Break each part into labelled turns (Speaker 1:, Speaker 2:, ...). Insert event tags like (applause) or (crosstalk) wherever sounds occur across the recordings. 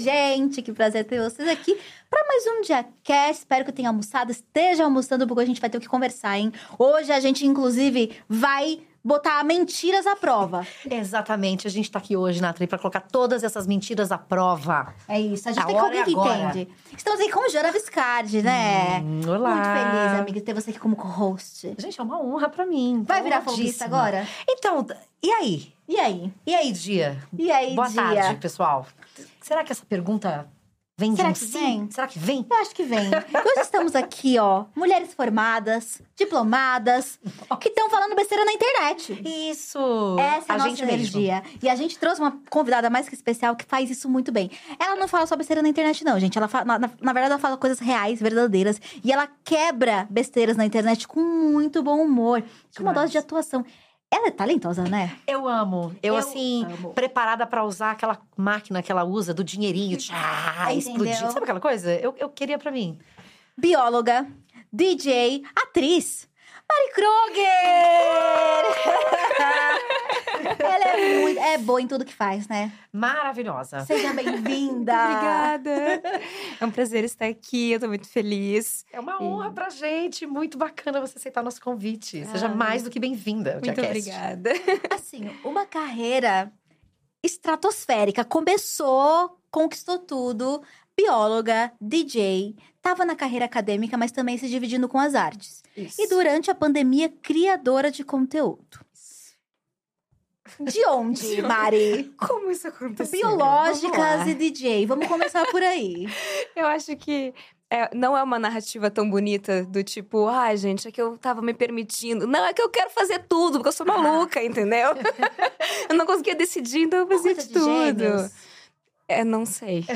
Speaker 1: Gente! Que prazer ter vocês aqui para mais um dia cast. Espero que tenha almoçado, esteja almoçando, porque a gente vai ter o que conversar, hein? Hoje a gente, inclusive, vai botar mentiras à prova.
Speaker 2: Exatamente. A gente tá aqui hoje, Nathalie, pra colocar todas essas mentiras à prova.
Speaker 1: É isso. A gente
Speaker 2: A
Speaker 1: tem que alguém
Speaker 2: é
Speaker 1: que entende. Estamos aqui com Jana Viscardi, né?
Speaker 2: Hum, olá.
Speaker 1: Muito feliz, amiga, de ter você aqui como co-host.
Speaker 2: Gente, é uma honra pra mim.
Speaker 1: Vai virar folguista agora?
Speaker 2: Então, e aí?
Speaker 1: E aí?
Speaker 2: E aí, Dia?
Speaker 1: E aí,
Speaker 2: Boa
Speaker 1: dia?
Speaker 2: tarde, pessoal. Será que essa pergunta vem
Speaker 1: Será
Speaker 2: de um
Speaker 1: que
Speaker 2: sim?
Speaker 1: vem?
Speaker 2: Será que vem?
Speaker 1: Eu acho que vem. Hoje estamos aqui, ó, mulheres formadas, diplomadas, que estão falando besteira na internet.
Speaker 2: Isso!
Speaker 1: Essa é a, nossa
Speaker 2: gente mesmo.
Speaker 1: energia. E a gente trouxe uma convidada mais que especial que faz isso muito bem. Ela não fala só besteira na internet, não, gente. Ela fala, na, na- verdade, ela fala coisas reais, verdadeiras. E ela quebra besteiras na internet com muito bom humor. Com uma dose de atuação. Ela é talentosa, né?
Speaker 2: Eu amo. Eu,
Speaker 1: Eu
Speaker 2: assim,
Speaker 1: amo.
Speaker 2: preparada pra usar aquela máquina que ela usa do dinheirinho. Tchá, (laughs) explodir. Sabe aquela coisa? Eu, eu queria pra mim.
Speaker 1: Bióloga, DJ, atriz. Mari Kroger! (laughs) ela é muito. É boa em tudo que faz, né?
Speaker 2: Maravilhosa.
Speaker 1: Seja bem-vinda! (laughs)
Speaker 3: Obrigada. É um prazer estar aqui, eu tô muito feliz.
Speaker 2: É uma honra pra gente. Muito bacana você aceitar nosso convite. Seja
Speaker 3: Ah,
Speaker 2: mais do que bem-vinda.
Speaker 3: Muito
Speaker 2: Diacast.
Speaker 3: obrigada. (laughs)
Speaker 1: Assim, uma carreira estratosférica. Começou, conquistou tudo. Bióloga, DJ, tava na carreira acadêmica, mas também se dividindo com as artes.
Speaker 2: Isso.
Speaker 1: E durante a pandemia, criadora de conteúdo. De onde, Mari?
Speaker 3: Como isso aconteceu?
Speaker 1: Biológicas e DJ. Vamos começar por aí.
Speaker 3: Eu acho que é, não é uma narrativa tão bonita do tipo, ai, gente, é que eu tava me permitindo. Não, é que eu quero fazer tudo, porque eu sou maluca, entendeu? (laughs) eu não conseguia decidir, então eu fazia de tudo.
Speaker 1: gêmeos.
Speaker 3: É, não sei. (laughs)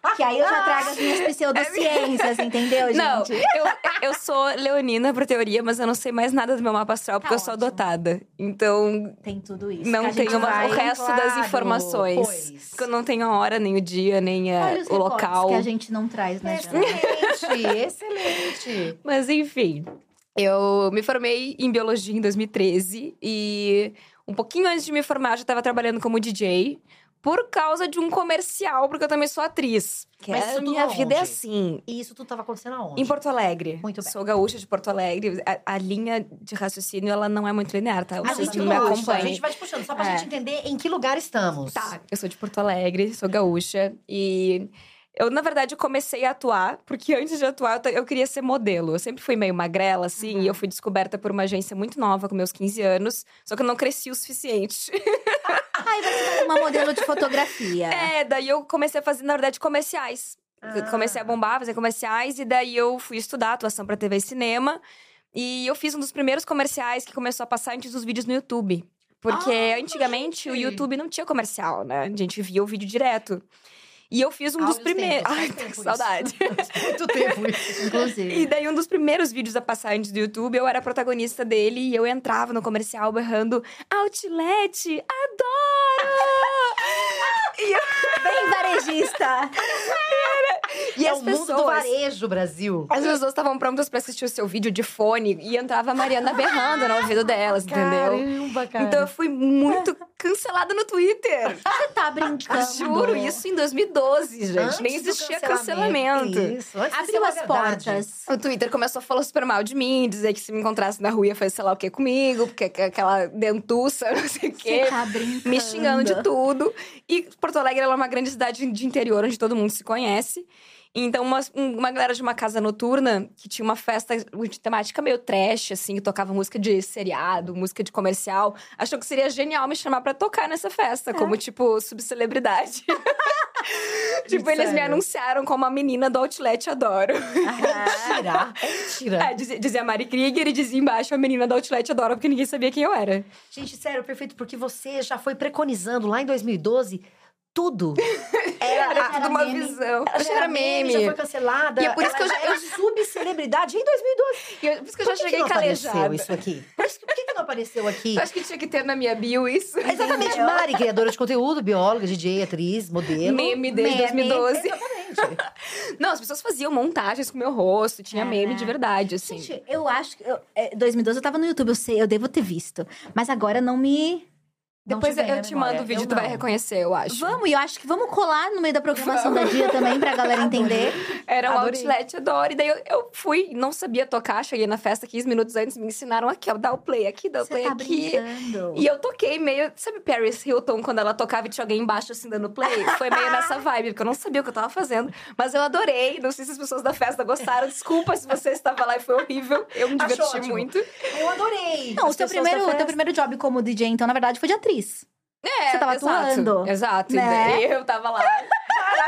Speaker 1: Ah, que aí eu já trago as minhas pseudociências, entendeu, gente?
Speaker 3: Não, eu, eu sou leonina por teoria, mas eu não sei mais nada do meu mapa astral, porque
Speaker 1: Tá
Speaker 3: eu sou
Speaker 1: ótimo.
Speaker 3: adotada. Então,
Speaker 1: Tem tudo isso.
Speaker 3: não tenho uma- o resto das
Speaker 2: claro,
Speaker 3: informações.
Speaker 2: pois.
Speaker 3: Porque eu não tenho a hora, nem o dia, nem a-
Speaker 1: Olha os
Speaker 3: o local.
Speaker 1: que a gente não traz, né?
Speaker 2: Excelente, excelente.
Speaker 3: Mas enfim, eu me formei em biologia em 2013 e um pouquinho antes de me formar eu já estava trabalhando como DJ. Por causa de um comercial, porque eu também sou atriz. Que
Speaker 2: Mas
Speaker 3: é, minha vida é
Speaker 2: aonde?
Speaker 3: assim.
Speaker 2: E isso tudo tava acontecendo aonde?
Speaker 3: Em Porto Alegre.
Speaker 2: Muito bem.
Speaker 3: Sou gaúcha de Porto Alegre. A, a linha de raciocínio, ela não é muito linear, tá?
Speaker 2: A
Speaker 3: Vocês
Speaker 2: gente
Speaker 3: que me
Speaker 2: puxa, a gente vai te puxando, só pra
Speaker 1: É.
Speaker 2: gente entender em que lugar estamos.
Speaker 3: Tá, eu sou de Porto Alegre, sou gaúcha e eu, na verdade, comecei a atuar, porque antes de atuar, eu, queria ser modelo. Eu sempre fui meio magrela, assim,
Speaker 1: Uhum.
Speaker 3: e eu fui descoberta por uma agência muito nova, com meus 15 anos, só que eu não cresci o suficiente. (laughs)
Speaker 1: Aí você faz uma modelo de fotografia.
Speaker 3: É, daí eu comecei a fazer, na verdade, comerciais.
Speaker 2: Ah.
Speaker 3: Comecei a bombar, fazer comerciais, e daí eu fui estudar atuação pra TV e cinema. E eu fiz um dos primeiros comerciais que começou a passar antes dos vídeos no YouTube. Porque
Speaker 2: Ah,
Speaker 3: antigamente o
Speaker 2: gente!
Speaker 3: YouTube não tinha comercial, né? A gente via o vídeo direto. E eu fiz um dos
Speaker 2: Áureos
Speaker 3: primeiros.
Speaker 2: tempos,
Speaker 3: Ai,
Speaker 2: tempo
Speaker 3: saudade. (laughs)
Speaker 2: Muito tempo isso. (laughs)
Speaker 1: Inclusive.
Speaker 3: E daí, um dos primeiros vídeos a passar antes do YouTube, eu era a protagonista dele e eu entrava no comercial berrando: Outlet, adoro! (laughs) e eu-
Speaker 1: Bem varejista.
Speaker 3: E
Speaker 2: é
Speaker 3: as
Speaker 2: o mundo
Speaker 3: pessoas.
Speaker 2: do varejo, Brasil.
Speaker 3: As pessoas estavam prontas pra assistir o seu vídeo de fone e entrava a Mariana berrando no ouvido delas, entendeu?
Speaker 2: Caramba, cara.
Speaker 3: Então eu fui muito cancelada no Twitter.
Speaker 1: Você tá brincando.
Speaker 3: Juro, isso em 2012, gente.
Speaker 2: Antes
Speaker 3: Nem existia cancelamento.
Speaker 2: Isso, antes de ser
Speaker 1: Abriu as
Speaker 2: verdade.
Speaker 1: portas.
Speaker 3: O Twitter começou a falar super mal de mim, dizer que se me encontrasse na rua ia fazer sei lá o que comigo, porque que- aquela dentuça, (laughs) não sei o quê.
Speaker 1: Você tá brincando.
Speaker 3: Me xingando de tudo. E Porto Alegre ela é uma grande cidade de interior, onde todo mundo se conhece. Então, uma, um- uma galera de uma casa noturna que tinha uma festa de temática meio trash, assim, que tocava música de seriado, música de comercial, achou que seria genial me chamar pra tocar nessa festa, como, tipo, subcelebridade. (laughs) tipo, eles me anunciaram como a menina do Outlet Adoro.
Speaker 2: Mentira. (laughs) É mentira.
Speaker 3: É, dizia, dizia Mari Krieger e dizia embaixo a menina do Outlet Adoro, porque ninguém sabia quem eu era.
Speaker 2: Gente, sério, perfeito, porque você já foi preconizando lá em 2012 tudo. (laughs)
Speaker 3: Era,
Speaker 2: Era,
Speaker 3: tudo uma
Speaker 1: meme.
Speaker 3: visão.
Speaker 2: ela
Speaker 3: Ela
Speaker 2: já
Speaker 3: era meme.
Speaker 2: já foi cancelada.
Speaker 3: E é por isso que eu
Speaker 2: ela
Speaker 3: já-
Speaker 2: era subcelebridade em 2012.
Speaker 3: E eu- Por isso que eu
Speaker 2: Por
Speaker 3: já
Speaker 2: que
Speaker 3: cheguei
Speaker 2: que não apareceu
Speaker 3: calejada.
Speaker 2: isso aqui? Por, isso, por que, que não apareceu aqui?
Speaker 3: Eu acho que tinha que ter na minha bio isso.
Speaker 2: Exatamente, Mari, criadora de conteúdo, bióloga, DJ, atriz, modelo.
Speaker 3: Meme desde
Speaker 1: Meme.
Speaker 3: 2012.
Speaker 2: Exatamente. (laughs)
Speaker 3: Não, as pessoas faziam montagens com o meu rosto, tinha meme de verdade, assim.
Speaker 1: Gente, eu acho que. eu- é, 2012 eu tava no YouTube, eu sei, eu devo ter visto. Mas agora não me.
Speaker 3: Depois
Speaker 2: vem
Speaker 3: eu
Speaker 2: na
Speaker 3: te mando o vídeo,
Speaker 2: Eu
Speaker 3: tu vai
Speaker 2: não.
Speaker 3: reconhecer, eu acho.
Speaker 1: Vamos, e eu acho que vamos colar no meio da programação da dia também pra galera entender.
Speaker 3: Era um
Speaker 2: Adorei.
Speaker 3: outlet, adoro. E daí eu, eu fui, não sabia tocar, cheguei na festa 15 minutos antes, me ensinaram aqui, ó, dá o play aqui, dá o
Speaker 1: Você
Speaker 3: play
Speaker 1: tá
Speaker 3: aqui.
Speaker 1: brincando.
Speaker 3: E eu toquei meio. Sabe Paris Hilton, quando ela tocava e tinha alguém embaixo assim dando play? Foi meio nessa (laughs) vibe, porque eu não sabia o que eu tava fazendo. Mas eu adorei. Não sei se as pessoas da festa gostaram. Desculpa se você estava lá e foi horrível. Eu me diverti muito.
Speaker 2: Eu adorei.
Speaker 1: Não, o teu primeiro, teu primeiro job como DJ, então, na verdade, foi de atriz.
Speaker 3: É,
Speaker 1: Você tava
Speaker 3: exato,
Speaker 1: atuando.
Speaker 3: Exato.
Speaker 1: Né?
Speaker 3: E daí (laughs) eu tava lá.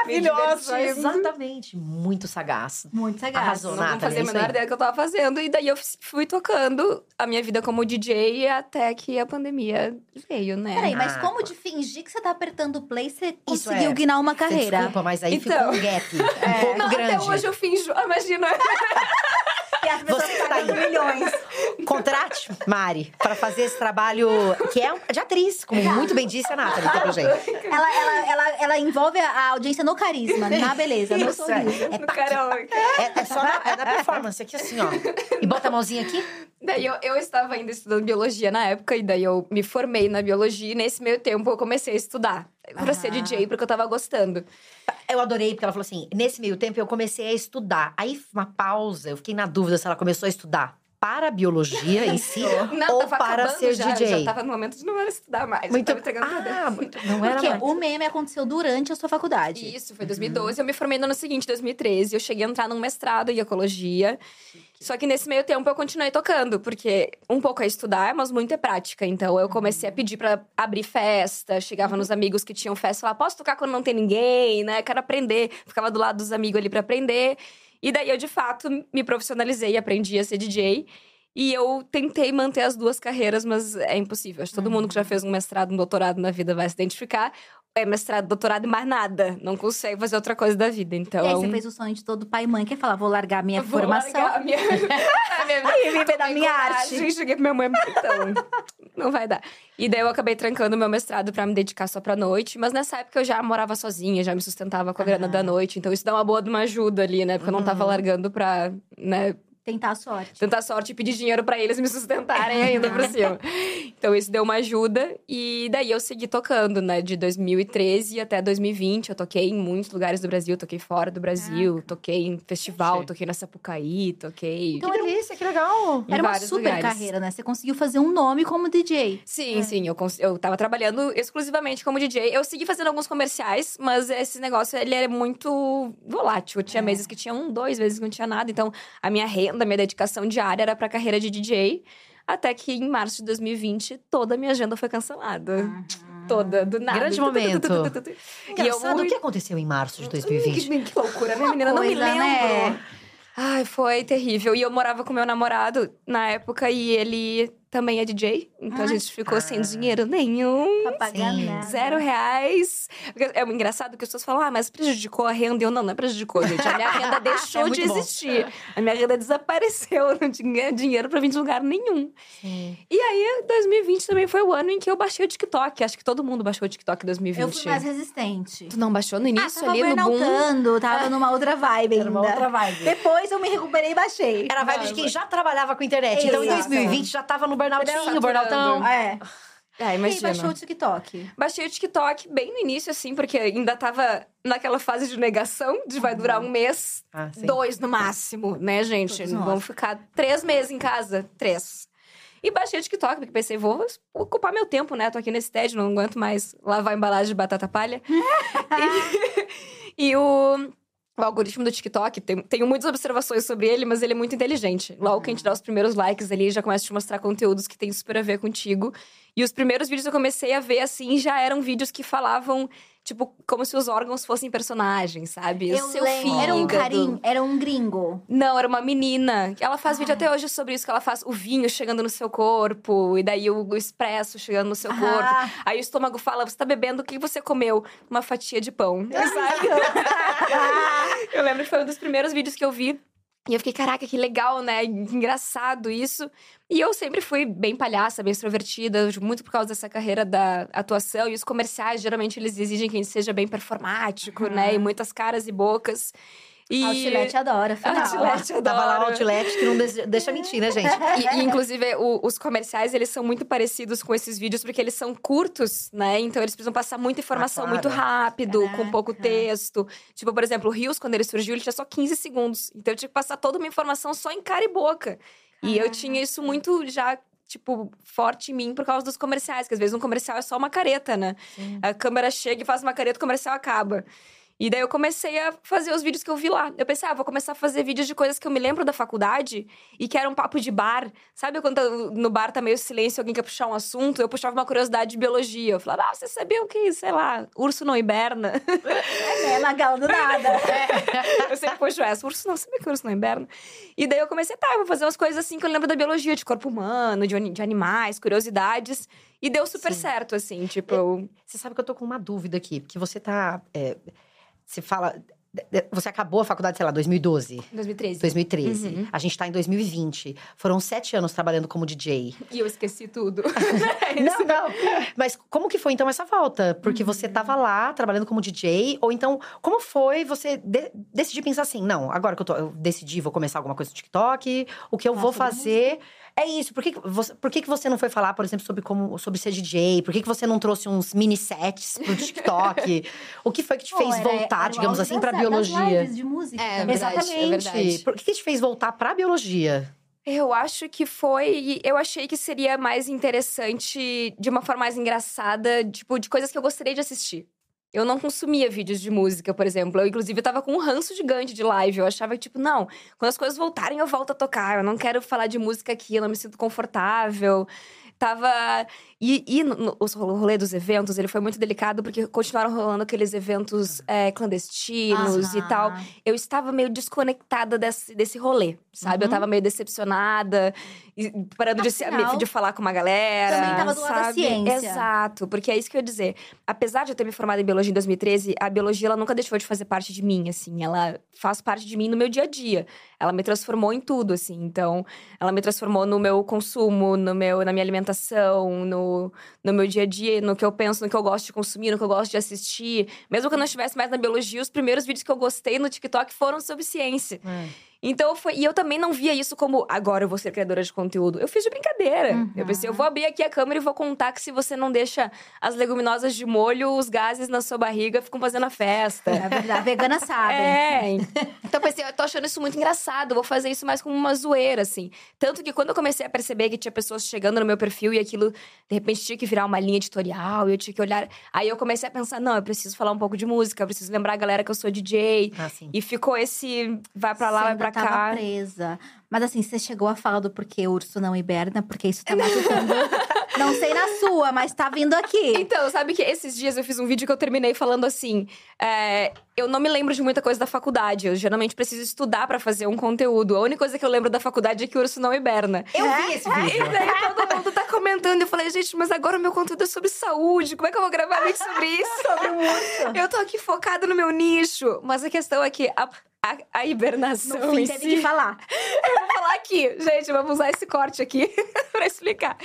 Speaker 3: Divertindo.
Speaker 2: Exatamente. Muito sagaz.
Speaker 1: Muito legal.
Speaker 2: Arrasou.
Speaker 3: Não, não
Speaker 2: Nathalie,
Speaker 3: fazia
Speaker 2: é
Speaker 3: a menor ideia do que eu tava fazendo. E daí eu fui tocando a minha vida como DJ até que a pandemia veio, né?
Speaker 1: Peraí, mas
Speaker 2: Ah,
Speaker 1: como de fingir que você tá apertando play, você conseguiu
Speaker 2: é.
Speaker 1: guinar uma carreira?
Speaker 2: Desculpa, mas aí
Speaker 3: Então.
Speaker 2: ficou um gap (laughs) um pouco
Speaker 3: Não,
Speaker 2: grande.
Speaker 3: até hoje eu finjo. Imagina. (laughs)
Speaker 1: As pessoas
Speaker 2: Você tá aí.
Speaker 1: milhões.
Speaker 2: Contrate, Mari, para fazer esse trabalho que é de atriz, como muito bem disse a Nathalie aqui pra gente.
Speaker 1: Ela, ela, ela, ela envolve a audiência no carisma, na beleza, no
Speaker 2: Isso,
Speaker 1: sorriso.
Speaker 2: é,
Speaker 3: No
Speaker 2: é, é só na, é na performance, aqui assim, ó. E bota a mãozinha aqui.
Speaker 3: Daí eu, eu estava ainda estudando biologia na época, e daí eu me formei na biologia, e nesse meio tempo eu comecei a estudar. Pra ser
Speaker 2: Ah.
Speaker 3: DJ, porque eu tava gostando.
Speaker 2: Eu adorei, porque ela falou assim: nesse meio tempo eu comecei a estudar. Aí, uma pausa, eu fiquei na dúvida se ela começou a estudar para a biologia em si (laughs)
Speaker 3: Não,
Speaker 2: ou
Speaker 3: tava
Speaker 2: para
Speaker 3: acabando
Speaker 2: ser
Speaker 3: já,
Speaker 2: DJ.
Speaker 3: Eu já tava no momento de não era estudar mais. eu
Speaker 2: Muito,
Speaker 3: entregando tudo.
Speaker 2: ah, muito, não era
Speaker 1: Porque
Speaker 2: mais.
Speaker 1: o meme aconteceu durante a sua faculdade.
Speaker 3: Isso, foi 2012. Eu me formei no ano seguinte, 2013. Eu cheguei a entrar num mestrado em ecologia. Só que nesse meio tempo eu continuei tocando, porque um pouco é estudar, mas muito é prática. Então eu comecei a pedir pra abrir festa, chegava nos amigos que tinham festa, falava, posso tocar quando não tem ninguém, né? Quero aprender. Ficava do lado dos amigos ali pra aprender. E daí eu, de fato, me profissionalizei, aprendi a ser DJ. E eu tentei manter as duas carreiras, mas é impossível. Acho que todo mundo que já fez um mestrado, um doutorado na vida vai se identificar. É mestrado, doutorado e mais nada. Não consegue fazer outra coisa da vida. Então.
Speaker 1: E aí você fez o sonho de todo pai e mãe, que é falar, vou largar minha
Speaker 3: Vou
Speaker 1: formação.
Speaker 3: largar a minha... a (laughs) (laughs) minha...
Speaker 1: Aí viver da minha
Speaker 3: coragem,
Speaker 1: arte.
Speaker 3: Cheguei pra minha mãe, então, não vai dar. E daí eu acabei trancando meu mestrado pra me dedicar só pra noite. Mas nessa época eu já morava sozinha, já me sustentava com a grana
Speaker 1: Ah.
Speaker 3: da noite. Então isso dá uma boa de uma ajuda ali, né? Porque eu não tava largando pra, né,
Speaker 1: Tentar a sorte.
Speaker 3: tentar sorte e pedir dinheiro pra eles me sustentarem ainda por (laughs) cima. Então isso deu uma ajuda e daí eu segui tocando, né, de 2013 até 2020. Eu toquei em muitos lugares do Brasil, toquei fora do Brasil, toquei em festival,
Speaker 2: Gente.
Speaker 3: toquei na Sapucaí, toquei
Speaker 1: Então,
Speaker 2: Que delícia, que legal.
Speaker 3: em
Speaker 1: Era uma super
Speaker 3: lugares.
Speaker 1: carreira, né? Você conseguiu fazer um nome como DJ.
Speaker 3: Sim, sim, eu, cons- eu tava trabalhando exclusivamente como DJ. Eu segui fazendo alguns comerciais, mas esse negócio, ele era muito volátil. Tinha meses que tinha um, dois, vezes que não tinha nada. Então, a minha renda, a minha dedicação diária era pra carreira de DJ. Até que em março de 2020, toda a minha agenda foi cancelada. Toda, do nada.
Speaker 2: Grande momento.
Speaker 3: E eu
Speaker 2: o que aconteceu em março de
Speaker 3: Que,
Speaker 2: 2020?
Speaker 3: que loucura, né, menina? Não me
Speaker 1: coisa,
Speaker 3: lembro.
Speaker 1: né?
Speaker 3: Ai, foi terrível. E eu morava com meu namorado na época e ele também é DJ. Então a gente ficou
Speaker 2: Ah.
Speaker 3: sem dinheiro nenhum.
Speaker 1: Pra pagar
Speaker 2: Sim.
Speaker 1: nada.
Speaker 3: Zero reais. É engraçado que as pessoas falam, ah, mas prejudicou a renda. Eu não, não é prejudicou, gente. A minha (laughs) renda deixou
Speaker 2: É
Speaker 3: de
Speaker 2: bom.
Speaker 3: existir. A minha renda desapareceu. Eu não tinha dinheiro pra vir de lugar nenhum.
Speaker 2: Sim.
Speaker 3: E aí, 2020 também foi o ano em que eu baixei o TikTok. Acho que todo mundo baixou o TikTok em 2020.
Speaker 1: Eu fui mais resistente.
Speaker 3: Tu não baixou no
Speaker 1: Ah,
Speaker 3: início
Speaker 1: tava
Speaker 3: ali no boom?
Speaker 1: tava numa outra vibe ainda.
Speaker 2: Era uma outra vibe.
Speaker 1: Depois eu me recuperei e baixei.
Speaker 2: Era a vibe de quem já trabalhava com internet. Então, em
Speaker 1: Exato.
Speaker 2: 2020, já tava no burnoutinho, burnoutão.
Speaker 1: É.
Speaker 3: É,
Speaker 1: E
Speaker 3: imagina.
Speaker 1: baixou o TikTok.
Speaker 3: Baixei o TikTok bem no início, assim, porque ainda tava naquela fase de negação, de vai durar um mês,
Speaker 2: Ah,
Speaker 3: dois no máximo, né, gente?
Speaker 1: Todos
Speaker 3: Não
Speaker 1: nós.
Speaker 3: vamos ficar três meses em casa, três. E baixei o TikTok, porque pensei, vou ocupar meu tempo, né? Tô aqui nesse TED, não aguento mais lavar embalagem de batata palha. (laughs) e, (laughs) e o, o algoritmo do TikTok, tem- tenho muitas observações sobre ele, mas ele é muito inteligente. Logo que a gente dá os primeiros likes ali, já começa a te mostrar conteúdos que tem super a ver contigo. E os primeiros vídeos que eu comecei a ver, assim, já eram vídeos que falavam tipo, como se os órgãos fossem personagens, sabe? O
Speaker 1: Eu
Speaker 3: seu
Speaker 1: lembro. Era um
Speaker 3: fígado.
Speaker 1: carinho, era um gringo.
Speaker 3: Não, era uma menina. Ela faz vídeo até hoje sobre isso, que ela faz o vinho chegando no seu corpo, e daí o, o expresso chegando no seu
Speaker 1: Ah.
Speaker 3: corpo. Aí o estômago fala, você tá bebendo, o que você comeu? Uma fatia de pão, (laughs) sabe? (laughs) eu lembro que foi um dos primeiros vídeos que eu vi. E eu fiquei, caraca, que legal, né? Engraçado isso. E eu sempre fui bem palhaça, bem extrovertida, muito por causa dessa carreira da atuação. E os comerciais, geralmente, eles exigem que a gente seja bem performático, né? E muitas caras e bocas. E...
Speaker 1: Outlet adora, afinal.
Speaker 3: Outlet. Eu
Speaker 2: Tava lá. Outlet que não deixa, deixa mentir, né, (laughs) gente?
Speaker 3: E, e, inclusive, o- os comerciais, eles são muito parecidos com esses vídeos, porque eles são curtos, né? Então, eles precisam passar muita informação
Speaker 2: Ah, claro.
Speaker 3: muito rápido, com pouco
Speaker 1: Caraca.
Speaker 3: texto. Tipo, por exemplo, o Rios, quando ele surgiu, ele tinha só 15 segundos. Então, eu tinha que passar toda uma informação só em cara e boca. E eu tinha isso muito já... Tipo, forte em mim por causa dos comerciais, que às vezes um comercial é só uma careta, né? A câmera chega e faz uma careta, o comercial acaba. E daí eu comecei a fazer os vídeos que eu vi lá. Eu pensei, ah, vou começar a fazer vídeos de coisas que eu me lembro da faculdade e que era um papo de bar. Sabe quando tá- no bar tá meio silêncio alguém quer puxar um assunto? Eu puxava uma curiosidade de biologia. Eu falava, ah, você sabia o que, sei lá, urso não hiberna?
Speaker 1: É, Magal, do nada. (laughs)
Speaker 3: eu sempre puxo essa, urso não, sabia que urso não hiberna? E daí eu comecei, tá, eu vou fazer umas coisas assim que eu lembro da biologia, de corpo humano, de, de animais, curiosidades. E deu super
Speaker 2: Sim.
Speaker 3: certo, assim, tipo... eu-
Speaker 2: Você sabe que eu tô com uma dúvida aqui, porque você tá. é, você fala. Você acabou a faculdade, sei lá, 2012,
Speaker 3: 2013.
Speaker 2: 2013.
Speaker 3: Uhum.
Speaker 2: A gente tá em 2020. Foram sete anos trabalhando como DJ.
Speaker 3: E eu esqueci tudo. (laughs)
Speaker 2: Não, não. Mas como que foi então essa volta? Porque você tava lá trabalhando como DJ, ou então, como foi você de- decidir pensar assim, não, agora que eu, tô, eu decidi, vou começar alguma coisa no TikTok, o que eu
Speaker 1: Falar
Speaker 2: vou
Speaker 1: sobre
Speaker 2: fazer. É isso. Por que, que você, por que, que você não foi falar, por exemplo, sobre como sobre ser DJ? Por que, que você não trouxe uns mini sets pro TikTok? (laughs) o que foi que te fez
Speaker 1: Pô,
Speaker 2: voltar,
Speaker 1: era
Speaker 2: digamos assim,
Speaker 1: das
Speaker 2: biologia?
Speaker 1: lives de música.
Speaker 3: É,
Speaker 1: também.
Speaker 3: verdade,
Speaker 2: Exatamente.
Speaker 3: é verdade.
Speaker 2: Por que, que te fez voltar pra biologia?
Speaker 3: Eu acho que foi. Eu achei que seria mais interessante, de uma forma mais engraçada, tipo, de coisas que eu gostaria de assistir. Eu não consumia vídeos de música, por exemplo. Eu, inclusive, tava com um ranço gigante de live. Eu achava tipo, não, quando as coisas voltarem, eu volto a tocar. Eu não quero falar de música aqui, eu não me sinto confortável. Tava. E, e no, os- o rolê dos eventos, ele foi muito delicado, porque continuaram rolando aqueles eventos é, clandestinos e tal eu estava meio desconectada desse, desse rolê, sabe? Eu
Speaker 1: Uhum.
Speaker 3: tava meio decepcionada, e parando de, se- de falar com uma galera.
Speaker 1: também tava do lado da ciência.
Speaker 3: Exato, porque é isso que eu ia dizer. Apesar de eu ter me formado em biologia em 2013, a biologia ela nunca deixou de fazer parte de mim, assim. Ela faz parte de mim no meu dia a dia. Ela me transformou em tudo, assim. Então, ela me transformou no meu consumo, no meu, na minha alimentação, no, no meu dia a dia, no que eu penso, no que eu gosto de consumir, no que eu gosto de assistir. Mesmo que eu não estivesse mais na biologia, os primeiros vídeos que eu gostei no TikTok foram sobre ciência. Então foi. E eu também não via isso como agora eu vou ser criadora de conteúdo. Eu fiz de brincadeira.
Speaker 1: Uhum.
Speaker 3: Eu pensei, eu vou abrir aqui a câmera e vou contar que se você não deixa as leguminosas de molho, os gases na sua barriga ficam fazendo a festa.
Speaker 1: É verdade, a vegana sabe.
Speaker 3: É. (laughs) Então eu pensei, eu tô achando isso muito engraçado, vou fazer isso mais como uma zoeira, assim. Tanto que quando eu comecei a perceber que tinha pessoas chegando no meu perfil e aquilo, de repente, tinha que virar uma linha editorial e eu tinha que olhar. Aí eu comecei a pensar, não, eu preciso falar um pouco de música, eu preciso lembrar a galera que eu sou DJ.
Speaker 2: Ah.
Speaker 3: E ficou esse vai pra lá, vai
Speaker 1: ainda
Speaker 3: pra
Speaker 1: tava
Speaker 3: cá.
Speaker 1: presa. Mas assim, você chegou a falar do porquê o urso não hiberna, porque isso tá (laughs) machucando. Não sei na sua, mas tá vindo aqui.
Speaker 3: Então, sabe que esses dias eu fiz um vídeo que eu terminei falando assim: é, eu não me lembro de muita coisa da faculdade. Eu geralmente preciso estudar pra fazer um conteúdo. A única coisa que eu lembro da faculdade é que o urso não hiberna.
Speaker 2: Eu vi esse vídeo.
Speaker 3: E daí todo mundo tá comentando. Eu falei, gente, mas agora o meu conteúdo é sobre saúde. Como é que eu vou gravar vídeo sobre isso? (laughs)
Speaker 1: Sobre o urso.
Speaker 3: Eu tô aqui focada no meu nicho. Mas a questão é que a, a, a hibernação
Speaker 1: No fim,
Speaker 3: em
Speaker 1: teve
Speaker 3: si...
Speaker 1: que falar. (laughs)
Speaker 3: Eu vou falar aqui. Gente, vamos usar esse corte aqui (laughs) pra explicar.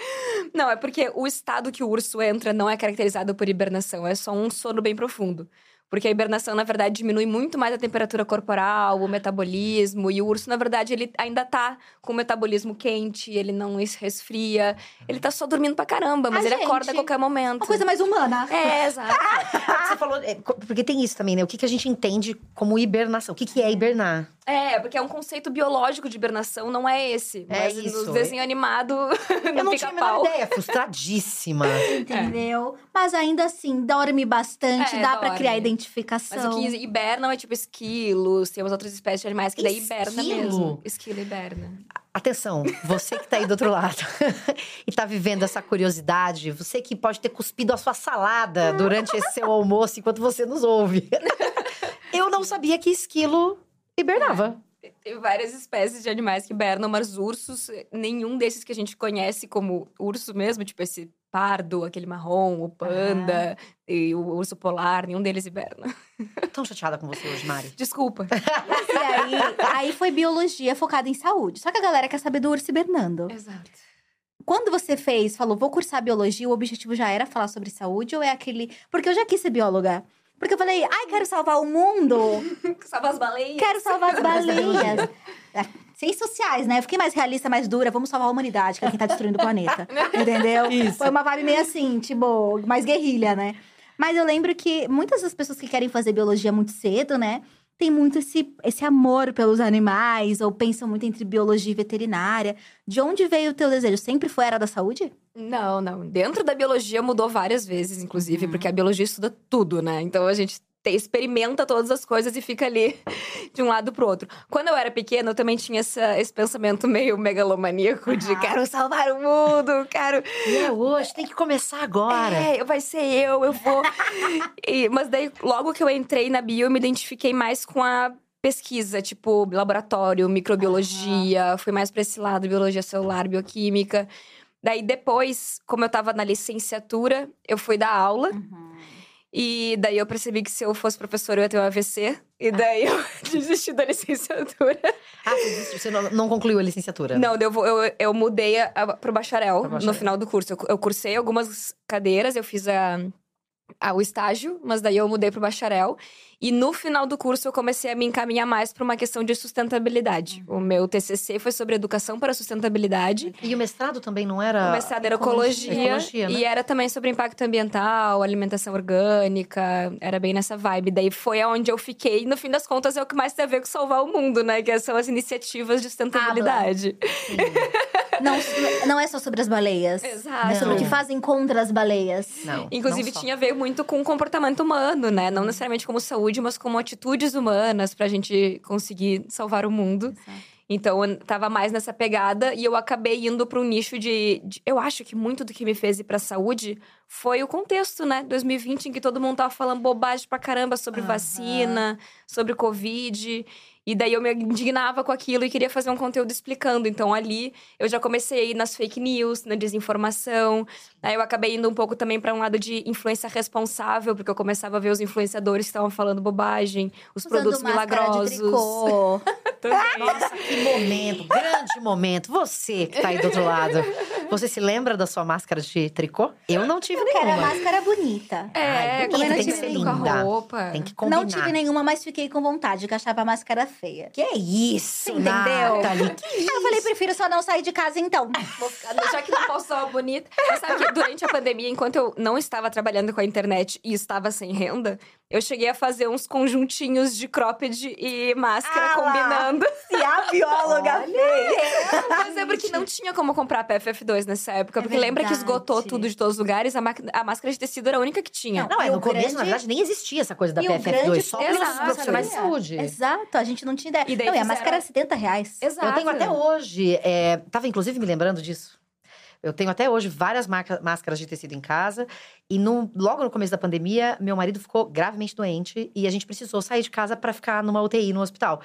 Speaker 3: Não, é porque o estado que o urso entra não é caracterizado por hibernação. É só um sono bem profundo. Porque a hibernação, na verdade, diminui muito mais a temperatura corporal, o metabolismo. E o urso, na verdade, ele ainda tá com o metabolismo quente, ele não es- resfria. Ele tá só dormindo pra caramba, mas
Speaker 1: A
Speaker 3: ele acorda a
Speaker 1: gente-
Speaker 3: qualquer momento.
Speaker 1: Uma coisa mais humana.
Speaker 3: É, exato. (laughs)
Speaker 2: Você falou. é, porque tem isso também, né? O que, que a gente entende como hibernação? O que, que é hibernar?
Speaker 3: É, porque é um conceito biológico de hibernação, não é esse.
Speaker 2: É
Speaker 3: mas
Speaker 2: isso.
Speaker 3: no desenho animado,
Speaker 2: Eu (laughs) não tinha a menor ideia, frustradíssima. (laughs)
Speaker 1: Entendeu? Mas ainda assim, dorme bastante,
Speaker 3: É,
Speaker 1: dá pra
Speaker 3: dorme.
Speaker 1: criar
Speaker 3: Mas
Speaker 1: identificação.
Speaker 3: o que hibernam é tipo esquilos, temos outras espécies de animais que daí hiberna mesmo. Esquilo hiberna.
Speaker 2: Atenção, você que tá aí do outro lado (laughs) e tá vivendo essa curiosidade, você que pode ter cuspido a sua salada durante esse seu almoço enquanto você nos ouve. (laughs) Eu não sabia que esquilo hibernava.
Speaker 3: Tem várias espécies de animais que hibernam, mas ursos, nenhum desses que a gente conhece como urso mesmo, tipo esse pardo, aquele marrom, o panda e o urso polar, nenhum deles hiberna.
Speaker 2: Tão chateada com você hoje, Mari.
Speaker 3: Desculpa. (laughs)
Speaker 1: E aí, aí foi biologia focada em saúde. Só que a galera quer saber do urso hibernando.
Speaker 3: Exato.
Speaker 1: Quando você fez, falou, vou cursar biologia, o objetivo já era falar sobre saúde ou é aquele. Porque eu já quis ser bióloga. Porque eu falei, ai, quero salvar o mundo, (laughs)
Speaker 3: Salva as baleias.
Speaker 1: quero salvar as baleias. (laughs) Ciências sociais, né? Eu fiquei mais realista, mais dura, vamos salvar a humanidade, que é quem tá destruindo o planeta. (laughs) Entendeu?
Speaker 2: Isso.
Speaker 1: Foi uma vibe meio assim, tipo, mais guerrilha, né? Mas eu lembro que muitas das pessoas que querem fazer biologia muito cedo, né? Tem muito esse, esse amor pelos animais, ou pensam muito entre biologia e veterinária. De onde veio o teu desejo? Sempre foi a área da saúde?
Speaker 3: Não, não. Dentro da biologia mudou várias vezes, inclusive, porque a biologia estuda tudo, né? Então a gente te- experimenta todas as coisas e fica ali (laughs) de um lado pro outro. Quando eu era pequena, eu também tinha essa- esse pensamento meio megalomaníaco de
Speaker 1: Aham.
Speaker 3: quero salvar o mundo, quero.
Speaker 2: É hoje, tem que começar agora.
Speaker 3: É, vai ser eu, eu vou. (laughs) E- mas daí, logo que eu entrei na bio, eu me identifiquei mais com a pesquisa, tipo laboratório, microbiologia, fui mais pra esse lado, biologia celular, bioquímica. Daí depois, como eu tava na licenciatura, eu fui dar aula. E daí eu percebi que se eu fosse professora, eu ia ter um AVC. E daí eu (laughs) desisti da licenciatura.
Speaker 2: Ah, você não, não concluiu a licenciatura?
Speaker 3: Não, eu, eu, eu mudei a, a, pro bacharel,
Speaker 2: bacharel.
Speaker 3: no final do curso. Eu, eu cursei algumas cadeiras, eu fiz a, a- o estágio, mas daí eu mudei pro bacharel. E no final do curso eu comecei a me encaminhar mais para uma questão de sustentabilidade. O meu TCC foi sobre educação para sustentabilidade.
Speaker 2: E o mestrado também não era.
Speaker 3: O mestrado era ecologia,
Speaker 2: Ecologia, né?
Speaker 3: e era também sobre impacto ambiental, alimentação orgânica, era bem nessa vibe. Daí foi aonde eu fiquei, e no fim das contas é o que mais tem a ver com salvar o mundo, né? Que são as iniciativas de sustentabilidade.
Speaker 1: Não, não é só sobre as baleias.
Speaker 3: Exato.
Speaker 1: É sobre o que fazem contra as baleias.
Speaker 2: Não.
Speaker 3: Inclusive,
Speaker 2: não
Speaker 3: tinha a ver muito com o comportamento humano, né? Não necessariamente como saúde, mas como atitudes humanas pra gente conseguir salvar o mundo. Então, eu tava mais nessa pegada e eu acabei indo para um nicho de, de- Eu acho que muito do que me fez ir pra saúde foi o contexto, né? 2020, em que todo mundo tava falando bobagem pra caramba sobre
Speaker 1: Aham.
Speaker 3: vacina, sobre Covid. E daí eu me indignava com aquilo e queria fazer um conteúdo explicando. Então ali eu já comecei a ir nas fake news, na desinformação. Aí eu acabei indo um pouco também para um lado de influência responsável, porque eu começava a ver os influenciadores que estavam falando bobagem, os
Speaker 1: Usando
Speaker 3: produtos milagrosos. (laughs)
Speaker 2: Nossa, que momento, grande momento. Você que tá aí do outro lado. Você se lembra da sua máscara de tricô? Eu não tive
Speaker 1: Porque era
Speaker 2: nenhuma.
Speaker 1: máscara bonita.
Speaker 3: É,
Speaker 2: Ai,
Speaker 3: como
Speaker 2: bonita, tem que ser
Speaker 3: com a
Speaker 2: linda.
Speaker 3: roupa.
Speaker 2: Tem que combinar.
Speaker 1: Não tive nenhuma, mas fiquei com vontade, que eu achava a máscara feia.
Speaker 2: Que é isso,
Speaker 1: Entendeu?
Speaker 2: Nathalie? Que
Speaker 1: Aí eu falei, prefiro só não sair de casa então.
Speaker 3: Já que não posso usar uma bonita. Mas sabe que durante a pandemia, enquanto eu não estava trabalhando com a internet e estava sem renda, eu cheguei a fazer uns conjuntinhos de cropped e máscara
Speaker 1: Ah lá.
Speaker 3: combinando.
Speaker 1: Se a bióloga fez.
Speaker 3: Mas é porque não tinha como comprar PFF2 nessa época.
Speaker 1: É
Speaker 3: porque lembra que esgotou tudo de todos os lugares? A, a máscara de tecido era a única que tinha.
Speaker 2: Não, é, no começo,
Speaker 1: grande-
Speaker 2: na verdade, nem existia essa coisa da
Speaker 1: E o
Speaker 2: PFF2,
Speaker 1: grande
Speaker 2: só pelos
Speaker 3: Exato.
Speaker 2: profissionais de saúde.
Speaker 1: Exato, a gente não tinha ideia.
Speaker 3: E daí
Speaker 1: não, e a
Speaker 3: fizeram-
Speaker 1: máscara era 70 reais.
Speaker 3: Exato.
Speaker 2: Eu tenho até hoje, é, tava inclusive me lembrando disso. Eu tenho até hoje várias máscaras de tecido em casa. E no- logo no começo da pandemia, meu marido ficou gravemente doente e a gente precisou sair de casa para ficar numa UTI no hospital.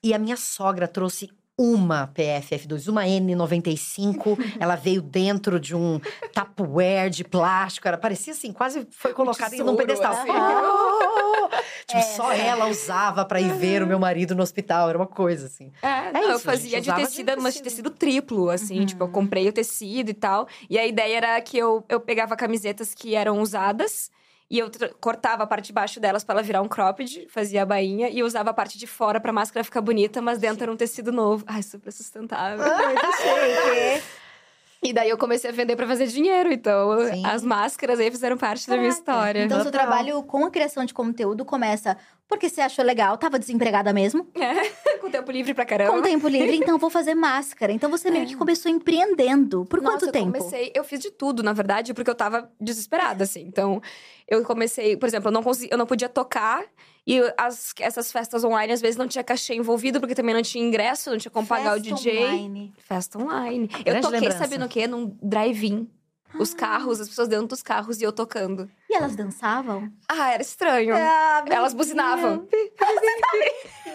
Speaker 2: E a minha sogra trouxe uma PFF2, uma N95. (laughs) ela veio dentro de um Tupperware de plástico. Era, parecia assim, quase foi colocada em um pedestal.
Speaker 3: assim. (laughs)
Speaker 2: tipo, só
Speaker 1: Essa.
Speaker 2: ela usava para ir ver o meu marido no hospital. Era uma coisa assim.
Speaker 3: É, não, eu
Speaker 2: isso, a
Speaker 3: fazia de tecido,
Speaker 2: de
Speaker 3: mas de
Speaker 2: tecido.
Speaker 3: tecido triplo, assim. Tipo, eu comprei o tecido e tal. E a ideia era que eu, eu pegava camisetas que eram usadas. E eu cortava a parte de baixo delas pra ela virar um cropped, fazia a bainha. E eu usava a parte de fora pra máscara ficar bonita, mas dentro era um tecido novo. Ai, super sustentável.
Speaker 1: Muito chique.
Speaker 3: E daí eu comecei a vender pra fazer dinheiro. Então,
Speaker 2: Sim.
Speaker 3: as máscaras aí fizeram parte da minha história.
Speaker 1: Então, seu
Speaker 2: Total.
Speaker 1: trabalho com a criação de conteúdo começa porque você achou legal, tava desempregada mesmo. (laughs)
Speaker 3: É, com tempo livre pra caramba.
Speaker 1: Com tempo livre, então vou fazer (laughs) máscara. Então você meio que começou empreendendo. Por
Speaker 3: Nossa,
Speaker 1: quanto
Speaker 3: eu
Speaker 1: tempo?
Speaker 3: comecei, eu fiz de tudo, na verdade, porque eu tava desesperada, assim. Então, eu comecei, por exemplo, eu não consegui, eu não podia tocar e as, essas festas online às vezes não tinha cachê envolvido, porque também não tinha ingresso, não tinha como pagar o
Speaker 1: Festa
Speaker 3: DJ.
Speaker 1: online.
Speaker 3: Festa online. eu toquei,
Speaker 2: lembrança.
Speaker 3: sabe no quê? Num drive-in. Os carros, as pessoas dentro dos carros e eu tocando.
Speaker 1: E elas dançavam?
Speaker 3: Ah, era estranho.
Speaker 1: Ah,
Speaker 3: Elas buzinavam. (laughs)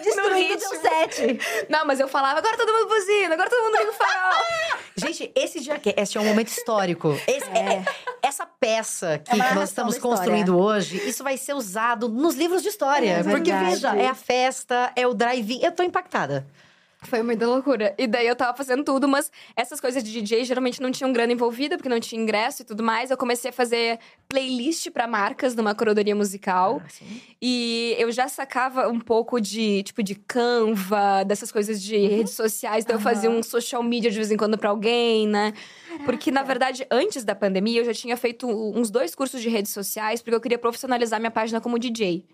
Speaker 1: Destruindo seu set.
Speaker 3: Não, mas eu falava, agora todo mundo buzina, agora todo mundo liga o farol. (laughs)
Speaker 2: Gente, esse Diacast é um momento histórico. Esse- é- essa peça que
Speaker 1: É
Speaker 2: nós estamos construindo hoje, isso vai ser usado nos livros de história.
Speaker 1: É
Speaker 2: porque, veja, é a festa, é o drive-in. Eu tô impactada.
Speaker 3: Foi muita loucura. E daí eu tava fazendo tudo, mas essas coisas de DJ geralmente não tinham grana envolvida, porque não tinha ingresso e tudo mais. Eu comecei a fazer playlist pra marcas numa curadoria musical. E eu já sacava um pouco de, tipo, de Canva, dessas coisas de redes sociais. Então eu fazia um social media de vez em quando pra alguém, né? Porque, na verdade, antes da pandemia, eu já tinha feito uns dois cursos de redes sociais, porque eu queria profissionalizar minha página como DJ.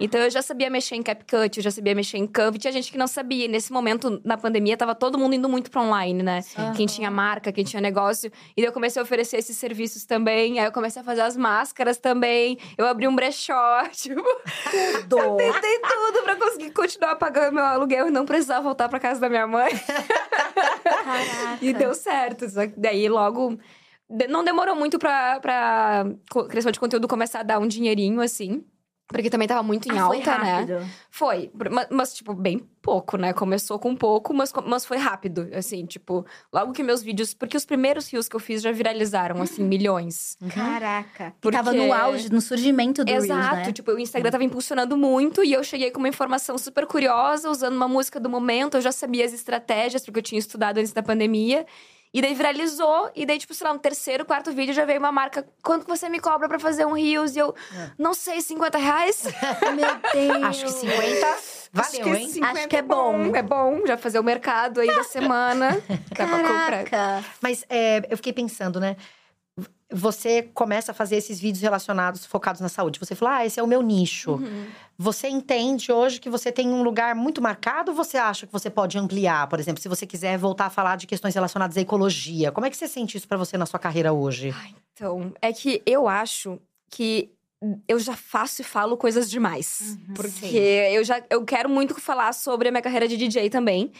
Speaker 3: Então eu já sabia mexer em CapCut, eu já sabia mexer em Canva. Tinha gente que não sabia. Nesse momento, na pandemia, tava todo mundo indo muito pra online, né? Quem tinha marca, quem tinha negócio. E daí eu comecei a oferecer esses serviços também. Aí eu comecei a fazer as máscaras também. Eu abri um brechó, (laughs) tipo...
Speaker 1: Tudo.
Speaker 3: Tentei tudo pra conseguir continuar pagando meu aluguel e não precisar voltar pra casa da minha mãe.
Speaker 1: Caraca.
Speaker 3: E deu certo. Só que daí logo. Não demorou muito pra, pra criação de conteúdo começar a dar um dinheirinho, assim. Porque também tava muito em
Speaker 1: Ah, foi
Speaker 3: alta, né?
Speaker 1: rápido.
Speaker 3: Foi. Mas, mas, tipo, bem pouco, né? Começou com pouco, mas, mas foi rápido. Assim, tipo, logo que meus vídeos. Porque os primeiros rios que eu fiz já viralizaram, assim, milhões.
Speaker 1: Caraca.
Speaker 3: Porque-
Speaker 1: E tava no auge, no surgimento do
Speaker 3: Exato,
Speaker 1: Reels, né?
Speaker 3: tipo, o Instagram tava impulsionando muito e eu cheguei com uma informação super curiosa, usando uma música do momento, eu já sabia as estratégias, porque eu tinha estudado antes da pandemia. E daí viralizou, e daí, tipo, sei lá, no terceiro, quarto vídeo já veio uma marca. Quanto que você me cobra pra fazer um Reels? E eu, não sei, 50 reais? (laughs)
Speaker 1: Meu Deus.
Speaker 2: Acho que 50
Speaker 3: Acho
Speaker 2: valeu,
Speaker 3: que
Speaker 2: hein?
Speaker 3: 50
Speaker 1: Acho que é bom.
Speaker 3: É bom, já fazer o mercado aí da semana. (laughs) Dá pra comprar.
Speaker 2: Mas é, eu fiquei pensando, né? Você começa a fazer esses vídeos relacionados, focados na saúde. Você falou, ah, esse é o meu nicho.
Speaker 3: Uhum.
Speaker 2: Você entende hoje que você tem um lugar muito marcado ou você acha que você pode ampliar? Por exemplo, se você quiser voltar a falar de questões relacionadas à ecologia. Como é que você sente isso pra você na sua carreira hoje?
Speaker 3: Então, é que eu acho que eu já faço e falo coisas demais. Porque eu já eu quero muito falar sobre a minha carreira de DJ também.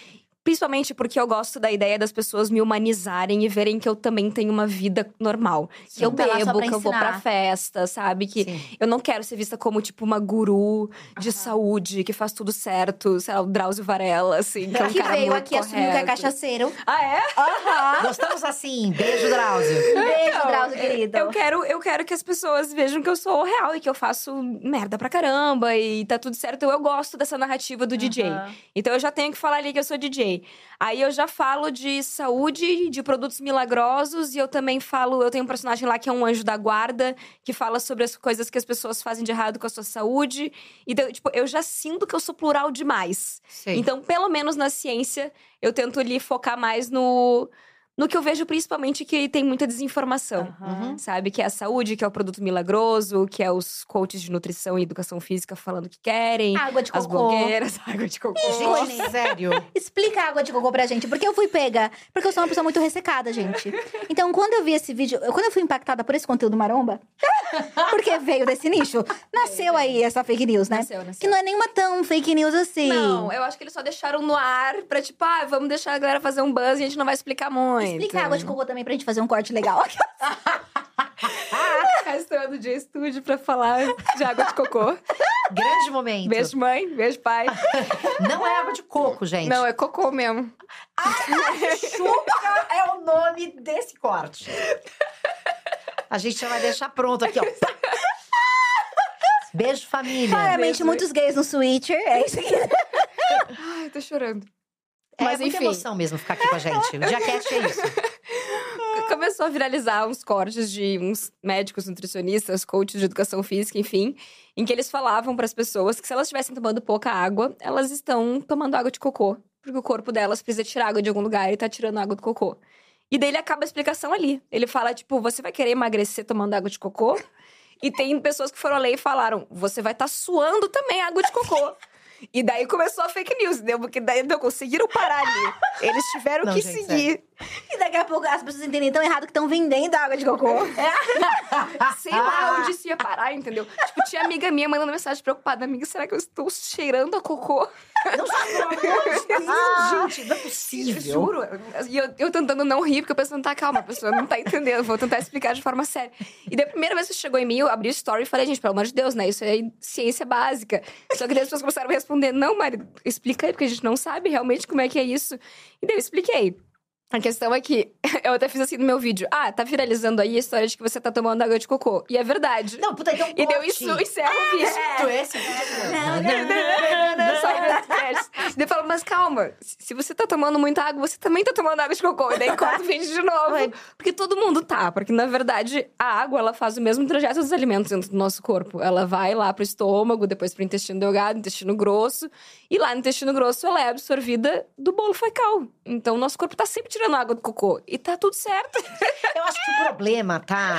Speaker 3: Principalmente porque eu gosto da ideia das pessoas me humanizarem e verem que eu também tenho uma vida normal. Que eu
Speaker 1: Não tá lá só
Speaker 3: bebo, que eu vou pra
Speaker 1: ensinar.
Speaker 3: festa, sabe? Que
Speaker 2: Sim.
Speaker 3: eu não quero ser vista como, tipo, uma guru de saúde, que faz tudo certo. Sei lá, o Drauzio Varela, assim. Que, é um
Speaker 1: que
Speaker 3: cara
Speaker 1: veio
Speaker 3: muito
Speaker 1: aqui assumiu que é
Speaker 3: correto.
Speaker 1: cachaceiro.
Speaker 3: Ah, é?
Speaker 1: Aham.
Speaker 2: Gostamos assim. Beijo, Drauzio. (laughs)
Speaker 1: Beijo,
Speaker 3: Então,
Speaker 1: Drauzio,
Speaker 3: eu-
Speaker 1: querido.
Speaker 3: Eu quero, eu quero que as pessoas vejam que eu sou real e que eu faço merda pra caramba e tá tudo certo. Eu gosto dessa narrativa do DJ.
Speaker 1: Aham.
Speaker 3: Então eu já tenho que falar ali que eu sou DJ. Aí eu já falo de saúde, de produtos milagrosos e eu também falo, eu tenho um personagem lá que é um anjo da guarda, que fala sobre as coisas que as pessoas fazem de errado com a sua saúde. Então, tipo, eu já sinto que eu sou plural demais.
Speaker 2: Sei.
Speaker 3: Então, pelo menos na ciência, eu tento ali focar mais no no que eu vejo principalmente que tem muita desinformação.
Speaker 1: Aham.
Speaker 3: Sabe? Que é a saúde, que é o produto milagroso, que é os coaches de nutrição e educação física falando o que querem.
Speaker 1: Água de
Speaker 3: As
Speaker 1: cocô.
Speaker 3: blogueiras, (laughs) água de cocô.
Speaker 2: Gente, sério.
Speaker 1: Explica a água de cocô pra gente, porque eu fui pega. Porque eu sou uma pessoa muito ressecada, gente. Então, quando eu vi esse vídeo, quando eu fui impactada por esse conteúdo maromba, (laughs) porque veio desse nicho, nasceu aí essa fake news, né?
Speaker 3: Nasceu, nasceu.
Speaker 1: Que não é nenhuma tão fake news assim.
Speaker 3: Não, eu acho que eles só deixaram no ar pra, tipo, ah, vamos deixar a galera fazer um buzz e a gente não vai explicar muito.
Speaker 1: Explica a água de cocô também pra gente fazer um corte legal. (laughs)
Speaker 3: Restando (laughs) o dia estúdio pra falar de água de cocô.
Speaker 2: Grande momento.
Speaker 3: Beijo, mãe. Beijo, pai. (laughs)
Speaker 2: Não é água de coco, gente.
Speaker 3: Não, é cocô mesmo.
Speaker 2: Chuca é o nome desse corte. A gente já vai deixar pronto aqui, ó. Beijo, família.
Speaker 1: Claramente, muitos gays no Switcher. É isso aqui.
Speaker 3: Ai, tô chorando.
Speaker 2: É
Speaker 3: Mas
Speaker 2: muita
Speaker 3: enfim.
Speaker 2: emoção mesmo ficar aqui com a gente. O Jaquete é isso. (laughs)
Speaker 3: Começou a viralizar uns cortes de uns médicos, nutricionistas, coaches de educação física, enfim, em que eles falavam para as pessoas que se elas estivessem tomando pouca água, elas estão tomando água de cocô, porque o corpo delas precisa tirar água de algum lugar e tá tirando água do cocô. E daí ele acaba a explicação ali. Ele fala tipo, você vai querer emagrecer tomando água de cocô? E tem pessoas que foram ler e falaram, você vai estar suando também água de cocô. E daí começou a fake news, entendeu? Porque daí não conseguiram parar ali. Eles tiveram
Speaker 2: Não,
Speaker 3: que
Speaker 2: gente,
Speaker 3: seguir.
Speaker 1: E daqui a pouco as pessoas entendem tão errado que estão vendendo água de cocô. (laughs)
Speaker 3: Sei lá onde isso ia parar, entendeu? Tipo, tinha amiga minha mandando mensagem preocupada. Amiga, será que eu estou cheirando a cocô?
Speaker 2: Não, pelo amor de Deus, gente, não é possível.
Speaker 3: Juro. E eu, eu tentando não rir, porque eu pensando, tá, calma, a pessoa não tá entendendo. Vou tentar explicar de forma séria. E da primeira vez que chegou em mim, eu abri o story e falei, gente, pelo amor de Deus, né? Isso é ciência básica. Só que daí as pessoas começaram a responder, não, Mari, explica aí, porque a gente não sabe realmente como é que é isso. E daí eu expliquei. A questão é que (laughs) eu até fiz assim no meu vídeo. Ah, tá viralizando aí a história de que você tá tomando água de cocô. E é verdade.
Speaker 2: Não, puta, então
Speaker 3: e deu isso, encerra o vídeo.
Speaker 2: Tu, esse vídeo é
Speaker 3: vendo créditos. Daí eu falo, mas calma, se você tá tomando muita água, você também tá tomando água de cocô. E daí corta o (laughs) vídeo de novo. Porque todo mundo tá. Porque, na verdade, a água, ela faz o mesmo trajeto dos alimentos dentro do nosso corpo. Ela vai lá pro estômago, depois pro intestino delgado, intestino grosso. E lá no intestino grosso, ela é absorvida do bolo fecal. Então, o nosso corpo tá sempre tirando água do cocô. E tá tudo certo. (laughs)
Speaker 2: Eu acho que o problema tá.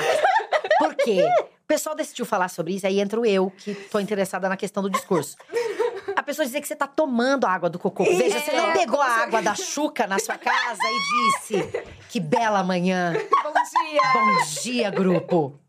Speaker 2: Por quê? O pessoal decidiu falar sobre isso, aí entro eu, que tô interessada na questão do discurso. A pessoa dizer que você tá tomando a água do cocô. Veja, você não
Speaker 3: É,
Speaker 2: pegou a água da chuca na sua casa e disse: Que bela manhã.
Speaker 3: Bom dia.
Speaker 2: Bom dia, grupo.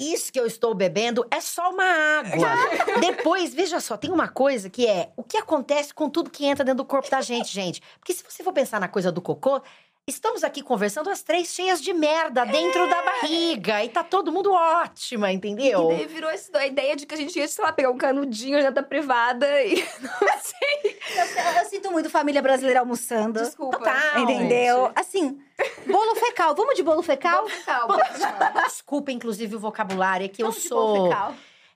Speaker 2: Isso que eu estou bebendo é só uma água. (laughs) Depois, veja só, tem uma coisa que é o que acontece com tudo que entra dentro do corpo da gente, gente. Porque se você for pensar na coisa do cocô, estamos aqui conversando as três cheias de merda dentro da barriga. E tá todo mundo ótima, entendeu?
Speaker 3: E daí virou esse- a ideia de que a gente ia, sei lá, pegar um canudinho dentro da privada e. (laughs) Não sei.
Speaker 1: Eu, eu sinto muito família brasileira almoçando.
Speaker 3: Desculpa.
Speaker 2: Total.
Speaker 1: Entendeu? Assim, bolo fecal. Vamos de bolo fecal?
Speaker 3: Calma.
Speaker 2: Desculpa, inclusive, o vocabulário, é que eu
Speaker 1: Vamos bolo
Speaker 2: sou.
Speaker 1: fecal.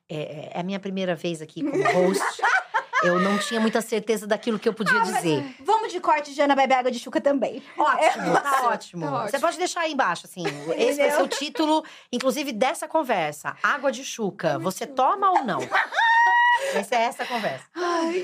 Speaker 2: É, é a minha primeira vez aqui como host. (laughs) eu não tinha muita certeza daquilo que eu podia dizer.
Speaker 1: Vamos de corte de Ana Bebe Água de Chuca também.
Speaker 2: Ótimo, tá ótimo.
Speaker 3: tá
Speaker 2: Você
Speaker 3: ótimo.
Speaker 2: pode deixar aí embaixo, assim. (laughs) Esse vai ser o título, inclusive, dessa conversa. Água de chuca. Você toma ou não? Vai (laughs) ser essa a conversa.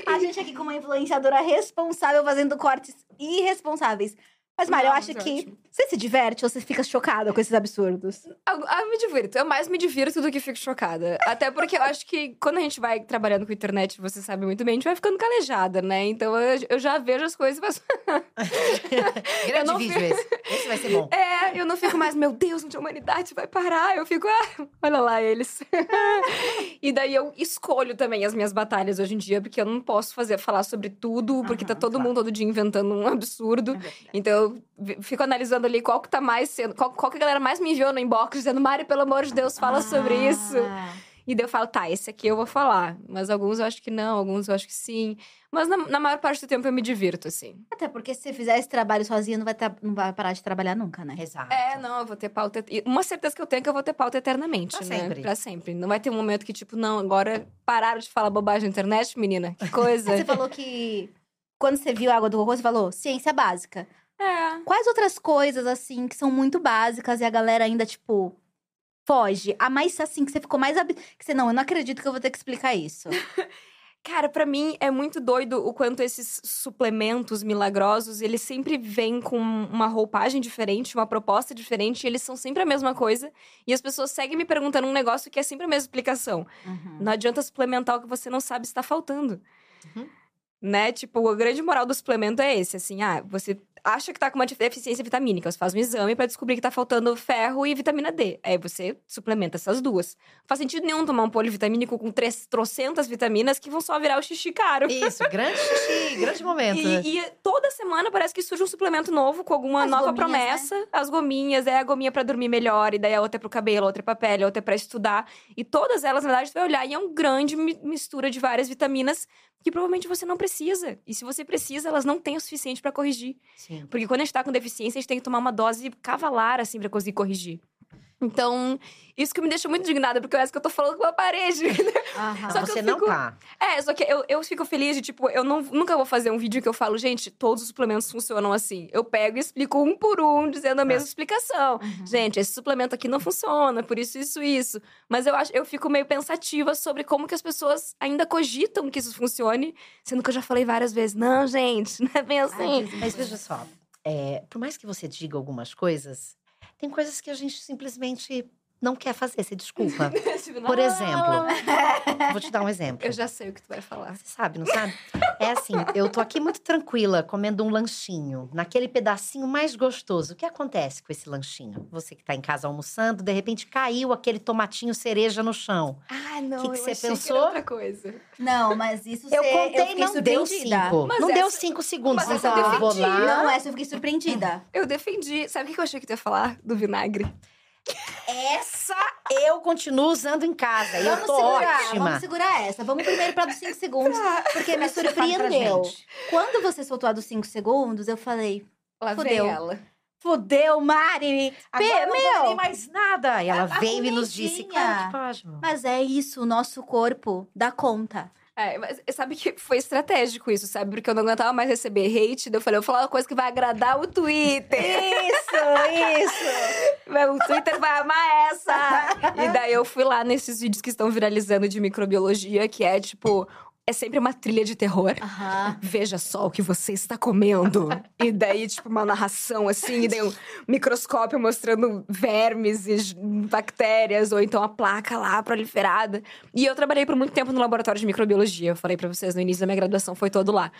Speaker 1: A gente aqui com uma influenciadora responsável fazendo cortes irresponsáveis. Mas, Mário, eu acho
Speaker 3: mas
Speaker 1: que
Speaker 3: ótimo.
Speaker 1: você se diverte ou você fica chocada com esses absurdos?
Speaker 3: Eu, eu me divirto. Eu mais me divirto do que fico chocada. Até porque eu acho que quando a gente vai trabalhando com internet, você sabe muito bem, a gente vai ficando calejada, né? Então eu, eu já vejo as coisas. Mas... (laughs) (laughs)
Speaker 2: Grande
Speaker 3: não
Speaker 2: vídeo esse. Esse vai ser bom.
Speaker 3: É, eu não fico mais, meu Deus, onde a humanidade vai parar? Eu fico, ah, olha lá eles. (laughs) e daí eu escolho também as minhas batalhas hoje em dia, porque eu não posso fazer, falar sobre tudo, porque tá
Speaker 1: Aham,
Speaker 3: todo
Speaker 2: claro.
Speaker 3: mundo todo dia inventando um absurdo. Então eu fico analisando ali qual que tá mais sendo. Qual, qual que a galera mais me enviou no inbox dizendo, Mari, pelo amor de Deus, fala sobre isso. E daí eu falo, tá, esse aqui eu vou falar. Mas alguns eu acho que não, alguns eu acho que sim. Mas na, na maior parte do tempo eu me divirto, assim.
Speaker 1: Até porque se você fizer esse trabalho sozinha, não vai, tra- não vai parar de trabalhar nunca, né?
Speaker 2: Exato.
Speaker 3: É, não, eu vou ter pauta. e Uma certeza que eu tenho é que eu vou ter pauta eternamente,
Speaker 2: Pra
Speaker 3: né?
Speaker 2: sempre.
Speaker 3: Pra sempre. Não vai ter um momento que, tipo, não, agora pararam de falar bobagem na internet, menina. Que (laughs) coisa.
Speaker 1: Você falou que quando você viu a água do cocô, você falou ciência básica.
Speaker 3: é.
Speaker 1: Quais outras coisas, assim, que são muito básicas e a galera ainda, tipo, foge? A mais, assim, que você ficou mais... Ab... Que você, não, eu não acredito que eu vou ter que explicar isso. (laughs)
Speaker 3: Cara, pra mim é muito doido o quanto esses suplementos milagrosos, eles sempre vêm com uma roupagem diferente, uma proposta diferente, e eles são sempre a mesma coisa. E as pessoas seguem me perguntando um negócio que é sempre a mesma explicação.
Speaker 1: Uhum.
Speaker 3: Não adianta suplementar o que você não sabe se tá faltando.
Speaker 2: Uhum.
Speaker 3: Né? Tipo, a grande moral do suplemento é esse, assim, ah, você acha que tá com uma deficiência vitamínica, você faz um exame pra descobrir que tá faltando ferro e vitamina D. Aí você suplementa essas duas. Não faz sentido nenhum tomar um polivitamínico com três, trocentas vitaminas que vão só virar o xixi caro.
Speaker 2: Isso, grande (laughs) xixi, grande momento.
Speaker 3: E, e toda semana parece que surge um suplemento novo com alguma
Speaker 1: As
Speaker 3: nova
Speaker 1: gominhas, né?
Speaker 3: promessa. As gominhas, é a gominha pra dormir melhor, e daí a outra é pro cabelo, a outra é pra pele, a outra é pra estudar. E todas elas, na verdade, você vai olhar e é uma grande mi- mistura de várias vitaminas que provavelmente você não precisa. E se você precisa, elas não têm o suficiente pra corrigir.
Speaker 2: Sim.
Speaker 3: Porque quando a gente tá com deficiência, a gente tem que tomar uma dose cavalar, assim, pra conseguir corrigir. Então, isso que me deixa muito indignada, porque eu acho que eu tô falando com uma parede. (laughs)
Speaker 1: Aham.
Speaker 3: Só que eu
Speaker 2: Você não
Speaker 3: fico-
Speaker 2: tá.
Speaker 3: É, só que eu, eu fico feliz de, tipo, eu não, nunca vou fazer um vídeo que eu falo, gente, todos os suplementos funcionam assim. Eu pego e explico um por um, dizendo a mesma explicação.
Speaker 1: Uhum.
Speaker 3: Gente, esse suplemento aqui não funciona, por isso, isso, isso. Mas eu acho, eu fico meio pensativa sobre como que as pessoas ainda cogitam que isso funcione, sendo que eu já falei várias vezes, não, gente, (laughs) não é bem assim.
Speaker 2: Mas veja só, é, por mais que você diga algumas coisas, tem coisas que a gente simplesmente não quer fazer, você desculpa. (laughs)
Speaker 3: Tipo,
Speaker 2: Por exemplo, vou te dar um exemplo.
Speaker 3: Eu já sei o que tu vai falar.
Speaker 2: Você sabe, não sabe? É assim, eu tô aqui muito tranquila, comendo um lanchinho, naquele pedacinho mais gostoso. O que acontece com esse lanchinho? Você que tá em casa almoçando, de repente caiu aquele tomatinho cereja no chão.
Speaker 3: Ah, não.
Speaker 2: Que que
Speaker 3: eu
Speaker 2: você
Speaker 3: achei
Speaker 2: pensou?
Speaker 3: era outra coisa.
Speaker 1: Não, mas isso
Speaker 2: Eu
Speaker 1: cê-
Speaker 2: contei,
Speaker 1: fiquei
Speaker 2: não deu cinco.
Speaker 3: Mas
Speaker 2: não deu
Speaker 3: essa-
Speaker 2: cinco segundos.
Speaker 3: mas
Speaker 2: Então
Speaker 3: eu
Speaker 2: eu
Speaker 3: defendi.
Speaker 2: lá.
Speaker 1: Não, essa eu fiquei surpreendida.
Speaker 3: Eu defendi. Sabe o que eu achei que tu ia falar? Do vinagre.
Speaker 2: Essa eu continuo usando em casa. e eu
Speaker 1: Vamos
Speaker 2: tô
Speaker 1: segurar,
Speaker 2: ótima.
Speaker 1: vamos segurar essa. Vamos primeiro pra dos 5 (laughs) segundos, porque me surpreendeu.
Speaker 2: gente.
Speaker 1: Quando você soltou a dos 5 segundos, eu falei,
Speaker 3: Lá
Speaker 1: Fudeu.
Speaker 3: ela.
Speaker 1: Fudeu, Mari!
Speaker 2: Agora
Speaker 1: Pê,
Speaker 2: eu não
Speaker 1: meu!
Speaker 2: mais nada. E ela
Speaker 1: A
Speaker 2: veio e nos disse, claro que pode. amor.
Speaker 1: Mas é isso, o nosso corpo dá conta.
Speaker 3: É, mas sabe que foi estratégico isso, sabe? Porque eu não aguentava mais receber hate. daí Eu falei, eu vou falar uma coisa que vai agradar o Twitter.
Speaker 1: Isso, isso! (laughs)
Speaker 3: o Twitter vai amar essa! E daí eu fui lá nesses vídeos que estão viralizando de microbiologia, que é tipo. É sempre uma trilha de terror. Veja só o que você está comendo. e daí, tipo, uma narração assim, e daí um microscópio mostrando vermes e bactérias, ou então a placa lá proliferada. E eu trabalhei por muito tempo no laboratório de microbiologia. Eu falei pra vocês no início da minha graduação, foi todo lá.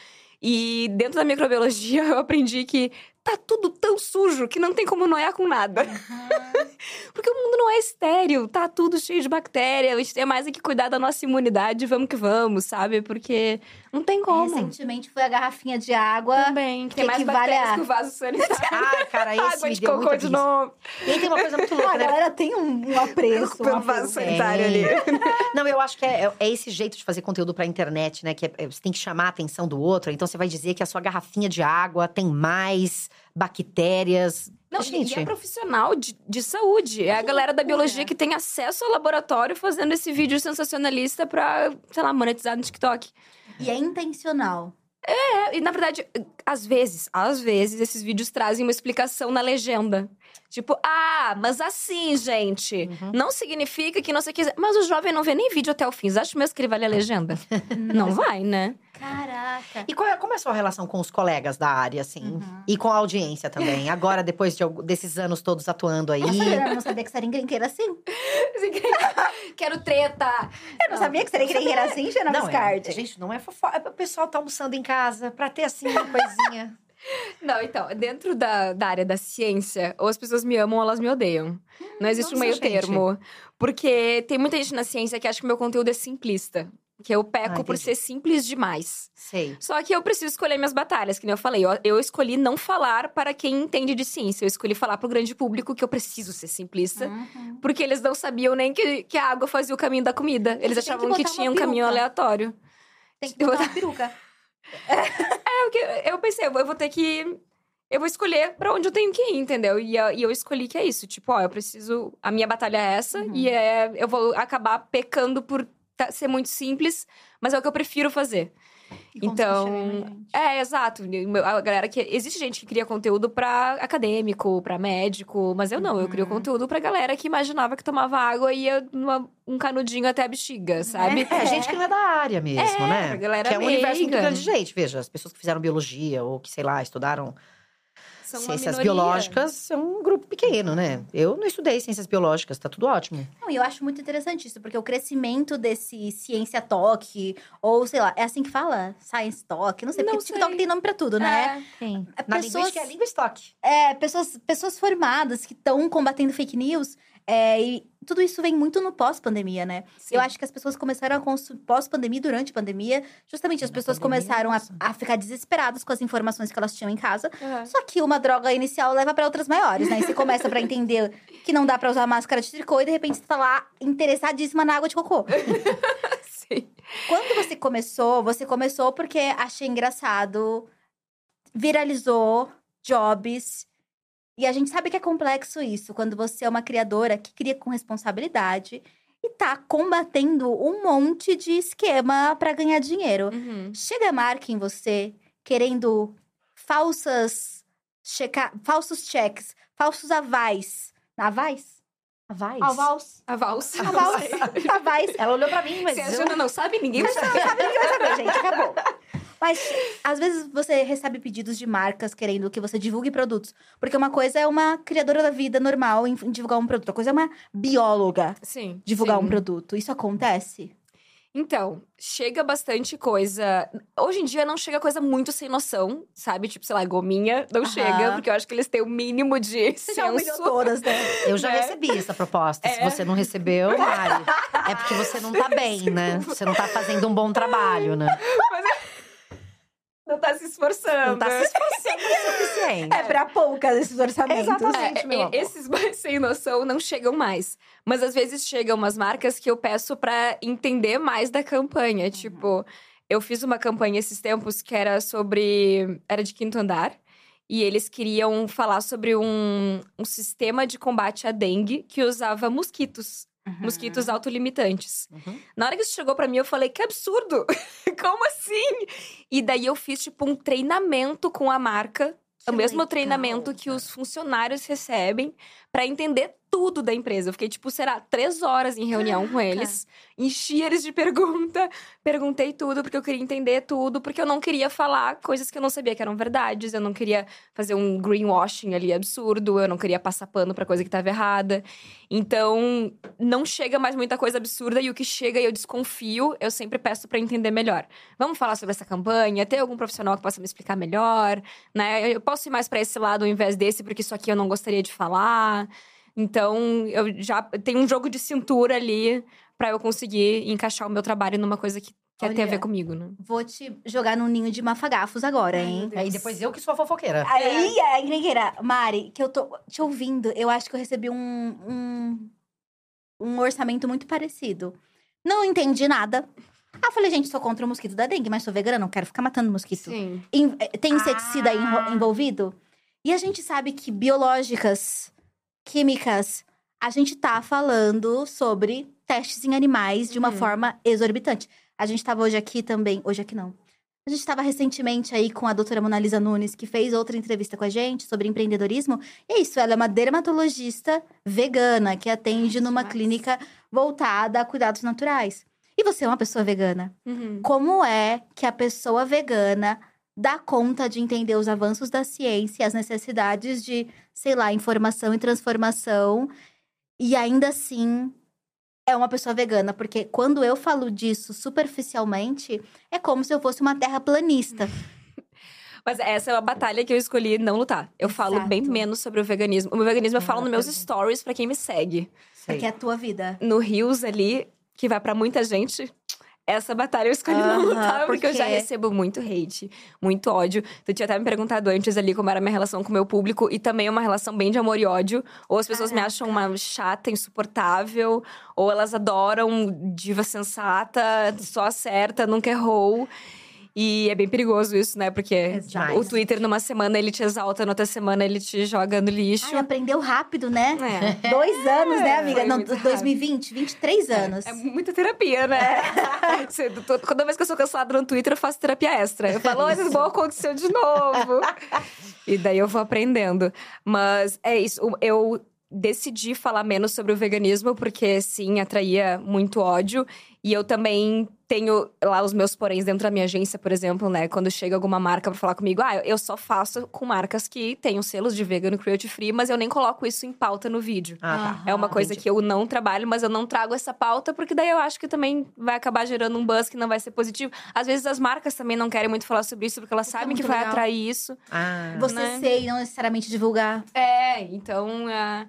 Speaker 3: E dentro da microbiologia (laughs) eu aprendi que tá tudo tão sujo que não tem como noiar com nada. (laughs) Porque o mundo não é estéril, tá tudo cheio de bactéria. A gente tem mais é que cuidar da nossa imunidade, vamos que vamos, sabe? Porque não tem como.
Speaker 1: Recentemente foi a garrafinha de água.
Speaker 3: Também, que tem mais
Speaker 1: equivale
Speaker 3: bactérias
Speaker 1: a-
Speaker 3: que o vaso sanitário.
Speaker 2: Ai, (laughs) cara, (laughs) esse
Speaker 3: Água
Speaker 2: me
Speaker 3: de
Speaker 2: deu
Speaker 3: cocô de novo.
Speaker 2: E aí tem uma coisa muito
Speaker 1: A
Speaker 2: louca, né?
Speaker 1: galera tem um, um apreço. um
Speaker 3: Pelo
Speaker 1: apreço.
Speaker 3: vaso sanitário ali.
Speaker 2: Não, eu acho que é, é esse jeito de fazer conteúdo pra internet, né? Que é- é- você tem que chamar a atenção do outro. Então você vai dizer que a sua garrafinha de água tem mais bactérias.
Speaker 3: Não,
Speaker 2: Gente,
Speaker 3: e é profissional de, de saúde. É a galera da biologia que tem acesso ao laboratório fazendo esse vídeo sensacionalista pra, sei lá, monetizar no TikTok.
Speaker 1: E é intencional.
Speaker 3: É, e na verdade, às vezes, às vezes, esses vídeos trazem uma explicação na legenda. Tipo, ah, mas assim, gente,
Speaker 2: Uhum.
Speaker 3: não significa que não sei o que. Mas o jovem não vê nem vídeo até o fim. Você acha mesmo que ele vai ler a legenda? (laughs) não vai, né?
Speaker 1: Caraca.
Speaker 2: E qual é, como é a sua relação com os colegas da área, assim?
Speaker 1: Uhum.
Speaker 2: E com a audiência também? Agora, depois de, desses anos todos atuando aí.
Speaker 1: Eu não sabia que você era encrenqueira assim. (laughs)
Speaker 3: Quero treta!
Speaker 1: Eu não sabia que você era encrenqueira assim, Jana
Speaker 2: Não,
Speaker 1: Biscardi.
Speaker 2: é, gente, não é fofoca. O pessoal tá almoçando em casa pra ter, assim, uma coisinha. (laughs)
Speaker 3: Não, então, dentro da, da área da ciência, ou as pessoas me amam ou elas me odeiam. Não existe um
Speaker 2: nossa,
Speaker 3: meio
Speaker 2: gente.
Speaker 3: termo. Porque tem muita gente na ciência que acha que meu conteúdo é simplista. Que eu peco
Speaker 2: Ah,
Speaker 3: por ser simples demais.
Speaker 2: Sei.
Speaker 3: Só que eu preciso escolher minhas batalhas, que nem eu falei. Eu, eu escolhi não falar para quem entende de ciência. Eu escolhi falar pro grande público que eu preciso ser simplista.
Speaker 1: Uhum.
Speaker 3: Porque eles não sabiam nem que, que a água fazia o caminho da comida. Eles
Speaker 1: tem
Speaker 3: achavam
Speaker 1: que
Speaker 3: que,
Speaker 1: botar
Speaker 3: tinha um
Speaker 1: uma
Speaker 3: caminho
Speaker 1: peruca.
Speaker 3: aleatório.
Speaker 1: Tem que botar uma peruca. (laughs)
Speaker 3: É, o que eu pensei, eu vou ter que. Eu vou escolher pra onde eu tenho que ir, entendeu? E, eu- escolhi que é isso. Tipo, ó, eu preciso. A minha batalha é essa.
Speaker 1: Uhum.
Speaker 3: E é, eu vou acabar pecando por ser muito simples, mas é o que eu prefiro fazer. Então? É, exato. A galera que. Existe gente que cria conteúdo pra acadêmico, pra médico, mas eu não. Eu crio
Speaker 1: Uhum.
Speaker 3: conteúdo pra galera que imaginava que tomava água e ia numa, um canudinho até a bexiga, sabe?
Speaker 2: É, gente que não é da área mesmo,
Speaker 3: É,
Speaker 2: né?
Speaker 3: galera
Speaker 2: que é um universo muito grande de gente. Veja, as pessoas que fizeram biologia ou que, sei lá, estudaram
Speaker 3: São uma
Speaker 2: ciências
Speaker 3: minoria.
Speaker 2: biológicas, é um grupo pequeno, né? Eu não estudei ciências biológicas, tá tudo ótimo.
Speaker 1: Não, e eu acho muito interessante isso, porque o crescimento desse ciência talk, ou sei lá, é assim que fala? Science talk, não sei,
Speaker 3: Não
Speaker 1: porque TikTok
Speaker 3: sei.
Speaker 1: tem nome pra tudo, né?
Speaker 3: É.
Speaker 2: Sim.
Speaker 1: É,
Speaker 2: Na
Speaker 1: pessoas-
Speaker 2: linguística é língua estoque.
Speaker 1: É, pessoas, pessoas formadas que estão combatendo fake news. É, e tudo isso vem muito no pós-pandemia, né?
Speaker 3: Sim.
Speaker 1: Eu acho que as pessoas começaram a consumir pós-pandemia durante a pandemia. Justamente, as
Speaker 2: Na
Speaker 1: pessoas
Speaker 2: pandemia,
Speaker 1: começaram a, a ficar desesperadas com as informações que elas tinham em casa.
Speaker 3: Aham.
Speaker 1: Só que uma droga inicial leva pra outras maiores, né? E você começa pra entender que não dá pra usar máscara de tricô e de repente você tá lá interessadíssima na água de cocô. (laughs)
Speaker 3: Sim.
Speaker 1: Quando você começou, você começou porque achei engraçado, viralizou jobs. E a gente sabe que é complexo isso, quando você é uma criadora que cria com responsabilidade e tá combatendo um monte de esquema pra ganhar dinheiro.
Speaker 3: Uhum.
Speaker 1: Chega a marca em você querendo falsas checa... falsos cheques, falsos avais. Avais?
Speaker 2: Avais?
Speaker 1: Avals. Avals. (laughs) (laughs) Avais.
Speaker 2: Ela olhou pra mim, mas
Speaker 3: Se a
Speaker 2: eu...
Speaker 3: Jana não sabe, ninguém vai
Speaker 1: Você
Speaker 3: saber.
Speaker 1: não sabe ninguém vai saber, gente. Acabou. (laughs) Mas às vezes você recebe pedidos de marcas querendo que você divulgue produtos. Porque uma coisa é uma criadora da vida normal em divulgar um produto, outra coisa é uma bióloga
Speaker 3: Sim.
Speaker 1: divulgar
Speaker 3: sim.
Speaker 1: um produto. Isso acontece?
Speaker 3: Então, chega bastante coisa. Hoje em dia não chega coisa muito sem noção, sabe? Tipo, sei lá, gominha não
Speaker 1: Aham.
Speaker 3: chega, porque eu acho que eles têm o mínimo de
Speaker 1: Você já
Speaker 3: senso.
Speaker 1: todas, né?
Speaker 2: Eu já
Speaker 3: Né?
Speaker 2: recebi essa proposta. Se
Speaker 3: É.
Speaker 2: você não recebeu, Mari, é porque você não tá bem, né? Você não tá fazendo um bom trabalho, né?
Speaker 3: Não tá se esforçando.
Speaker 2: Não tá se esforçando o suficiente.
Speaker 1: É pra poucas esses orçamentos.
Speaker 2: Exatamente.
Speaker 3: É,
Speaker 2: meu amor.
Speaker 3: esses mais sem noção não chegam mais. Mas às vezes chegam umas marcas que eu peço pra entender mais da campanha.
Speaker 2: Uhum.
Speaker 3: Tipo, eu fiz uma campanha esses tempos que era sobre. Era de quinto andar. E eles queriam falar sobre um, um sistema de combate à dengue que usava mosquitos. Mosquitos autolimitantes.
Speaker 2: Uhum.
Speaker 3: Na hora que isso chegou pra mim, eu falei, que absurdo! (laughs) Como assim? E daí eu fiz, tipo, um treinamento com a marca.
Speaker 1: Que
Speaker 3: o mesmo
Speaker 1: legal,
Speaker 3: treinamento que
Speaker 1: cara.
Speaker 3: os funcionários recebem pra entender tudo da empresa. Eu fiquei, tipo, será, três horas em reunião com eles. Enchi eles de pergunta. Perguntei tudo, porque eu queria entender tudo. Porque eu não queria falar coisas que eu não sabia que eram verdades. Eu não queria fazer um greenwashing ali absurdo. Eu não queria passar pano pra coisa que tava errada. Então, não chega mais muita coisa absurda. E o que chega e eu desconfio, eu sempre peço pra entender melhor. Vamos falar sobre essa campanha? Tem algum profissional que possa me explicar melhor? Né? Eu posso ir mais pra esse lado ao invés desse, porque isso aqui eu não gostaria de falar. Então, eu já tenho um jogo de cintura ali pra eu conseguir encaixar o meu trabalho numa coisa que quer ter a ver comigo, né?
Speaker 1: Vou te jogar num ninho de mafagafos agora, hein?
Speaker 2: Aí depois eu que sou a fofoqueira.
Speaker 1: Aí, é, Gringueira. Mari, que eu tô te ouvindo, eu acho que eu recebi um, um, um orçamento muito parecido. Não entendi nada. Ah, eu falei, gente, sou contra o mosquito da dengue, mas sou vegana, não quero ficar matando mosquito.
Speaker 3: Sim.
Speaker 1: Eh, tem inseticida
Speaker 2: Ah.
Speaker 1: envolvido? E a gente sabe que biológicas, químicas, a gente tá falando sobre testes em animais de uma
Speaker 3: Uhum.
Speaker 1: forma exorbitante. A gente tava hoje aqui também. Hoje aqui não. A gente estava recentemente aí com a doutora Monalisa Nunes, que fez outra entrevista com a gente sobre empreendedorismo. E é isso, ela é uma dermatologista vegana que atende numa clínica voltada a cuidados naturais. E você é uma pessoa vegana
Speaker 3: Uhum.
Speaker 1: como é que a pessoa vegana dá conta de entender os avanços da ciência, as necessidades de, sei lá, informação e transformação, e ainda assim é uma pessoa vegana, porque quando eu falo disso superficialmente, é como se eu fosse uma terraplanista. (laughs)
Speaker 3: Mas essa é uma batalha que eu escolhi não lutar. Eu falo bem menos sobre o veganismo. O meu veganismo eu falo nos meus stories pra quem me segue.
Speaker 2: Sei.
Speaker 1: Porque é a tua vida.
Speaker 3: No Rios ali, que vai pra muita gente. Essa batalha eu escolhi não lutar, porque eu já
Speaker 1: porque-
Speaker 3: recebo muito hate, muito ódio. Tu tinha até me perguntado antes ali como era minha relação com o meu público, e também uma relação bem de amor e ódio. Ou as pessoas me
Speaker 1: Caraca.
Speaker 3: acham uma chata, insuportável, ou elas adoram diva sensata, só acerta, nunca errou. E é bem perigoso isso, né? Porque
Speaker 1: Exato.
Speaker 3: o Twitter, numa semana, ele te exalta, na outra semana, ele te joga no lixo.
Speaker 1: Ai, aprendeu rápido, né?
Speaker 3: É.
Speaker 1: Dois anos, né, amiga?
Speaker 3: foi
Speaker 1: Não,
Speaker 3: muito rápido.
Speaker 1: 2020, 23 anos.
Speaker 3: É muita terapia, né? (laughs) To- Toda vez que eu sou cancelada no Twitter, eu faço terapia extra. Eu falo, olha, bom, aconteceu de novo. e daí eu vou aprendendo. Mas é isso, eu decidi falar menos sobre o veganismo, porque sim, atraía muito ódio. E eu também tenho lá os meus poréns dentro da minha agência, por exemplo, né? Quando chega alguma marca pra falar comigo, ah, eu só faço com marcas que tenham selos de vegano, cruelty free, mas eu nem coloco isso em pauta no vídeo.
Speaker 2: Ah, tá.
Speaker 3: É uma coisa
Speaker 2: Entendi.
Speaker 3: que eu não trabalho, mas eu não trago essa pauta, porque daí eu acho que também vai acabar gerando um buzz que não vai ser positivo. Às vezes as marcas também não querem muito falar sobre isso, porque elas
Speaker 1: Isso é
Speaker 3: sabem que
Speaker 1: muito
Speaker 3: vai
Speaker 1: legal.
Speaker 3: atrair isso.
Speaker 2: Ah,
Speaker 1: Você
Speaker 3: né?
Speaker 1: ser e não necessariamente divulgar.
Speaker 3: É, então. ah,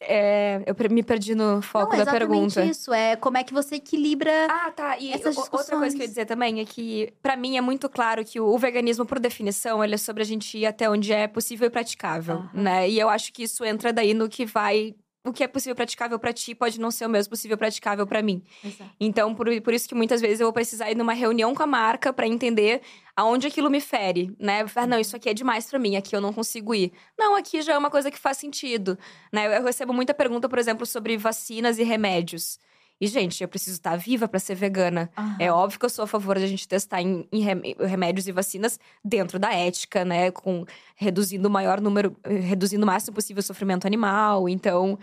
Speaker 3: é, eu me perdi no foco
Speaker 1: não, é
Speaker 3: da
Speaker 1: exatamente
Speaker 3: pergunta.
Speaker 1: isso. É como é que você equilibra.
Speaker 3: Ah, tá. E
Speaker 1: Essas
Speaker 3: outra coisa que eu ia dizer também é que, pra mim, é muito claro que o, veganismo, por definição, ele é sobre a gente ir até onde é possível e praticável, né? E eu acho que isso entra daí no que vai. O que é possível praticável pra ti pode não ser o mesmo possível praticável pra mim.
Speaker 1: Exato.
Speaker 3: Então, por, por isso que muitas vezes eu vou precisar ir numa reunião com a marca pra entender aonde aquilo me fere, né? Ah, não, isso aqui é demais pra mim, aqui eu não consigo ir. Não, aqui já é uma coisa que faz sentido, né? Eu recebo muita pergunta, por exemplo, sobre vacinas e remédios. E, gente, eu preciso estar viva pra ser vegana. É óbvio que eu sou a favor de a gente testar em, em rem- remédios e vacinas dentro da ética, né? Com reduzindo o maior número, eh, reduzindo o máximo possível o sofrimento animal. Então,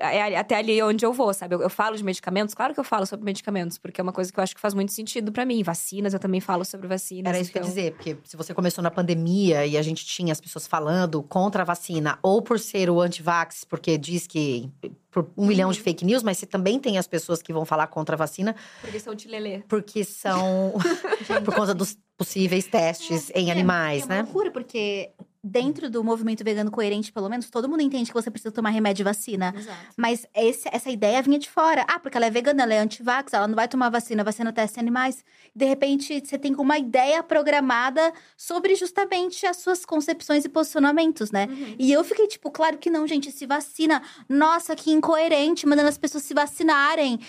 Speaker 3: é até ali onde eu vou, sabe? Eu, eu falo de medicamentos, claro que eu falo sobre medicamentos, porque é uma coisa que eu acho que faz muito sentido pra mim. Vacinas, eu também falo sobre vacinas.
Speaker 2: Era isso que eu ia
Speaker 3: então-
Speaker 2: dizer, porque se você começou na pandemia e a gente tinha as pessoas falando contra a vacina, ou por ser o antivax, porque diz que por um milhão
Speaker 3: Uhum.
Speaker 2: de fake news, mas você também tem as pessoas que vão falar contra a vacina,
Speaker 3: Porque são de lelê.
Speaker 2: porque são (laughs) (laughs) por conta dos possíveis testes em animais,
Speaker 1: é uma
Speaker 2: né?
Speaker 1: loucura, porque dentro do movimento vegano coerente, pelo menos, todo mundo entende que você precisa tomar remédio e vacina.
Speaker 3: Exato.
Speaker 1: Mas esse- essa ideia vinha de fora. Ah, porque ela é vegana, ela é antivax, ela não vai tomar vacina, vacina testa em animais. De repente, você tem uma ideia programada sobre justamente as suas concepções e posicionamentos, né?
Speaker 3: Uhum.
Speaker 1: E eu fiquei tipo, claro que não, gente, se vacina. Nossa, que incoerente, mandando as pessoas se vacinarem.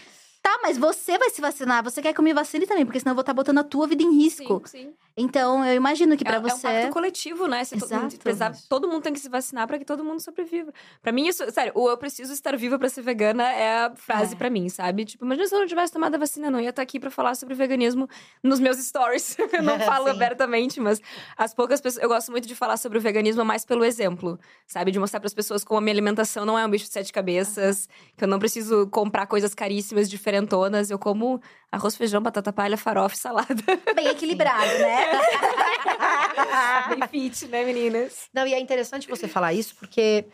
Speaker 1: Tá, mas você vai se vacinar, você quer que eu me vacine também, porque senão eu vou estar botando a tua vida em risco.
Speaker 3: Sim, sim.
Speaker 1: Então, eu imagino que pra
Speaker 3: é, é um
Speaker 1: você.
Speaker 3: pacto coletivo, né? Se todo, mundo
Speaker 1: Exato.
Speaker 3: todo mundo tem que se vacinar pra que todo mundo sobreviva. Pra mim, isso, sério, o eu preciso estar viva pra ser vegana é a frase
Speaker 1: É.
Speaker 3: pra mim, sabe? Tipo, imagina se eu não tivesse tomado a vacina, eu não ia estar aqui pra falar sobre veganismo nos meus stories. (laughs) eu não (laughs) falo abertamente, mas as poucas pessoas. Eu gosto muito de falar sobre o veganismo mais pelo exemplo, sabe? De mostrar pras pessoas como a minha alimentação não é um bicho de sete cabeças, que eu não preciso comprar coisas caríssimas, diferentonas. Eu como arroz, feijão, batata palha, farofa e salada.
Speaker 1: Bem equilibrado, né? (laughs) (laughs)
Speaker 3: Bem fit, né, meninas?
Speaker 2: Não, e é interessante você falar isso, porque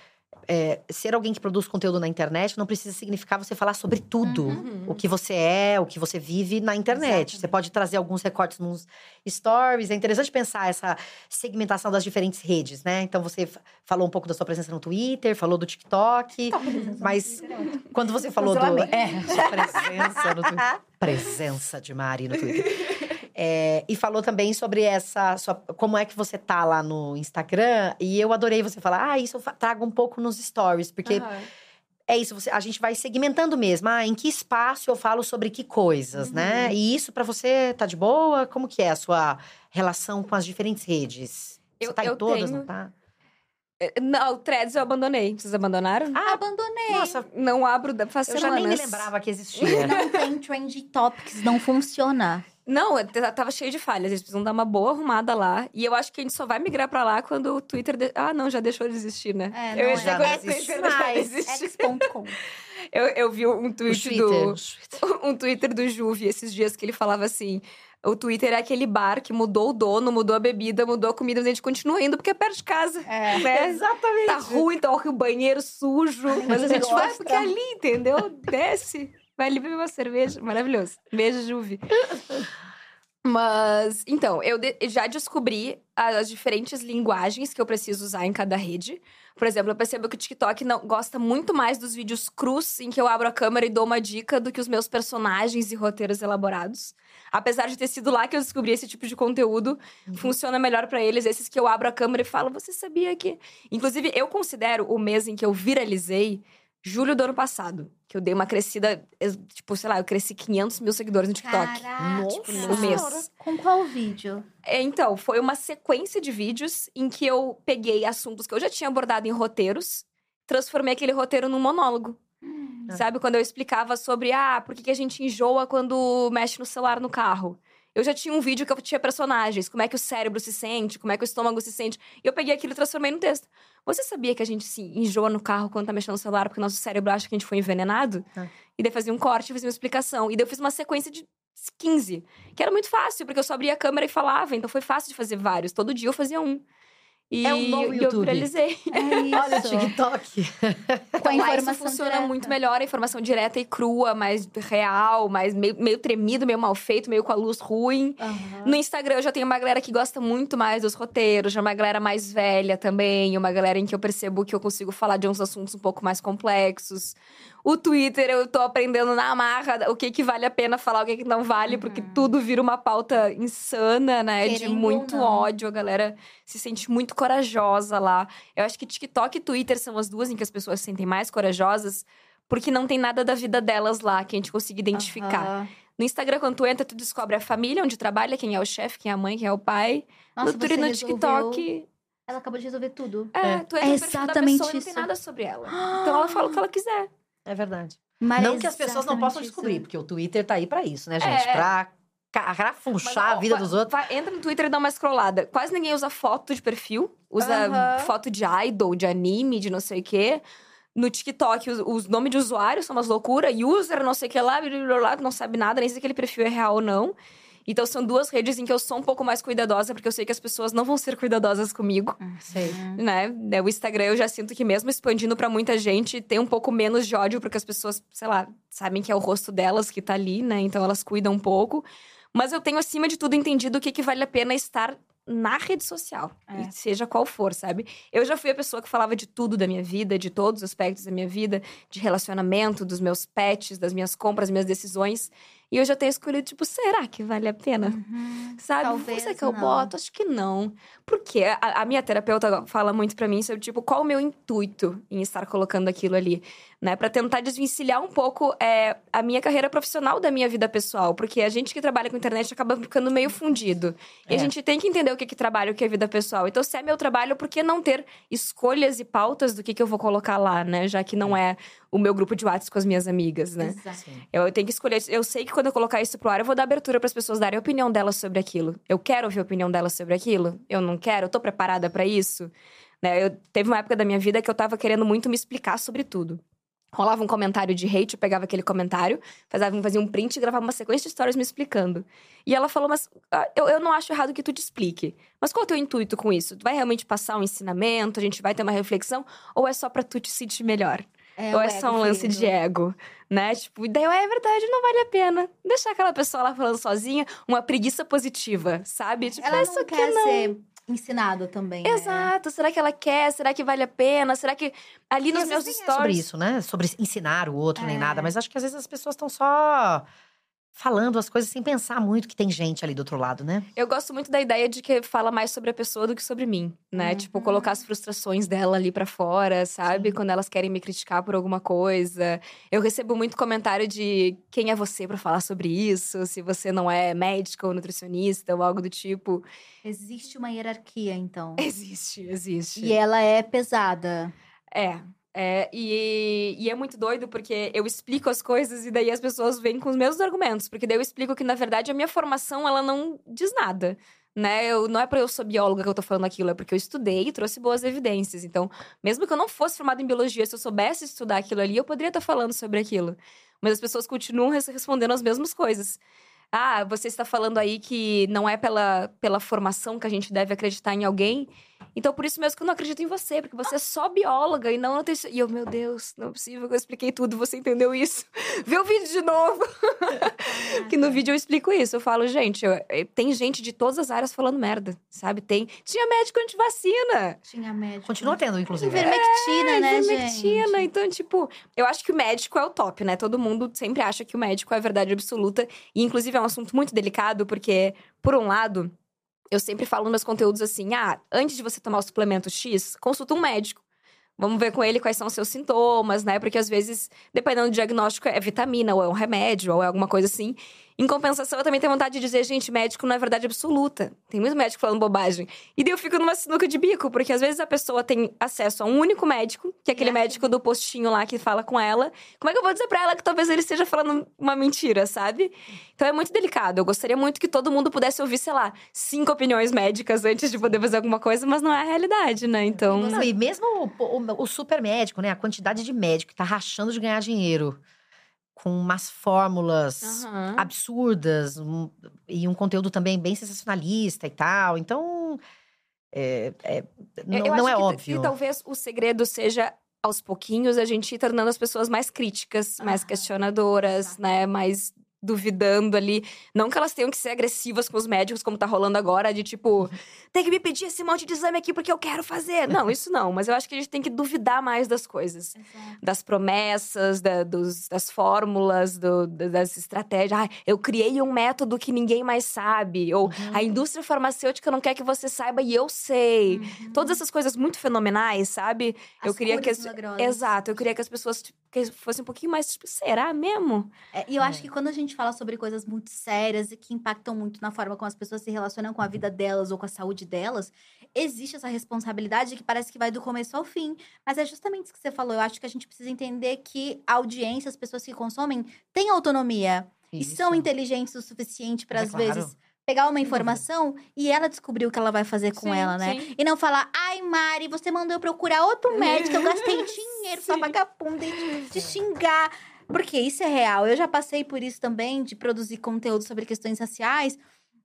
Speaker 2: é, ser alguém que produz conteúdo na internet não precisa significar você falar sobre tudo.
Speaker 3: Uhum.
Speaker 2: O que você é, o que você vive na internet.
Speaker 1: Exatamente.
Speaker 2: Você pode trazer alguns recortes nos stories. É interessante pensar essa segmentação das diferentes redes, né? Então, você falou um pouco da sua presença no Twitter, falou do TikTok. Mas quando você falou do. É, sua presença no Twitter. Presença de Mari no Twitter. (laughs) É, e falou também sobre essa. sua- como é que você tá lá no Instagram. E eu adorei você falar, ah, isso eu trago um pouco nos stories, porque
Speaker 3: Aham.
Speaker 2: é isso, você- a gente vai segmentando mesmo. Ah, em que espaço eu falo sobre que coisas, né? E isso pra você tá de boa? Como que é a sua relação com as diferentes redes?
Speaker 3: Eu-
Speaker 2: você tá
Speaker 3: eu
Speaker 2: em todas,
Speaker 3: tenho-
Speaker 2: não tá?
Speaker 3: É, Não, o Threads eu abandonei. Vocês abandonaram?
Speaker 2: Ah,
Speaker 1: Abandonei.
Speaker 2: nossa,
Speaker 3: Não abro faz
Speaker 2: eu já
Speaker 3: semanas.
Speaker 2: nem me lembrava que (laughs) existia.
Speaker 1: Não tem trend topics, não funciona.
Speaker 3: Não, tava cheio de falhas. Eles precisam dar uma boa arrumada lá. E eu acho que a gente só vai migrar pra lá quando o Twitter. de- Ah, não, já deixou de existir, né?
Speaker 1: É,
Speaker 3: eu
Speaker 1: não
Speaker 3: ia dizer quando o Twitter
Speaker 2: mais.
Speaker 1: X.com. (laughs)
Speaker 3: Eu, eu vi um tweet
Speaker 2: Twitter.
Speaker 3: do. (laughs) Um Twitter do Juve esses dias que ele falava assim. O Twitter é aquele bar que mudou o dono, mudou a bebida, mudou a comida, mas a gente continua indo porque é perto de casa.
Speaker 1: É.
Speaker 3: né? (laughs)
Speaker 2: Exatamente.
Speaker 3: Tá ruim, tá o banheiro sujo. Mas a gente vai porque é ali, entendeu? Desce. Vai ali beber uma cerveja. Maravilhoso. Beijo, Juve. Mas, então, eu de- já descobri as diferentes linguagens que eu preciso usar em cada rede. Por exemplo, eu percebo que o TikTok não, gosta muito mais dos vídeos crus, em que eu abro a câmera e dou uma dica, do que os meus personagens e roteiros elaborados. Apesar de ter sido lá que eu descobri esse tipo de conteúdo, funciona melhor pra eles esses que eu abro a câmera e falo, você sabia que. Inclusive, eu considero o mês em que eu viralizei julho do ano passado. Que eu dei uma crescida, tipo, sei lá, eu cresci 500 mil seguidores no TikTok.
Speaker 1: Caraca.
Speaker 2: Nossa.
Speaker 3: no mês.
Speaker 1: Com qual vídeo?
Speaker 3: É, Então, foi uma sequência de vídeos em que eu peguei assuntos que eu já tinha abordado em roteiros, transformei aquele roteiro num monólogo.
Speaker 2: Ah.
Speaker 3: Sabe? Quando eu explicava sobre, ah, por que, que a gente enjoa quando mexe no celular no carro. Eu já tinha um vídeo que eu tinha personagens, como é que o cérebro se sente, como é que o estômago se sente. E eu peguei aquilo e transformei no texto. Você sabia que a gente se enjoa no carro quando tá mexendo no celular porque o nosso cérebro acha que a gente foi envenenado?
Speaker 2: Ah.
Speaker 3: E daí fazia um corte, fazia uma explicação. E daí eu fiz uma sequência de 15. Que era muito fácil, porque eu só abria a câmera e falava. Então foi fácil de fazer vários. Todo dia eu fazia um. E,
Speaker 2: É um novo
Speaker 3: e eu
Speaker 2: YouTube.
Speaker 3: viralizei.
Speaker 1: É isso.
Speaker 2: Olha o TikTok.
Speaker 1: Com a
Speaker 3: isso
Speaker 1: informação
Speaker 3: funciona
Speaker 1: direta.
Speaker 3: muito melhor, a informação direta e crua, mais real, mais meio, meio tremido, meio mal feito, meio com a luz ruim.
Speaker 1: Aham.
Speaker 3: No Instagram eu já tenho uma galera que gosta muito mais dos roteiros, já uma galera mais velha também, uma galera em que eu percebo que eu consigo falar de uns assuntos um pouco mais complexos. O Twitter eu tô aprendendo na amarra o que que vale a pena falar, o que que não vale, porque tudo vira uma pauta insana, né? de
Speaker 1: Querendo ou
Speaker 3: muito ódio, a galera se sente muito corajosa lá. Eu acho que TikTok e Twitter são as duas em que as pessoas se sentem mais corajosas, porque não tem nada da vida delas lá que a gente consiga identificar.
Speaker 1: Aham.
Speaker 3: No Instagram, quando tu entra, tu descobre a família onde trabalha, quem é o chefe, quem é a mãe, quem é o pai.
Speaker 1: Nossa,
Speaker 3: no Twitter e no
Speaker 1: resolveu-
Speaker 3: TikTok.
Speaker 1: Ela acabou de resolver tudo.
Speaker 3: É,
Speaker 2: É.
Speaker 3: tu entra
Speaker 1: É
Speaker 3: no perfil da
Speaker 1: exatamente
Speaker 3: pessoa e não tem
Speaker 1: isso.
Speaker 3: nada sobre ela. (gasps) Então ela fala o que ela quiser.
Speaker 2: É verdade.
Speaker 1: Mas
Speaker 2: não que as pessoas não possam
Speaker 1: isso.
Speaker 2: descobrir, porque o Twitter tá aí pra isso, né, gente?
Speaker 3: É.
Speaker 2: Pra carafunchar a vida
Speaker 3: vai-
Speaker 2: dos outros.
Speaker 3: vai- entra no Twitter e dá uma scrollada. Quase ninguém usa foto de perfil. Usa
Speaker 1: Aham.
Speaker 3: foto de idol, de anime, de não sei o quê. no TikTok, os, os nomes de usuários são umas loucuras, user, não sei o que lá, blá, blá, blá, não sabe nada, nem sei se aquele perfil é real ou não. Então são duas redes em que eu sou um pouco mais cuidadosa, porque eu sei que as pessoas não vão ser cuidadosas comigo,
Speaker 2: Sei. (laughs)
Speaker 3: né? É, O Instagram eu já sinto que mesmo expandindo pra muita gente, tem um pouco menos de ódio, porque as pessoas, sei lá, sabem que é o rosto delas que tá ali, né? Então elas cuidam um pouco. Mas eu tenho, acima de tudo, entendido o que, que vale a pena estar na rede social.
Speaker 1: É.
Speaker 3: Seja qual for, sabe? Eu já fui a pessoa que falava de tudo da minha vida, de todos os aspectos da minha vida, de relacionamento, dos meus pets, das minhas compras, minhas decisões. E eu já tenho escolhido, tipo, será que vale a pena? Sabe?
Speaker 1: Talvez
Speaker 3: Você que eu
Speaker 1: não.
Speaker 3: boto? Acho que não. Porque a, a minha terapeuta fala muito pra mim sobre, tipo, qual o meu intuito em estar colocando aquilo ali, né? Pra tentar desvencilhar um pouco é, a minha carreira profissional da minha vida pessoal. Porque a gente que trabalha com internet acaba ficando meio fundido. E
Speaker 2: É.
Speaker 3: a gente tem que entender o que, que trabalho e o que é vida pessoal. Então, se é meu trabalho, por que não ter escolhas e pautas do que, que eu vou colocar lá, né? Já que não é o meu grupo de WhatsApp com as minhas amigas, né?
Speaker 1: Exato.
Speaker 3: Eu tenho que escolher. Eu sei que quando eu colocar isso pro ar, eu vou dar abertura para as pessoas darem a opinião delas sobre aquilo. Eu quero ouvir a opinião delas sobre aquilo? Eu não quero? Eu tô preparada para isso? Né? Eu, teve uma época da minha vida que eu tava querendo muito me explicar sobre tudo. Rolava um comentário de hate, eu pegava aquele comentário, fazia, fazia um print e gravava uma sequência de histórias me explicando. E ela falou, mas ah, eu, eu não acho errado que tu te explique. Mas qual é o teu intuito com isso? Tu vai realmente passar um ensinamento? A gente vai ter uma reflexão? Ou é só pra tu te sentir melhor?
Speaker 1: É
Speaker 3: Ou é só um lance de ego, né? Tipo, e daí é verdade, não vale a pena. Deixar aquela pessoa lá falando sozinha, uma preguiça positiva, sabe? Tipo,
Speaker 1: Ela
Speaker 3: "Ah,
Speaker 1: não quer
Speaker 3: não.
Speaker 1: ser ensinado também, né?
Speaker 3: Exato. Será que ela quer? Será que vale a pena? Será que ali
Speaker 2: E
Speaker 3: nos meus
Speaker 2: nem é
Speaker 3: stories.
Speaker 2: sobre isso, né? Sobre ensinar o outro nem
Speaker 1: É.
Speaker 2: nada. Mas acho que às vezes as pessoas estão só falando as coisas sem pensar muito que tem gente ali do outro lado, né?
Speaker 3: Eu gosto muito da ideia de que fala mais sobre a pessoa do que sobre mim, né?
Speaker 1: Uhum.
Speaker 3: Tipo, colocar as frustrações dela ali pra fora, sabe?
Speaker 2: Sim.
Speaker 3: Quando elas querem me criticar por alguma coisa. Eu recebo muito comentário de quem é você pra falar sobre isso, se você não é médico ou nutricionista ou algo do tipo.
Speaker 1: Existe uma hierarquia, então. (laughs)
Speaker 3: Existe, existe.
Speaker 1: E ela é pesada.
Speaker 3: É. É, e, e é muito doido porque eu explico as coisas e daí as pessoas vêm com os mesmos argumentos. Porque daí eu explico que, na verdade, a minha formação, ela não diz nada. Né? Eu, não é porque eu sou bióloga que eu tô falando aquilo, é porque eu estudei e trouxe boas evidências. Então, mesmo que eu não fosse formada em biologia, se eu soubesse estudar aquilo ali, eu poderia estar falando sobre aquilo. Mas as pessoas continuam res- respondendo as mesmas coisas. Ah, você está falando aí que não é pela, pela formação que a gente deve acreditar em alguém. Então, por isso mesmo que eu não acredito em você, porque você é só bióloga e não nutrici- E eu, meu Deus, não é possível que eu expliquei tudo, você entendeu isso. (laughs) Vê o vídeo de novo. (laughs) que no vídeo eu explico isso. Eu falo, gente, eu- eh, tem gente de todas as áreas falando merda, sabe? Tem. Tinha médico antivacina.
Speaker 1: Tinha médico.
Speaker 2: Continua tendo, inclusive.
Speaker 1: Ivermectina, né,
Speaker 3: Ivermectina.
Speaker 1: gente?
Speaker 3: Então, tipo, eu acho que o médico é o top, né? Todo mundo sempre acha que o médico é a verdade absoluta. E, inclusive, é um assunto muito delicado, porque, por um lado, eu sempre falo nos meus conteúdos assim: ah, antes de você tomar o suplemento X, consulta um médico. Vamos ver com ele quais são os seus sintomas, né? Porque às vezes, dependendo do diagnóstico, é vitamina, ou é um remédio, ou é alguma coisa assim. Em compensação, eu também tenho vontade de dizer, gente, médico não é verdade absoluta. Tem muito médico falando bobagem. E daí eu fico numa sinuca de bico, porque às vezes a pessoa tem acesso a um único médico, que é aquele
Speaker 1: E
Speaker 3: médico do postinho lá que fala com ela. Como é que eu vou dizer pra ela que talvez ele esteja falando uma mentira, sabe? Então é muito delicado. Eu gostaria muito que todo mundo pudesse ouvir, sei lá, cinco opiniões médicas antes de poder fazer alguma coisa, mas não é a realidade, né? Então.
Speaker 2: Não, e mesmo o, o- o super médico, né? A quantidade de médico que tá rachando de ganhar dinheiro com umas fórmulas
Speaker 3: Aham.
Speaker 2: absurdas um- e um conteúdo também bem sensacionalista e tal. Então, é, é- não,
Speaker 3: Eu
Speaker 2: não
Speaker 3: acho
Speaker 2: é
Speaker 3: que,
Speaker 2: óbvio.
Speaker 3: Que talvez o segredo seja, aos pouquinhos, a gente ir tornando as pessoas mais críticas, mais
Speaker 1: Aham.
Speaker 3: questionadoras,
Speaker 1: Exato.
Speaker 3: né? Mais duvidando ali. Não que elas tenham que ser agressivas com os médicos, como tá rolando agora, de tipo, tem que me pedir esse monte de exame aqui porque eu quero fazer. Não, isso não. Mas eu acho que a gente tem que duvidar mais das coisas.
Speaker 1: Exato.
Speaker 3: Das promessas, da- dos- das fórmulas, do- da- das estratégias. Ah, eu criei um método que ninguém mais sabe. Ou
Speaker 2: Uhum.
Speaker 3: a indústria farmacêutica não quer que você saiba e eu sei.
Speaker 1: Uhum.
Speaker 3: Todas essas coisas muito fenomenais, sabe? eu
Speaker 1: As
Speaker 3: queria que as...
Speaker 1: milagrosas.
Speaker 3: Exato, eu queria que as pessoas tipo, que fossem um pouquinho mais tipo, será mesmo?
Speaker 1: É, e eu acho
Speaker 2: É.
Speaker 1: que quando a gente fala sobre coisas muito sérias e que impactam muito na forma como as pessoas se relacionam com a vida delas ou com a saúde delas, existe essa responsabilidade que parece que vai do começo ao fim. Mas é justamente isso que você falou. Eu acho que a gente precisa entender que a audiência, as pessoas que consomem, têm autonomia. E
Speaker 2: Isso.
Speaker 1: são inteligentes o suficiente para,
Speaker 2: é
Speaker 1: às
Speaker 2: claro.
Speaker 1: vezes, pegar uma informação e ela descobrir o que ela vai fazer com
Speaker 3: Sim,
Speaker 1: ela, né?
Speaker 3: sim.
Speaker 1: E não falar, ai, Mari, você mandou eu procurar outro médico, eu gastei (laughs) dinheiro, sua vagabunda, e te xingar. Porque isso é real. Eu já passei por isso também, de produzir conteúdo sobre questões raciais.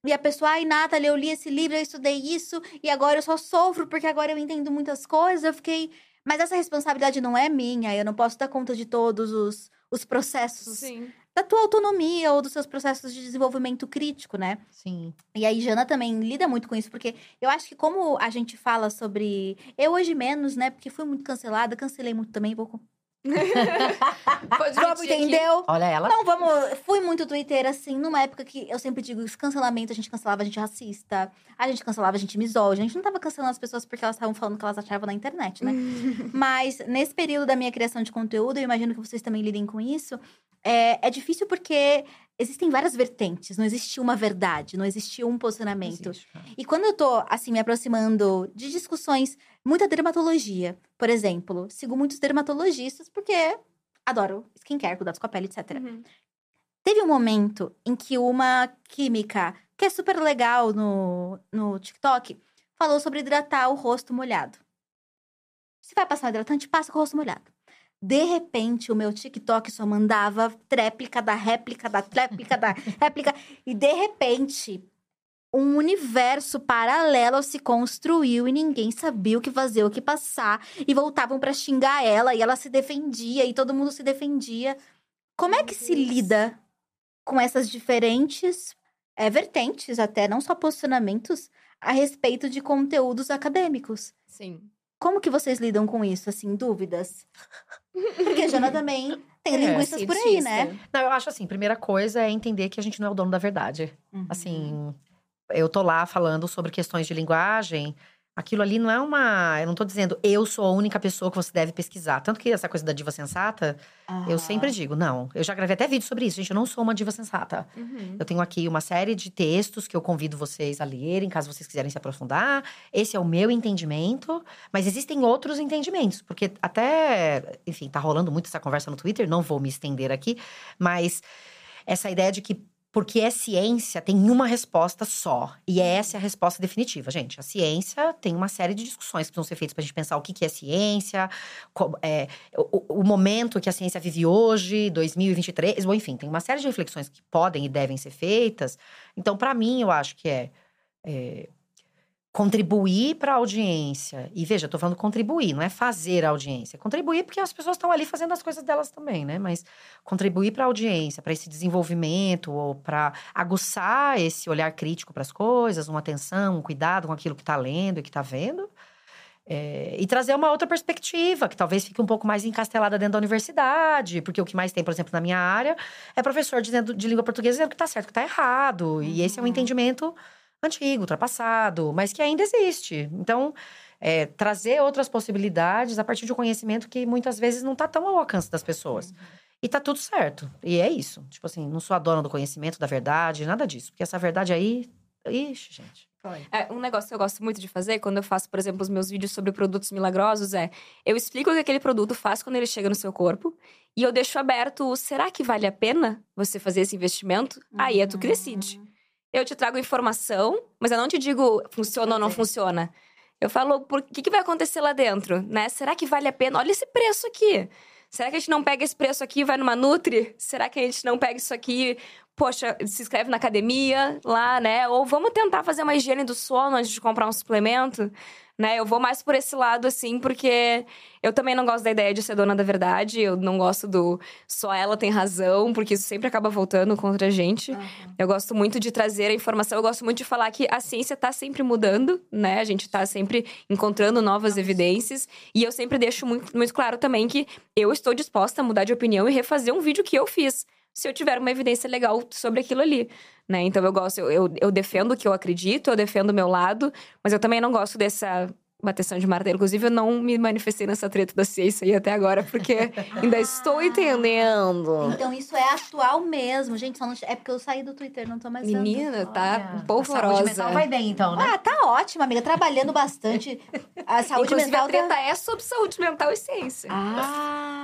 Speaker 1: E a pessoa, ai, Nathalie, eu li esse livro, eu estudei isso, e agora eu só sofro porque agora eu entendo muitas coisas. Eu fiquei. Mas essa responsabilidade não é minha, eu não posso dar conta de todos os, os processos
Speaker 3: Sim.
Speaker 1: Da tua autonomia ou dos seus processos de desenvolvimento crítico, né?
Speaker 2: Sim.
Speaker 1: E aí, Jana também lida muito com isso, porque eu acho que como a gente fala sobre. Eu hoje menos, né? Porque fui muito cancelada, cancelei muito também, vou. (laughs)
Speaker 3: Aqui.
Speaker 1: entendeu?
Speaker 2: Olha ela.
Speaker 1: Não, vamos. Fui muito Twitter, assim, numa época que eu sempre digo: cancelamento, a gente cancelava a gente racista, a gente cancelava a gente misógina, a gente não tava cancelando as pessoas porque elas estavam falando o que elas achavam na internet, né? (laughs) Mas nesse período da minha criação de conteúdo, eu imagino que vocês também lidem com isso. É, é difícil porque existem várias vertentes, não existe uma verdade, não existe um posicionamento.
Speaker 2: Existe, cara.
Speaker 1: E quando eu tô, assim, me aproximando de discussões, muita dermatologia, por exemplo, sigo muitos dermatologistas porque adoro skincare, cuidados com a pele, etc.
Speaker 3: Uhum.
Speaker 1: Teve um momento em que uma química, que é super legal no, no TikTok, falou sobre hidratar o rosto molhado. Se vai passar um hidratante, passa com o rosto molhado. De repente, o meu TikTok só mandava tréplica da réplica da tréplica da (laughs) réplica. E de repente, um universo paralelo se construiu e ninguém sabia o que fazer, o que passar. E voltavam pra xingar ela e ela se defendia e todo mundo se defendia. Como é que se lida com essas diferentes é, vertentes, até não só posicionamentos, a respeito de conteúdos acadêmicos?
Speaker 3: Sim.
Speaker 1: Como que vocês lidam com isso, assim, dúvidas? (laughs) Porque a Jana também tem
Speaker 2: É,
Speaker 1: linguistas por aí, né?
Speaker 2: Não, eu acho assim, primeira coisa é entender que a gente não é o dono da verdade.
Speaker 1: Uhum.
Speaker 2: Assim, eu tô lá falando sobre questões de linguagem. Aquilo ali não é uma. Eu não tô dizendo eu sou a única pessoa que você deve pesquisar. Tanto que essa coisa da diva sensata, eu
Speaker 1: Ah.
Speaker 2: sempre digo, não. Eu já gravei até vídeo sobre isso, gente. Eu não sou uma diva sensata.
Speaker 3: Uhum.
Speaker 2: Eu tenho aqui uma série de textos que eu convido vocês a lerem, caso vocês quiserem se aprofundar. Esse é o meu entendimento, mas existem outros entendimentos, porque até, enfim, tá rolando muito essa conversa no Twitter, não vou me estender aqui, mas essa ideia de que porque é ciência, tem uma resposta só. E é essa a resposta definitiva, gente. A ciência tem uma série de discussões que precisam ser feitas pra gente pensar o que, que é ciência, co- é, o, o momento que a ciência vive hoje, 2023, bom, enfim, tem uma série de reflexões que podem e devem ser feitas. Então, para mim, eu acho que é, é, contribuir para a audiência. E veja, eu tô falando contribuir, não é fazer a audiência. Contribuir porque as pessoas estão ali fazendo as coisas delas também, né? Mas contribuir para a audiência, para esse desenvolvimento ou para aguçar esse olhar crítico para as coisas, uma atenção, um cuidado com aquilo que está lendo e que está vendo. É, e trazer uma outra perspectiva, que talvez fique um pouco mais encastelada dentro da universidade, porque o que mais tem, por exemplo, na minha área, é professor dizendo, de língua portuguesa dizendo que está certo, que está errado. E esse é um
Speaker 1: Uhum.
Speaker 2: entendimento antigo, ultrapassado, mas que ainda existe. Então, é, trazer outras possibilidades a partir de um conhecimento que muitas vezes não está tão ao alcance das pessoas. E tá tudo certo. E é isso. Tipo assim, não sou a dona do conhecimento, da verdade, nada disso. Porque essa verdade aí. Ixi, gente.
Speaker 3: É, um negócio que eu gosto muito de fazer, quando eu faço, por exemplo, os meus vídeos sobre produtos milagrosos, é eu explico o que aquele produto faz quando ele chega no seu corpo e eu deixo aberto o será que vale a pena você fazer esse investimento? Aí é tu que decide. Eu te trago informação, mas eu não te digo funciona ou não funciona. Eu falo, por que, que vai acontecer lá dentro, né? Será que vale a pena? Olha esse preço aqui. Será que a gente não pega esse preço aqui e vai numa Nutri? Será que a gente não pega isso aqui, poxa, se inscreve na academia lá, né? Ou vamos tentar fazer uma higiene do sono antes de comprar um suplemento, né? Eu vou mais por esse lado, assim, porque eu também não gosto da ideia de ser dona da verdade. Eu não gosto do só ela tem razão, porque isso sempre acaba voltando contra a gente. Eu gosto muito de trazer a informação, eu gosto muito de falar que a ciência está sempre mudando, né? A gente está sempre encontrando novas evidências. E eu sempre deixo muito, muito claro também que eu estou disposta a mudar de opinião e refazer um vídeo que eu fiz. Se eu tiver uma evidência legal sobre aquilo ali, né? Então eu gosto, eu, eu, eu defendo o que eu acredito, eu defendo o meu lado, mas eu também não gosto dessa bateção de martelo. Inclusive, eu não me manifestei nessa treta da ciência aí até agora, porque (laughs) ainda estou entendendo.
Speaker 1: Então isso é atual mesmo, gente. Só não... É porque eu saí do Twitter, não tô mais vendo.
Speaker 3: Menina, tá
Speaker 2: Olha, a
Speaker 3: polvorosa.
Speaker 2: saúde mental vai bem, então, né?
Speaker 1: Ah, tá ótimo, amiga. Trabalhando bastante. A saúde
Speaker 3: Inclusive,
Speaker 1: mental
Speaker 3: a treta
Speaker 1: tá...
Speaker 3: é sobre saúde mental e ciência.
Speaker 1: Ah,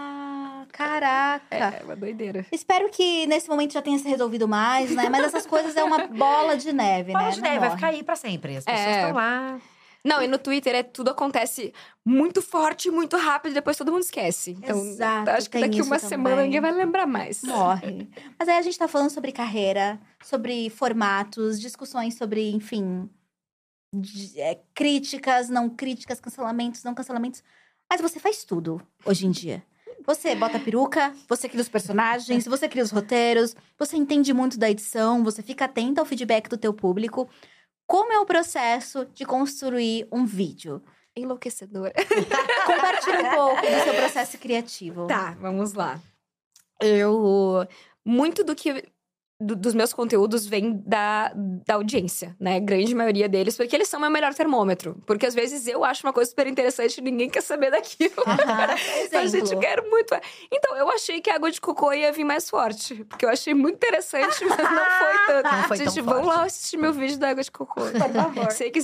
Speaker 1: Caraca.
Speaker 3: É, é uma doideira.
Speaker 1: Espero que nesse momento já tenha se resolvido mais, né? Mas essas coisas é uma (laughs) bola de neve,
Speaker 2: Bola
Speaker 1: né?
Speaker 2: de
Speaker 1: Não
Speaker 2: neve, vai
Speaker 1: morre.
Speaker 2: ficar aí pra sempre. As pessoas
Speaker 3: É.
Speaker 2: estão lá.
Speaker 3: Não, e no Twitter é tudo acontece muito forte, muito rápido, e depois todo mundo esquece. Então,
Speaker 1: Exato,
Speaker 3: acho que daqui uma semana
Speaker 1: também.
Speaker 3: ninguém vai lembrar mais.
Speaker 1: Morre. Mas aí a gente tá falando sobre carreira, sobre formatos, discussões sobre, enfim, de- é, críticas, não críticas, cancelamentos, não cancelamentos. Mas você faz tudo hoje em dia. Você bota a peruca, você cria os personagens, você cria os roteiros, você entende muito da edição, você fica atento ao feedback do teu público. Como é o processo de construir um vídeo?
Speaker 3: Enlouquecedora. (laughs)
Speaker 1: Compartilha um pouco do seu processo criativo.
Speaker 3: Tá, vamos lá. Eu. Muito do que. Do- dos meus conteúdos vem da, da audiência, né? Grande maioria deles, porque eles são meu melhor termômetro. Porque às vezes eu acho uma coisa super interessante e ninguém quer saber daquilo. Então, (laughs) a gente quer muito. Então, eu achei que a água de cocô ia vir mais forte. Porque eu achei muito interessante, mas não (laughs) foi tanto.
Speaker 2: Não foi tão
Speaker 3: gente, vão
Speaker 2: forte.
Speaker 3: lá assistir meu vídeo da água de cocô. Por favor. Sei que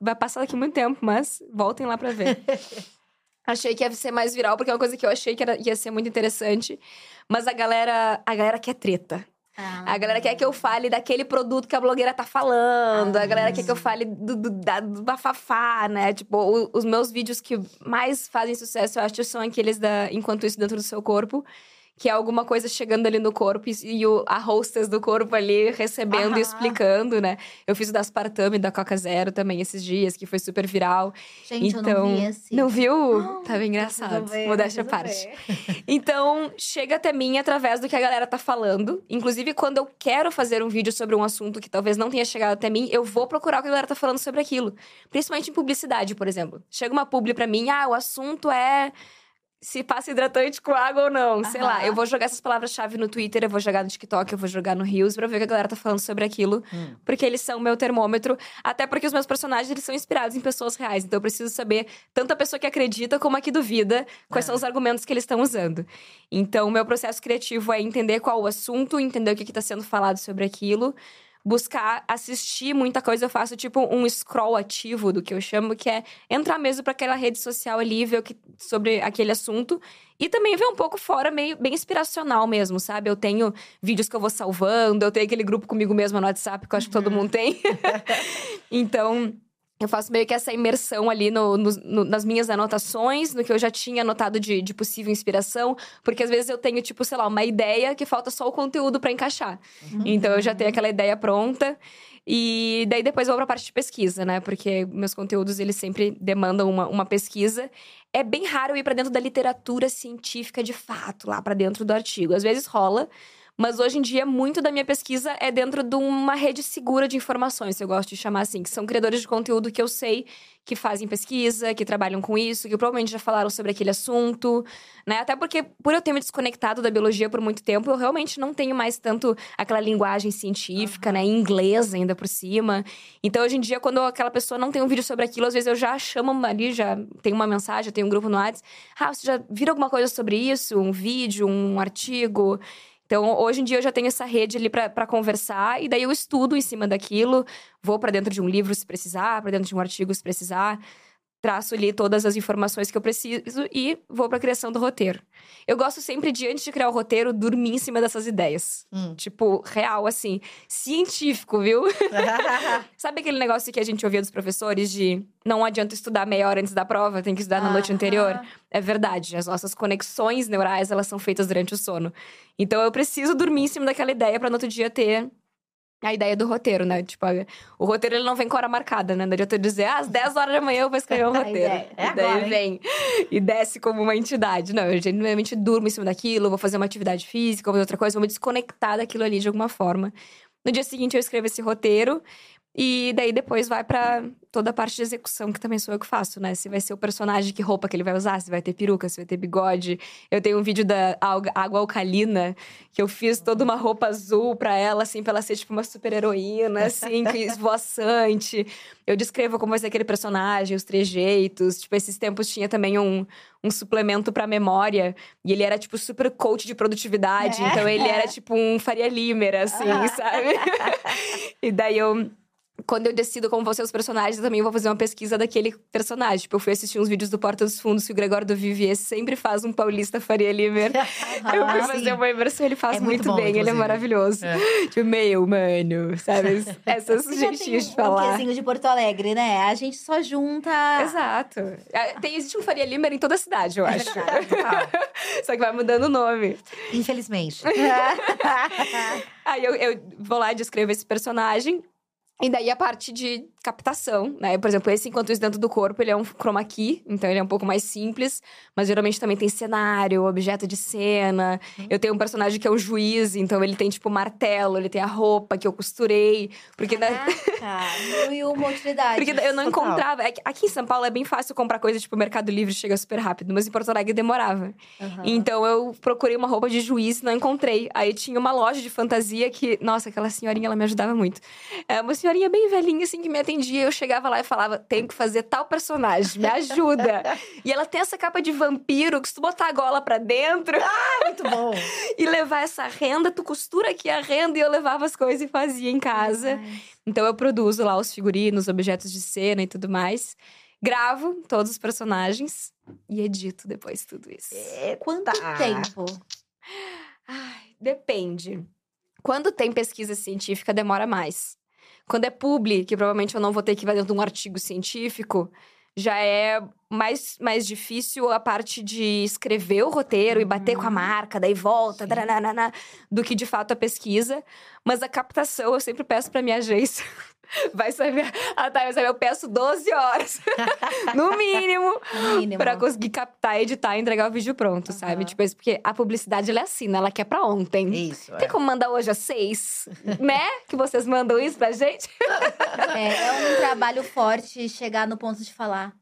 Speaker 3: vai passar daqui muito tempo, mas voltem lá pra ver. (laughs) Achei que ia ser mais viral, porque é uma coisa que eu achei que era- ia ser muito interessante. Mas a galera, a galera quer treta.
Speaker 1: Ah.
Speaker 3: A galera quer que eu fale daquele produto que a blogueira tá falando. A galera quer que eu fale do, do, da- do bafafá, né? Tipo, o- os meus vídeos que mais fazem sucesso, eu acho, são aqueles da Enquanto Isso Dentro do Seu Corpo. Que é alguma coisa chegando ali no corpo e, e o, a hostess do corpo ali recebendo e explicando, né? Eu fiz o da Aspartame, da Coca Zero também esses dias, que foi super viral.
Speaker 1: Gente, eu
Speaker 3: então,
Speaker 1: não vi esse.
Speaker 3: não viu?
Speaker 1: Não,
Speaker 3: Tava engraçado.
Speaker 1: Ver,
Speaker 3: Modéstia à parte.
Speaker 1: ver.
Speaker 3: Então, chega até mim através do que a galera tá falando. Inclusive, quando eu quero fazer um vídeo sobre um assunto que talvez não tenha chegado até mim, eu vou procurar o que a galera tá falando sobre aquilo. Principalmente em publicidade, por exemplo. Chega uma publi pra mim, ah, o assunto é se passa hidratante com água ou não. Sei lá, eu vou jogar essas palavras-chave no Twitter, eu vou jogar no TikTok, eu vou jogar no Reels pra ver o que a galera tá falando sobre aquilo.
Speaker 2: Hum.
Speaker 3: Porque eles são meu termômetro. Até porque os meus personagens, eles são inspirados em pessoas reais. Então eu preciso saber tanto a pessoa que acredita como a que duvida quais
Speaker 2: É.
Speaker 3: são os argumentos que eles estão usando. Então, o meu processo criativo é entender qual o assunto, entender o que está sendo falado sobre aquilo. Buscar assistir muita coisa, eu faço tipo um scroll ativo do que eu chamo, que é entrar mesmo para aquela rede social ali, ver que, sobre aquele assunto. E também ver um pouco fora, meio bem inspiracional mesmo, sabe? Eu tenho vídeos que eu vou salvando, eu tenho aquele grupo comigo mesma no WhatsApp, que eu acho que todo mundo tem. (laughs) então, eu faço meio que essa imersão ali no- no- no- nas minhas anotações, no que eu já tinha anotado de, de possível inspiração, porque às vezes eu tenho, tipo, sei lá, uma ideia que falta só o conteúdo para encaixar. Então eu já tenho aquela ideia pronta. E daí depois eu vou pra parte de pesquisa, né? Porque meus conteúdos, eles sempre demandam uma, uma pesquisa. É bem raro eu ir pra dentro da literatura científica de fato, lá pra dentro do artigo. Às vezes rola, mas hoje em dia muito da minha pesquisa é dentro de uma rede segura de informações, eu gosto de chamar assim, que são criadores de conteúdo que eu sei que fazem pesquisa, que trabalham com isso, que provavelmente já falaram sobre aquele assunto, né? Até porque, por eu ter me desconectado da biologia por muito tempo, eu realmente não tenho mais tanto aquela linguagem científica, né? Em inglês ainda por cima. Então, hoje em dia, quando aquela pessoa não tem um vídeo sobre aquilo, às vezes eu já chamo ali, já tem uma mensagem, tem um grupo no WhatsApp. Ah, você já viram alguma coisa sobre isso? Um vídeo, um artigo? Então, hoje em dia eu já tenho essa rede ali pra conversar e daí eu estudo em cima daquilo, vou pra dentro de um livro se precisar, pra dentro de um artigo se precisar, traço ali todas as informações que eu preciso e vou pra criação do roteiro. Eu gosto sempre de antes de criar o roteiro dormir em cima dessas ideias.
Speaker 2: Hum.
Speaker 3: Tipo, real assim, científico, viu? (laughs) Sabe aquele negócio que a gente ouvia dos professores de não adianta estudar meia hora antes da prova, tem que estudar na noite
Speaker 1: Aham.
Speaker 3: anterior? É verdade, as nossas conexões neurais, elas são feitas durante o sono. Então eu preciso dormir em cima daquela ideia para no outro dia ter a ideia do roteiro, né? Tipo, o roteiro ele não vem com hora marcada, né? Não adianta dizer, ah, às 10 horas da manhã eu vou escrever um (laughs) roteiro.
Speaker 1: ideia.
Speaker 2: É
Speaker 3: e daí
Speaker 2: agora, hein?
Speaker 3: vem e desce como uma entidade. Não, eu genuinamente durmo em cima daquilo, vou fazer uma atividade física, vou fazer outra coisa, vou me desconectar daquilo ali de alguma forma. No dia seguinte eu escrevo esse roteiro e daí depois vai pra toda a parte de execução, que também sou eu que faço, né? Se vai ser o personagem, que roupa que ele vai usar, se vai ter peruca, se vai ter bigode. Eu tenho um vídeo da água alcalina, que eu fiz toda uma roupa azul pra ela, assim, pra ela ser tipo uma super heroína, assim, que (laughs) esvoaçante. Eu descrevo como vai ser aquele personagem, os trejeitos. Tipo, esses tempos tinha também um, um suplemento pra memória. E ele era, tipo, super coach de produtividade.
Speaker 1: É.
Speaker 3: Então, ele era, (laughs) tipo, um Faria Limer, assim,
Speaker 1: Aham.
Speaker 3: sabe? (laughs) e daí eu quando eu decido como vão ser os personagens, eu também vou fazer uma pesquisa daquele personagem. Tipo, eu fui assistir uns vídeos do Porta dos Fundos que o Gregório do Vivier sempre faz um paulista Faria Limer. (laughs) eu fui
Speaker 2: Ah,
Speaker 3: fazer
Speaker 2: sim.
Speaker 3: uma imersão, ele faz
Speaker 2: É muito
Speaker 3: muito,
Speaker 2: bom,
Speaker 3: bem, ele é
Speaker 2: inclusive.
Speaker 3: maravilhoso.
Speaker 2: É.
Speaker 3: Tipo, meio humano, sabe? (laughs) Essas jeitinhos de
Speaker 1: um
Speaker 3: falar.
Speaker 1: quezinho de Porto Alegre, né? A gente só junta.
Speaker 3: Exato. É, Tem, existe um Faria Limer em toda a cidade, eu acho.
Speaker 2: Total. (laughs)
Speaker 3: Só que vai mudando o nome.
Speaker 2: Infelizmente.
Speaker 3: Aí eu, eu vou lá e descrevo esse personagem. E daí a parte de captação, né? Por exemplo, esse Enquanto Isso Dentro do Corpo, ele é um chroma key, então ele é um pouco mais simples. Mas geralmente também tem cenário, objeto de cena. Eu tenho um personagem que é o juiz, então ele tem, tipo, martelo. Ele tem a roupa que eu costurei. Porque, né?
Speaker 1: Caraca, (laughs) e uma utilidades.
Speaker 3: Porque eu não
Speaker 2: Total.
Speaker 3: encontrava. É Aqui em São Paulo é bem fácil comprar coisa, tipo, Mercado Livre chega super rápido. Mas em Porto Alegre demorava.
Speaker 1: Aham.
Speaker 3: Então eu procurei uma roupa de juiz e não encontrei. Aí tinha uma loja de fantasia que, nossa, aquela senhorinha, ela me ajudava muito. É uma senhorinha bem velhinha, assim, que me atendia. Eu chegava lá e falava: tenho que fazer tal personagem, me ajuda. (laughs) e ela tem essa capa de vampiro que se tu botar a gola pra dentro
Speaker 2: Muito bom. (laughs)
Speaker 3: e levar essa renda, tu costura aqui a renda e eu levava as coisas e fazia em casa. Então eu produzo lá os figurinos, objetos de cena e tudo mais. Gravo todos os personagens e edito depois tudo isso.
Speaker 1: Quanto
Speaker 2: Tá.
Speaker 1: tempo?
Speaker 3: Ai, depende. Quando tem pesquisa científica, demora mais. Quando é publi, que provavelmente eu não vou ter que ir dentro de um artigo científico, já é mais, mais difícil a parte de escrever o roteiro e bater com a marca, daí volta,
Speaker 2: Sim.
Speaker 3: taranana, do que de fato a pesquisa. Mas a captação eu sempre peço pra minha agência. (laughs) Vai saber. Ah, tá, vai saber. Eu peço 12 horas, (laughs) no mínimo,
Speaker 1: No mínimo.
Speaker 3: Pra conseguir captar, editar e entregar o vídeo pronto, sabe?
Speaker 1: Aham.
Speaker 3: Tipo, isso porque a publicidade ela é assim, né? Ela quer pra ontem.
Speaker 2: Isso.
Speaker 3: Tem
Speaker 2: É.
Speaker 3: como mandar hoje às seis? (laughs) né? Que vocês mandam isso pra gente?
Speaker 1: É, é um trabalho forte chegar no ponto de falar.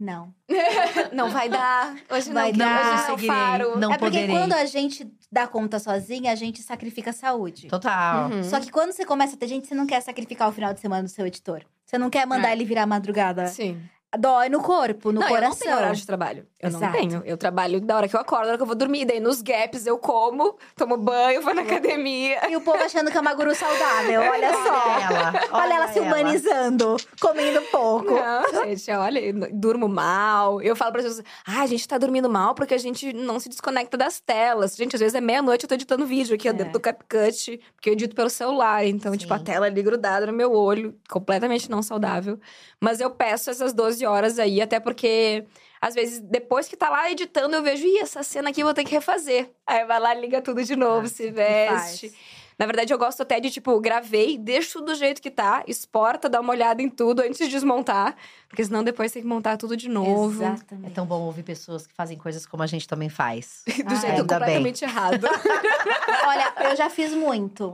Speaker 1: Não. (laughs)
Speaker 3: Não vai dar. Hoje
Speaker 1: Vai
Speaker 3: não,
Speaker 1: dar.
Speaker 3: hoje não
Speaker 2: Conseguirei.
Speaker 3: faro.
Speaker 2: Não
Speaker 1: é porque
Speaker 2: poderei.
Speaker 1: quando a gente dá conta sozinha, a gente sacrifica a saúde.
Speaker 2: Total.
Speaker 3: Uhum.
Speaker 1: Só que quando você começa a ter gente, você não quer sacrificar o final de semana do seu editor. Você não quer mandar
Speaker 3: É.
Speaker 1: ele virar madrugada.
Speaker 3: Sim.
Speaker 1: Dói no corpo, no
Speaker 3: não, eu não
Speaker 1: coração.
Speaker 3: tenho horário de trabalho. Eu
Speaker 1: Exato.
Speaker 3: não tenho. Eu trabalho da hora que eu acordo, da hora que eu vou dormir. Daí nos gaps eu como, tomo banho, vou na academia.
Speaker 1: E o povo achando que é uma guru saudável, olha só.
Speaker 2: Olha ela.
Speaker 1: Olha ela se humanizando, comendo pouco.
Speaker 3: Não, gente, olha, eu durmo mal. Eu falo para as pessoas, ah, a gente tá dormindo mal porque a gente não se desconecta das telas. Gente, às vezes é meia-noite, eu tô editando vídeo aqui,
Speaker 1: É.
Speaker 3: dentro do CapCut, porque eu edito pelo celular. Então, tipo, a
Speaker 2: Sim.
Speaker 3: tela ali grudada no meu olho, completamente não saudável. Mas eu peço essas 12 horas aí, até porque. Às vezes, depois que tá lá editando, eu vejo, ih, essa cena aqui eu vou ter que refazer. Aí vai lá, liga tudo de novo,
Speaker 2: Ah,
Speaker 3: se veste. Na verdade, eu gosto até de, tipo, gravei, deixo tudo do jeito que tá, exporta, dá uma olhada em tudo antes de desmontar. Porque senão depois tem que montar tudo de novo.
Speaker 2: É
Speaker 1: Exatamente.
Speaker 2: tão bom ouvir pessoas que fazem coisas como a gente também faz. (laughs)
Speaker 3: Do
Speaker 1: Ah,
Speaker 3: jeito
Speaker 2: ainda bem.
Speaker 3: completamente errado. (laughs)
Speaker 1: Olha, eu já fiz muito.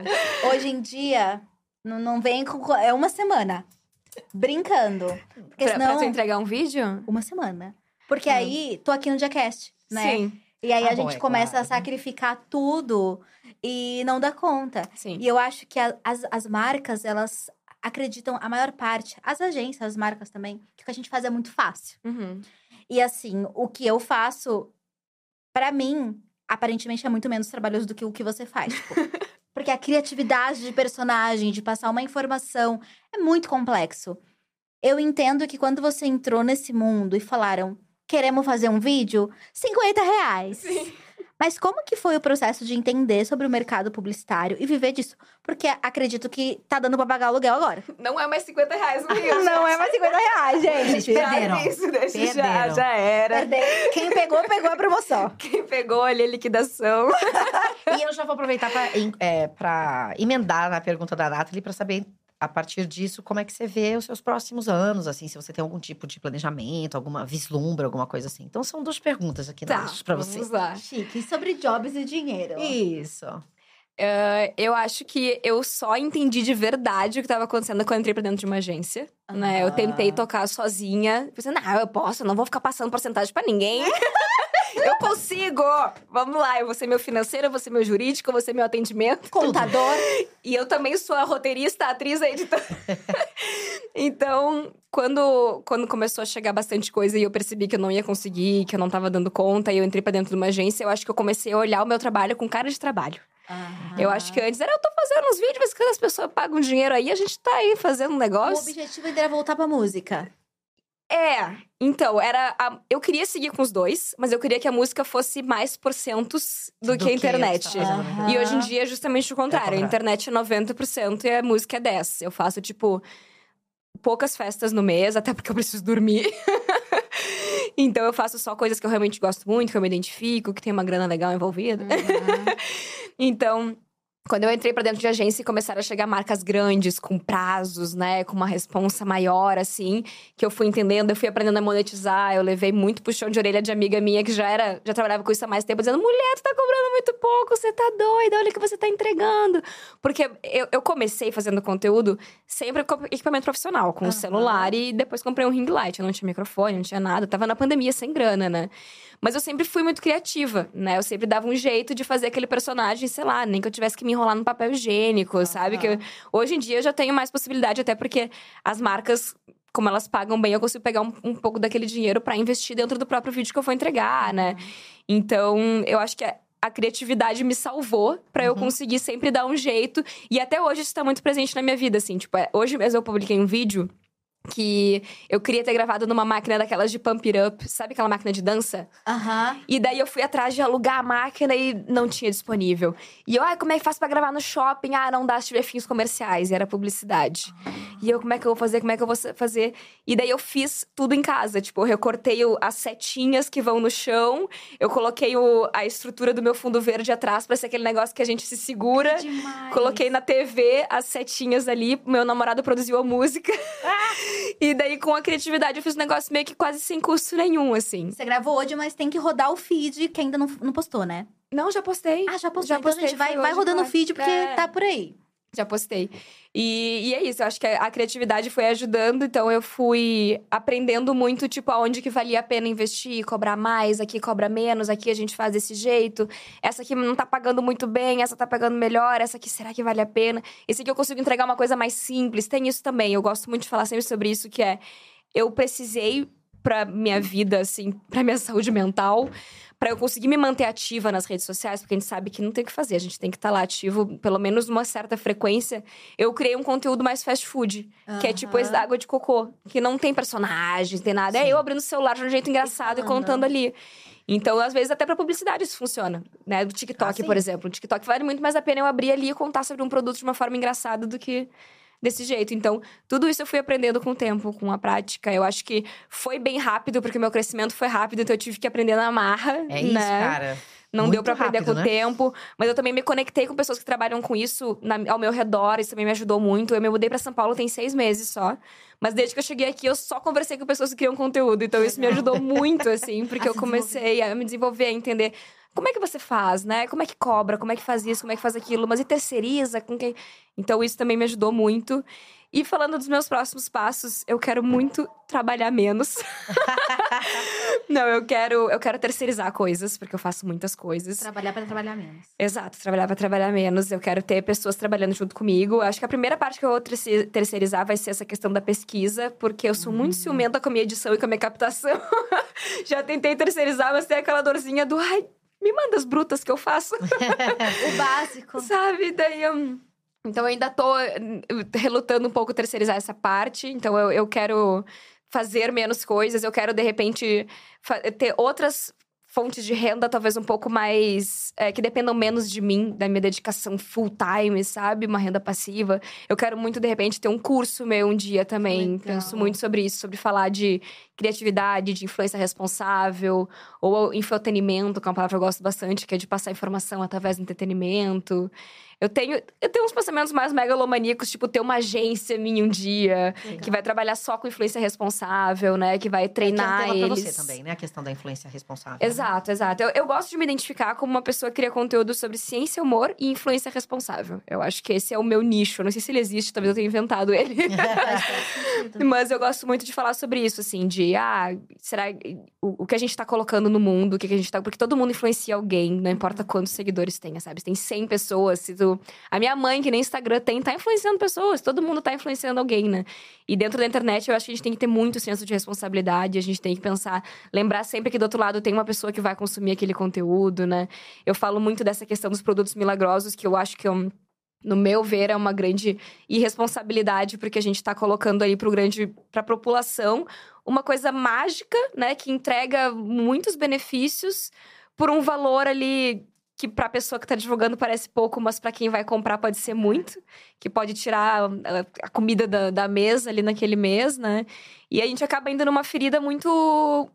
Speaker 1: Hoje em dia, não, não vem com. É uma semana. Brincando. Porque
Speaker 3: pra, pra
Speaker 1: senão.
Speaker 3: tu entregar um vídeo?
Speaker 1: Uma semana. Porque
Speaker 3: Hum.
Speaker 1: aí, tô aqui no Diacast, né?
Speaker 3: Sim,
Speaker 1: E aí
Speaker 2: Ah,
Speaker 1: a
Speaker 2: bom,
Speaker 1: gente
Speaker 2: é
Speaker 1: começa
Speaker 2: claro.
Speaker 1: a sacrificar tudo e não dá conta.
Speaker 3: sim.
Speaker 1: E eu acho que a- as, as marcas, elas acreditam, a maior parte, as agências, as marcas também, que o que a gente faz é muito fácil.
Speaker 3: Uhum.
Speaker 1: E assim, o que eu faço, pra mim, aparentemente é muito menos trabalhoso do que o que você faz. tipo. (laughs) porque a criatividade de personagem, de passar uma informação, é muito complexo. Eu entendo que quando você entrou nesse mundo e falaram, queremos fazer um vídeo, 50 reais.
Speaker 3: Sim.
Speaker 1: Mas como que foi o processo de entender sobre o mercado publicitário e viver disso? Porque acredito que tá dando pra pagar aluguel agora.
Speaker 3: Não é mais 50 reais (laughs) o vídeo.
Speaker 1: Não é mais 50 reais, gente.
Speaker 2: Já Perderam.
Speaker 3: Isso, deixa, já,
Speaker 2: Perderam.
Speaker 3: já era.
Speaker 1: Perdeu. Quem pegou, pegou a promoção. (laughs)
Speaker 3: Quem pegou ali a liquidação. (laughs)
Speaker 2: E eu já vou aproveitar pra, é, pra emendar na pergunta da Nathalie pra saber, a partir disso, como é que você vê os seus próximos anos, assim, se você tem algum tipo de planejamento, alguma vislumbre, alguma coisa assim. Então são duas perguntas aqui
Speaker 3: Tá,
Speaker 2: Nath, pra
Speaker 3: vamos
Speaker 2: você.
Speaker 3: lá.
Speaker 1: Chique. Sobre jobs e dinheiro.
Speaker 2: Isso.
Speaker 3: Eh, eu acho que eu só entendi de verdade o que estava acontecendo quando eu entrei pra dentro de uma agência. Né? Eu tentei tocar sozinha. Pensei, não, eu posso, eu não vou ficar passando porcentagem pra ninguém. (laughs) eu consigo! Vamos lá, eu vou ser meu financeiro, eu vou ser meu jurídico, eu vou ser meu atendimento.
Speaker 1: Contador.
Speaker 3: E eu também sou a roteirista, a atriz, a editora. (laughs) então, quando, quando começou a chegar bastante coisa e eu percebi que eu não ia conseguir, que eu não tava dando conta, e eu entrei pra dentro de uma agência, eu acho que eu comecei a olhar o meu trabalho com cara de trabalho. Eu acho que antes era eu tô fazendo uns vídeos, mas quando as pessoas pagam dinheiro aí, a gente tá aí fazendo um
Speaker 1: O
Speaker 3: negócio.
Speaker 1: objetivo ainda era voltar pra música.
Speaker 3: É, então, era. a- Eu queria seguir com os dois, mas eu queria que a música fosse mais porcentos do,
Speaker 2: Do
Speaker 3: que a
Speaker 2: que
Speaker 3: internet.
Speaker 2: você tá fazendo.
Speaker 1: Aham.
Speaker 3: E hoje em dia é justamente o contrário.
Speaker 2: É
Speaker 3: A internet é 90% e a música é 10%. Eu faço, tipo, poucas festas no mês, até porque eu preciso dormir. (laughs) então eu faço só coisas que eu realmente gosto muito, que eu me identifico, que tem uma grana legal envolvida. (laughs) Então, quando eu entrei pra dentro de agência e começaram a chegar marcas grandes, com prazos, né? Com uma responsa maior, assim, que eu fui entendendo, eu fui aprendendo a monetizar. Eu levei muito puxão de orelha de amiga minha que já era, já trabalhava com isso há mais tempo, dizendo: mulher, tu tá cobrando muito pouco, você tá doida, olha o que você tá entregando. Porque eu, eu comecei fazendo conteúdo sempre com equipamento profissional, com o
Speaker 1: Aham.
Speaker 3: celular, e depois comprei um ring light. Eu não tinha microfone, não tinha nada. Eu tava na pandemia sem grana, né? Mas eu sempre fui muito criativa, né? Eu sempre dava um jeito de fazer aquele personagem, sei lá, nem que eu tivesse que me enrolar no papel higiênico, sabe? Que eu- hoje em dia eu já tenho mais possibilidade, até porque as marcas, como elas pagam bem, eu consigo pegar um, um pouco daquele dinheiro pra investir dentro do próprio vídeo que eu vou entregar, né? Então, eu acho que a, a criatividade me salvou pra eu
Speaker 2: Uhum.
Speaker 3: conseguir sempre dar um jeito. E até hoje isso tá muito presente na minha vida, assim. Tipo, é, hoje mesmo eu publiquei um vídeo que eu queria ter gravado numa máquina daquelas de pump it up, sabe aquela máquina de dança?
Speaker 1: Aham.
Speaker 3: E daí eu fui atrás de alugar a máquina e não tinha disponível. E eu, ai, como é que faço pra gravar no shopping? Ah, não dá se tiver fins comerciais. E era publicidade. E eu, como é que eu vou fazer? Como é que eu vou fazer? E daí eu fiz tudo em casa. Tipo, eu recortei as setinhas que vão no chão. Eu coloquei o- a estrutura do meu fundo verde atrás pra ser aquele negócio que a gente se segura.
Speaker 1: Demais.
Speaker 3: Coloquei na TV as setinhas ali. Meu namorado produziu a música. (laughs) (laughs) e daí, com a criatividade, eu fiz um negócio meio que quase sem custo nenhum, assim.
Speaker 1: Você gravou hoje, mas tem que rodar o feed que ainda não, não postou, né?
Speaker 3: Não, já postei.
Speaker 1: Ah, já postou.
Speaker 3: Já
Speaker 1: então,
Speaker 3: postei,
Speaker 1: gente, vai, vai rodando o feed porque
Speaker 3: É.
Speaker 1: tá por aí.
Speaker 3: Já postei. E, e é isso, eu acho que a, criatividade foi ajudando, então eu fui aprendendo muito, tipo, aonde que valia a pena investir, cobrar mais, aqui cobra menos, aqui a gente faz desse jeito. Essa aqui não tá pagando muito bem, essa tá pagando melhor, essa aqui será que vale a pena? Esse aqui eu consigo entregar uma coisa mais simples. Tem isso também, eu gosto muito de falar sempre sobre isso, que é eu precisei pra minha vida, assim, pra minha (laughs) saúde mental, pra eu conseguir me manter ativa nas redes sociais, porque a gente sabe que não tem o que fazer, a gente tem que estar lá ativo, pelo menos numa certa frequência. Eu criei um conteúdo mais fast food, que é tipo esse da água de cocô, que não tem personagens, tem nada. É
Speaker 2: Sim.
Speaker 3: eu abrindo o celular de um jeito engraçado e,
Speaker 1: falando.
Speaker 3: contando ali. Então, às vezes, até pra publicidade isso funciona, né? Do TikTok,
Speaker 2: Ah,
Speaker 3: por exemplo. O TikTok vale muito mais a pena eu abrir ali e contar sobre um produto de uma forma engraçada do que desse jeito. Então, tudo isso eu fui aprendendo com o tempo, com a prática. Eu acho que foi bem rápido, porque o meu crescimento foi rápido, então eu tive que aprender na marra.
Speaker 2: É isso,
Speaker 3: né?
Speaker 2: cara.
Speaker 3: Não
Speaker 2: Muito
Speaker 3: deu pra aprender
Speaker 2: rápido,
Speaker 3: com o
Speaker 2: né?
Speaker 3: tempo. Mas eu também me conectei com pessoas que trabalham com isso na- ao meu redor. Isso também me ajudou muito. Eu me mudei pra São Paulo tem seis meses só. Mas desde que eu cheguei aqui, eu só conversei com pessoas que criam conteúdo. Então isso me ajudou muito, assim. (laughs) Porque eu comecei a me desenvolver, a entender... Como é que você faz, né? Como é que cobra? Como é que faz isso? Como é que faz aquilo? Mas e terceiriza? Com quem... Então isso também me ajudou muito. E falando dos meus próximos passos, eu quero muito trabalhar menos. (laughs) Não, eu quero, eu quero terceirizar coisas, porque eu faço muitas coisas.
Speaker 1: Trabalhar pra trabalhar menos.
Speaker 3: Exato, trabalhar para trabalhar menos. Eu quero ter pessoas trabalhando junto comigo. Acho que a primeira parte que eu vou terceirizar vai ser essa questão da pesquisa, porque eu sou muito ciumenta com a minha edição e com a minha captação. (laughs) Já tentei terceirizar, mas tem aquela dorzinha do ai, me manda as brutas que eu faço, (laughs)
Speaker 1: O básico.
Speaker 3: sabe? Daí eu. Então eu ainda tô eh, relutando um pouco terceirizar essa parte. Então eu, eu quero fazer menos coisas, eu quero, de repente, ter outras fontes de renda, talvez um pouco mais. eh, que dependam menos de mim, da minha dedicação full time, sabe? Uma renda passiva. Eu quero muito, de repente, ter um curso meu um dia também.
Speaker 1: Legal.
Speaker 3: Penso muito sobre isso, sobre falar de criatividade, de influência responsável, ou infotenimento, que é uma palavra que eu gosto bastante, que é de passar informação através do entretenimento. Eu tenho, eu tenho uns pensamentos mais megalomaníacos, tipo, ter uma agência minha um dia, que vai trabalhar só com influência responsável, né? Que vai
Speaker 2: É que é um
Speaker 3: treinar eles.
Speaker 2: pra você também, né? A questão da influência responsável.
Speaker 3: Exato, exato. Eu, eu gosto de me identificar como uma pessoa que cria conteúdo sobre ciência, humor e influência responsável. Eu acho que esse é o meu nicho. Eu não sei se ele existe, talvez eu tenha inventado ele. (laughs) Mas eu gosto muito de falar sobre isso, assim, de ah, será o, o que a gente tá colocando no mundo, o que, que a gente tá. Porque todo mundo influencia alguém, não importa quantos seguidores tenha, sabe? Se tem 100 pessoas, se tu A minha mãe, que nem Instagram tem, tá influenciando pessoas. Todo mundo tá influenciando alguém, né? E dentro da internet, eu acho que a gente tem que ter muito senso de responsabilidade. A gente tem que pensar, lembrar sempre que do outro lado tem uma pessoa que vai consumir aquele conteúdo, né? Eu falo muito dessa questão dos produtos milagrosos, que eu acho que eu no meu ver, é uma grande irresponsabilidade, porque a gente está colocando aí para grande para a população uma coisa mágica, né, que entrega muitos benefícios por um valor ali que para a pessoa que está divulgando parece pouco, mas para quem vai comprar pode ser muito, que pode tirar a comida da, da mesa ali naquele mês, né? E a gente acaba indo numa ferida muito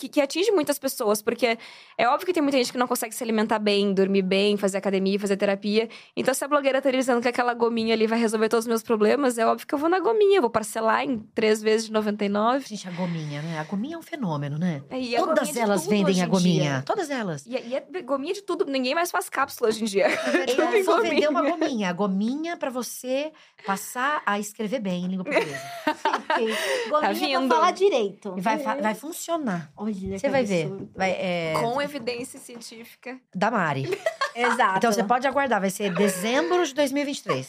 Speaker 3: que, que, atinge muitas pessoas, porque é óbvio que tem muita gente que não consegue se alimentar bem, dormir bem, fazer academia, fazer terapia. Então, se a blogueira tá dizendo que aquela gominha ali vai resolver todos os meus problemas, é óbvio que eu vou na gominha, vou parcelar em três vezes de 99.
Speaker 2: Gente, a gominha, né? A gominha é um fenômeno, né?
Speaker 3: É,
Speaker 2: Todas elas vendem a gominha. Todas elas.
Speaker 3: E, e, é gominha de tudo, ninguém mais faz cápsula hoje em dia.
Speaker 2: É (laughs) só vender uma gominha. A gominha pra você passar a escrever bem em língua (laughs) portuguesa.
Speaker 1: gominha tá vindo. pra falar direito.
Speaker 2: E vai, vai funcionar.
Speaker 1: Olha,
Speaker 2: você vai ver. Vai, é...
Speaker 3: Com evidência científica.
Speaker 2: Da Mari. (laughs)
Speaker 1: Exato.
Speaker 2: Então você pode aguardar, vai ser dezembro de 2023.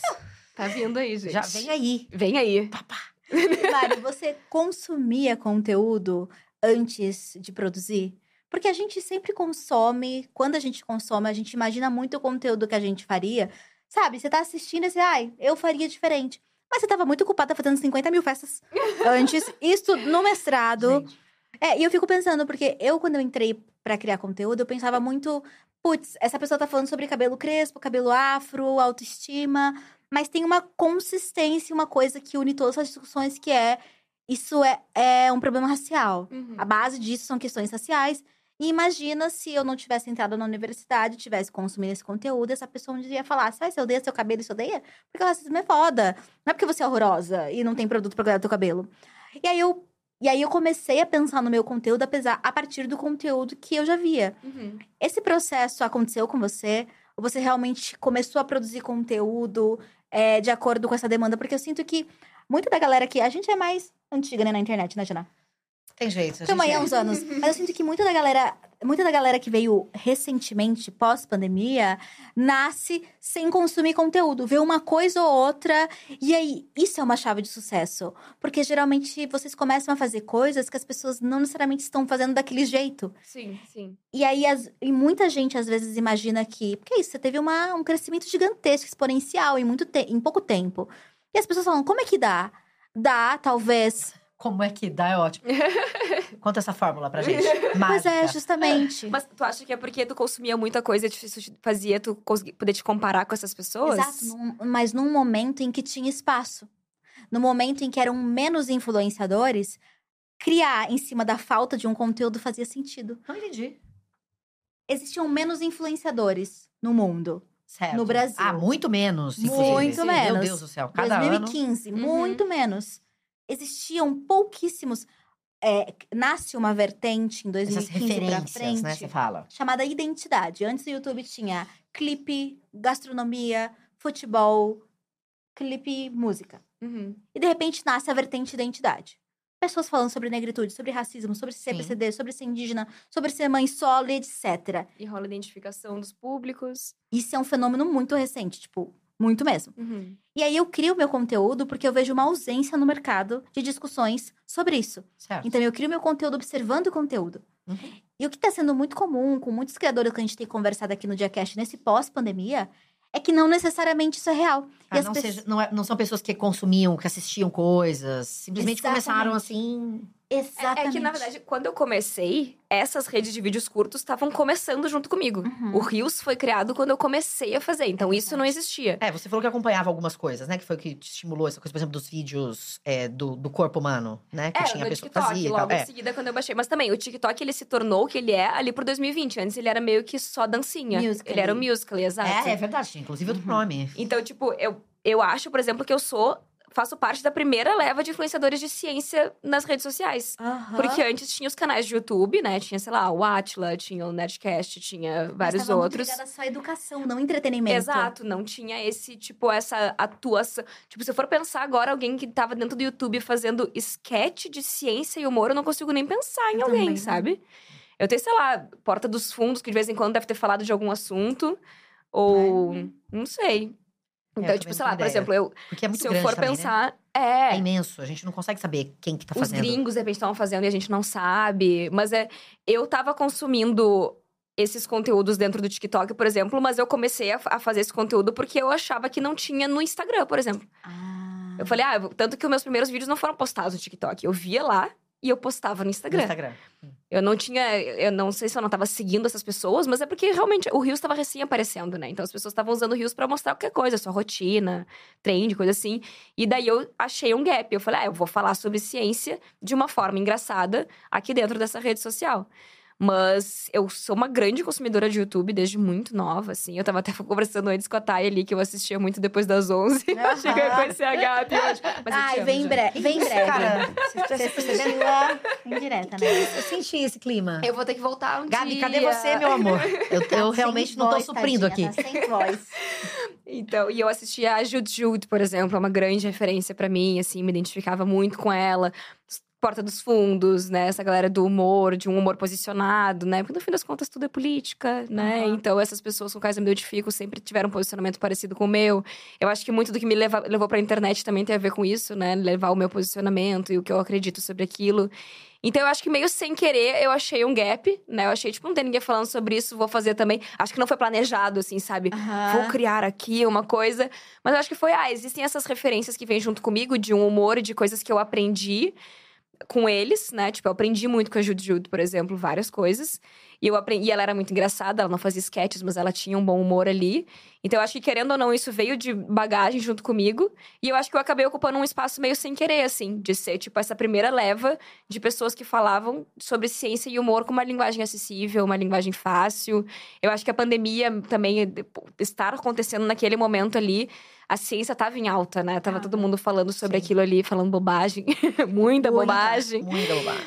Speaker 3: Tá vindo aí, gente.
Speaker 2: Já vem aí.
Speaker 3: Vem aí.
Speaker 2: Papá. (laughs)
Speaker 1: Mari, você consumia conteúdo antes de produzir? Porque a gente sempre consome, quando a gente consome, a gente imagina muito o conteúdo que a gente faria. Sabe, você tá assistindo e você, ai, eu faria diferente. Mas você tava muito ocupada fazendo 50 mil festas antes. (laughs) Isso no mestrado. Gente. É, e eu fico pensando, porque eu, quando eu entrei para criar conteúdo, eu pensava muito, putz, essa pessoa tá falando sobre cabelo crespo, cabelo afro, autoestima, mas tem uma consistência, uma coisa que une todas as discussões, que é isso é, é um problema racial. Uhum. A base disso são questões raciais. E imagina se eu não tivesse entrado na universidade, tivesse consumido esse conteúdo, essa pessoa um dia ia falar: você odeia seu cabelo, você odeia? Porque o racismo é foda. Não é porque você é horrorosa e não tem produto pra cuidar do teu cabelo. E aí eu e aí eu comecei a pensar no meu conteúdo apesar, a partir do conteúdo que eu já via. Uhum. Esse processo aconteceu com você? Ou você realmente começou a produzir conteúdo é, de acordo com essa demanda? Porque eu sinto que muita da galera que. A gente é mais antiga, né, na internet, né, Jana?
Speaker 2: Tem jeito.
Speaker 1: Estamos aí há uns anos. (laughs) Mas eu sinto que muita da galera muita da galera que veio recentemente, pós-pandemia, nasce sem consumir conteúdo, vê uma coisa ou outra. E aí, isso é uma chave de sucesso. Porque geralmente vocês começam a fazer coisas que as pessoas não necessariamente estão fazendo daquele jeito.
Speaker 3: Sim, sim.
Speaker 1: E aí, as, e muita gente às vezes imagina que. Porque é isso, você teve uma, um crescimento gigantesco, exponencial em, muito te, em pouco tempo. E as pessoas falam, como é que dá? Dá, talvez
Speaker 2: como é que dá? É ótimo. (laughs) Conta essa fórmula pra gente. (laughs)
Speaker 1: Pois é, justamente.
Speaker 3: Mas tu acha que é porque tu consumia muita coisa e isso fazia tu conseguir, poder te comparar com essas pessoas?
Speaker 1: Exato, num, mas num momento em que tinha espaço. No momento em que eram menos influenciadores, criar em cima da falta de um conteúdo fazia sentido.
Speaker 2: Não entendi.
Speaker 1: Existiam menos influenciadores no mundo.
Speaker 2: Certo.
Speaker 1: No Brasil.
Speaker 2: Ah, muito menos.
Speaker 1: Muito menos.
Speaker 2: Meu Deus do céu. Cada
Speaker 1: 2015,
Speaker 2: ano...
Speaker 1: muito uhum. menos existiam pouquíssimos. É, nasce uma vertente em 2015 para frente,
Speaker 2: né, você fala.
Speaker 1: chamada identidade. Antes o YouTube tinha clipe, gastronomia, futebol, clipe, música. Uhum. E de repente nasce a vertente identidade. Pessoas falando sobre negritude, sobre racismo, sobre ser PCD, sobre ser indígena, sobre ser mãe solo, etc.
Speaker 3: E rola identificação dos públicos.
Speaker 1: Isso é um fenômeno muito recente, tipo, muito mesmo. Uhum. E aí eu crio meu conteúdo porque eu vejo uma ausência no mercado de discussões sobre isso.
Speaker 2: Certo.
Speaker 1: Então eu crio meu conteúdo observando o conteúdo. Uhum. E o que está sendo muito comum com muitos criadores que a gente tem conversado aqui no Diacast nesse pós-pandemia é que não necessariamente isso é real.
Speaker 2: Ah, não, seja, não, é, não, são pessoas que consumiam, que assistiam coisas. Simplesmente Exatamente. começaram assim.
Speaker 1: Exatamente.
Speaker 3: É, é, que, na verdade, quando eu comecei, essas redes de vídeos curtos estavam começando junto comigo. Uhum. O Rios foi criado quando eu comecei a fazer, então é isso não existia.
Speaker 2: É, você falou que acompanhava algumas coisas, né? Que foi o que te estimulou essa coisa, por exemplo, dos vídeos é, do, do corpo humano, né? Que
Speaker 3: é,
Speaker 2: tinha
Speaker 3: no
Speaker 2: pessoa
Speaker 3: TikTok,
Speaker 2: fazia,
Speaker 3: logo
Speaker 2: é.
Speaker 3: em seguida, quando eu baixei. Mas também, o TikTok, ele se tornou o que ele é ali pro 2020. Antes ele era meio que só dancinha.
Speaker 1: Musical.
Speaker 3: Ele era o musical, exato.
Speaker 2: É, é verdade, inclusive outro uhum. nome.
Speaker 3: Então, tipo, eu, eu acho, por exemplo, que eu sou faço parte da primeira leva de influenciadores de ciência nas redes sociais.
Speaker 1: Uhum.
Speaker 3: Porque antes tinha os canais de YouTube, né? Tinha, sei lá, o Atila, tinha o Nerdcast, tinha vários
Speaker 1: Mas
Speaker 3: outros.
Speaker 1: Mas só educação, não entretenimento.
Speaker 3: Exato, não tinha esse, tipo, essa atuação. Tipo, se eu for pensar agora, alguém que tava dentro do YouTube fazendo sketch de ciência e humor, eu não consigo nem pensar em eu alguém, também. sabe? Eu tenho, sei lá, Porta dos Fundos, que de vez em quando deve ter falado de algum assunto. Ou. Não sei.
Speaker 2: Eu
Speaker 3: Então, tipo, sei lá, por exemplo, eu,
Speaker 2: Porque é muito
Speaker 3: se eu for
Speaker 2: também, né?
Speaker 3: pensar.
Speaker 2: É
Speaker 3: É.
Speaker 2: imenso, a gente não consegue saber quem que tá
Speaker 3: Os
Speaker 2: fazendo.
Speaker 3: gringos, de repente, estavam fazendo e a gente não sabe. Mas é. Eu tava consumindo esses conteúdos dentro do TikTok, por exemplo, mas eu comecei a, a fazer esse conteúdo porque eu achava que não tinha no Instagram, por exemplo.
Speaker 1: Ah.
Speaker 3: Eu falei, ah, tanto que os meus primeiros vídeos não foram postados no TikTok. Eu via lá e eu postava no
Speaker 2: No
Speaker 3: Instagram.
Speaker 2: Instagram.
Speaker 3: Eu não tinha. Eu não sei se eu não tava seguindo essas pessoas, mas é porque realmente o Rios estava recém aparecendo, né? Então as pessoas estavam usando o Rios pra mostrar qualquer coisa, sua rotina, trend, coisa assim. E daí eu achei um gap. Eu falei, ah, eu vou falar sobre ciência de uma forma engraçada aqui dentro dessa rede social. Mas eu sou uma grande consumidora de YouTube desde muito nova, assim. Eu tava até (laughs) conversando antes com a Thay ali, que eu assistia muito depois das 11. (laughs) Eu achei que eu ia conhecer a Gabi hoje. Mas
Speaker 1: Ai,
Speaker 3: amo,
Speaker 1: vem breve. Vem em breve.
Speaker 2: Cara,
Speaker 1: Você sentiu a indireta, né?
Speaker 2: eu senti esse clima.
Speaker 3: Eu vou ter que voltar um
Speaker 2: Gabi,
Speaker 3: dia.
Speaker 2: cadê você, meu amor? (laughs) Eu, eu realmente não tô
Speaker 1: voz,
Speaker 2: suprindo aqui.
Speaker 1: tadinha, Tá sem voz.
Speaker 3: Então, e eu assistia a Jude Jude, por exemplo, é uma grande referência pra mim, assim, me identificava muito com ela. Porta dos Fundos, né? Essa galera do humor, de um humor posicionado, né? Porque no fim das contas tudo é política, né?
Speaker 1: Aham.
Speaker 3: Então essas pessoas com quais eu me identifico sempre tiveram um posicionamento parecido com o meu. Eu acho que muito do que me leva, levou pra internet também tem a ver com isso, né? Levar o meu posicionamento e o que eu acredito sobre aquilo. Então eu acho que meio sem querer eu achei um gap, né? Eu achei, tipo, não tem ninguém falando sobre isso, vou fazer também. Acho que não foi planejado, assim, sabe?
Speaker 1: Aham.
Speaker 3: vou criar aqui uma coisa. Mas eu acho que foi, ah, existem essas referências que vêm junto comigo de um humor e de coisas que eu aprendi com eles, né? Tipo, eu aprendi muito com a Jude Jude, por exemplo, várias coisas. E eu aprendi, e ela era muito engraçada, ela não fazia sketches, mas ela tinha um bom humor ali. Então eu acho que querendo ou não, isso veio de bagagem junto comigo. E eu acho que eu acabei ocupando um espaço meio sem querer, assim, de ser, tipo, essa primeira leva de pessoas que falavam sobre ciência e humor com uma linguagem acessível, uma linguagem fácil. Eu acho que a pandemia também, estar acontecendo naquele momento ali, a ciência tava em alta, né? Tava
Speaker 1: Tava.
Speaker 3: todo mundo falando sobre
Speaker 2: Sim.
Speaker 3: aquilo ali, falando bobagem. (laughs) Muita
Speaker 1: Muita.
Speaker 3: bobagem.
Speaker 2: Muita bobagem.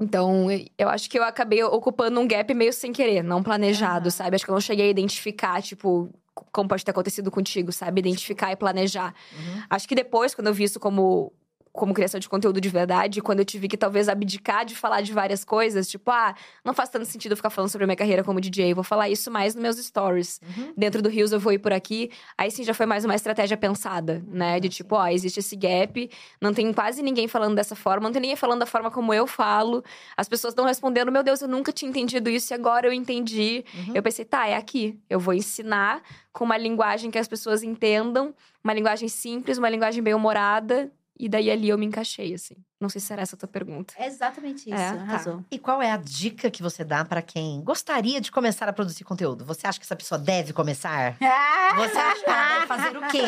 Speaker 3: Então, eu acho que eu acabei ocupando um gap meio sem querer, não planejado, sabe? Acho que eu não cheguei a identificar, tipo, como pode ter acontecido contigo, sabe? Identificar e planejar.
Speaker 2: Uhum.
Speaker 3: Acho que depois, quando eu vi isso como, como criação de conteúdo de verdade, quando eu tive que talvez abdicar de falar de várias coisas, tipo, ah, não faz tanto sentido eu ficar falando sobre a minha carreira como DJ, vou falar isso mais nos meus stories.
Speaker 2: Uhum.
Speaker 3: Dentro do Rios eu vou ir por aqui. Aí sim já foi mais uma estratégia pensada, né? De
Speaker 2: Ah,
Speaker 3: tipo, ó, existe esse gap, não tem quase ninguém falando dessa forma, não tem ninguém falando da forma como eu falo. As pessoas estão respondendo, meu Deus, eu nunca tinha entendido isso e agora eu entendi.
Speaker 2: Uhum.
Speaker 3: Eu pensei, tá, é aqui. Eu vou ensinar com uma linguagem que as pessoas entendam, uma linguagem simples, uma linguagem bem humorada. E daí ali eu me encaixei, assim. Não sei se era essa a tua pergunta.
Speaker 1: É exatamente isso,
Speaker 3: É, tá.
Speaker 1: arrasou.
Speaker 2: E qual é a dica que você dá pra quem gostaria de começar a produzir conteúdo? Você acha que essa pessoa deve começar? (laughs) Você acha que ela deve fazer o quê?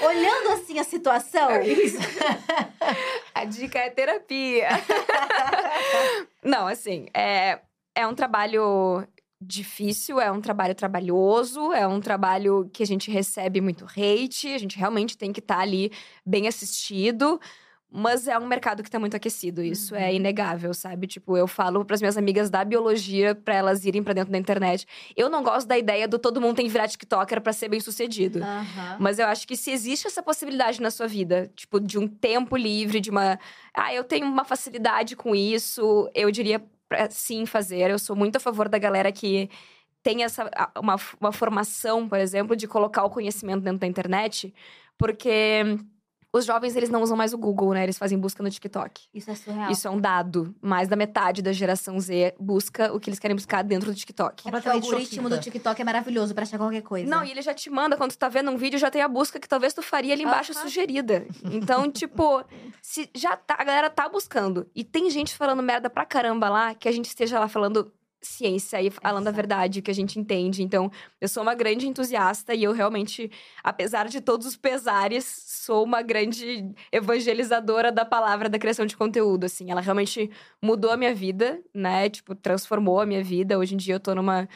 Speaker 2: (laughs)
Speaker 1: Olhando assim a situação, (laughs)
Speaker 3: A dica é terapia. Não, assim, é, é um trabalho difícil, é um trabalho trabalhoso, é um trabalho que a gente recebe muito hate, a gente realmente tem que estar ali bem assistido. Mas é um mercado que tá muito aquecido, isso é inegável, sabe? Tipo, eu falo pras minhas amigas da biologia pra elas irem pra dentro da internet. Eu não gosto da ideia do todo mundo tem que virar TikToker pra ser bem sucedido.
Speaker 1: Aham.
Speaker 3: Mas eu acho que se existe essa possibilidade na sua vida, tipo, de um tempo livre, de uma. Ah, eu tenho uma facilidade com isso, eu diria pra sim fazer. Eu sou muito a favor da galera que tem essa. Uma, uma formação, por exemplo, de colocar o conhecimento dentro da internet, porque. Os jovens, eles não usam mais o Google, né? Eles fazem busca no TikTok.
Speaker 1: Isso é surreal.
Speaker 3: Isso é um dado. Mais da metade da geração Z busca o que eles querem buscar dentro do TikTok.
Speaker 1: É porque o algoritmo do. TikTok é maravilhoso pra achar qualquer coisa.
Speaker 3: Não, e ele já te manda, quando tu tá vendo um vídeo, já tem a busca que talvez tu faria ali embaixo
Speaker 1: Aham.
Speaker 3: sugerida. Então, (laughs) tipo, se já tá, a galera tá buscando. E tem gente falando merda pra caramba lá, que a gente esteja lá falando ciência e falando a
Speaker 1: Exato.
Speaker 3: verdade, o que a gente entende. Então, eu sou uma grande entusiasta e eu realmente, apesar de todos os pesares, sou uma grande evangelizadora da palavra da criação de conteúdo, assim. Ela realmente mudou a minha vida, né? Tipo, transformou a minha vida. Hoje em dia eu tô numa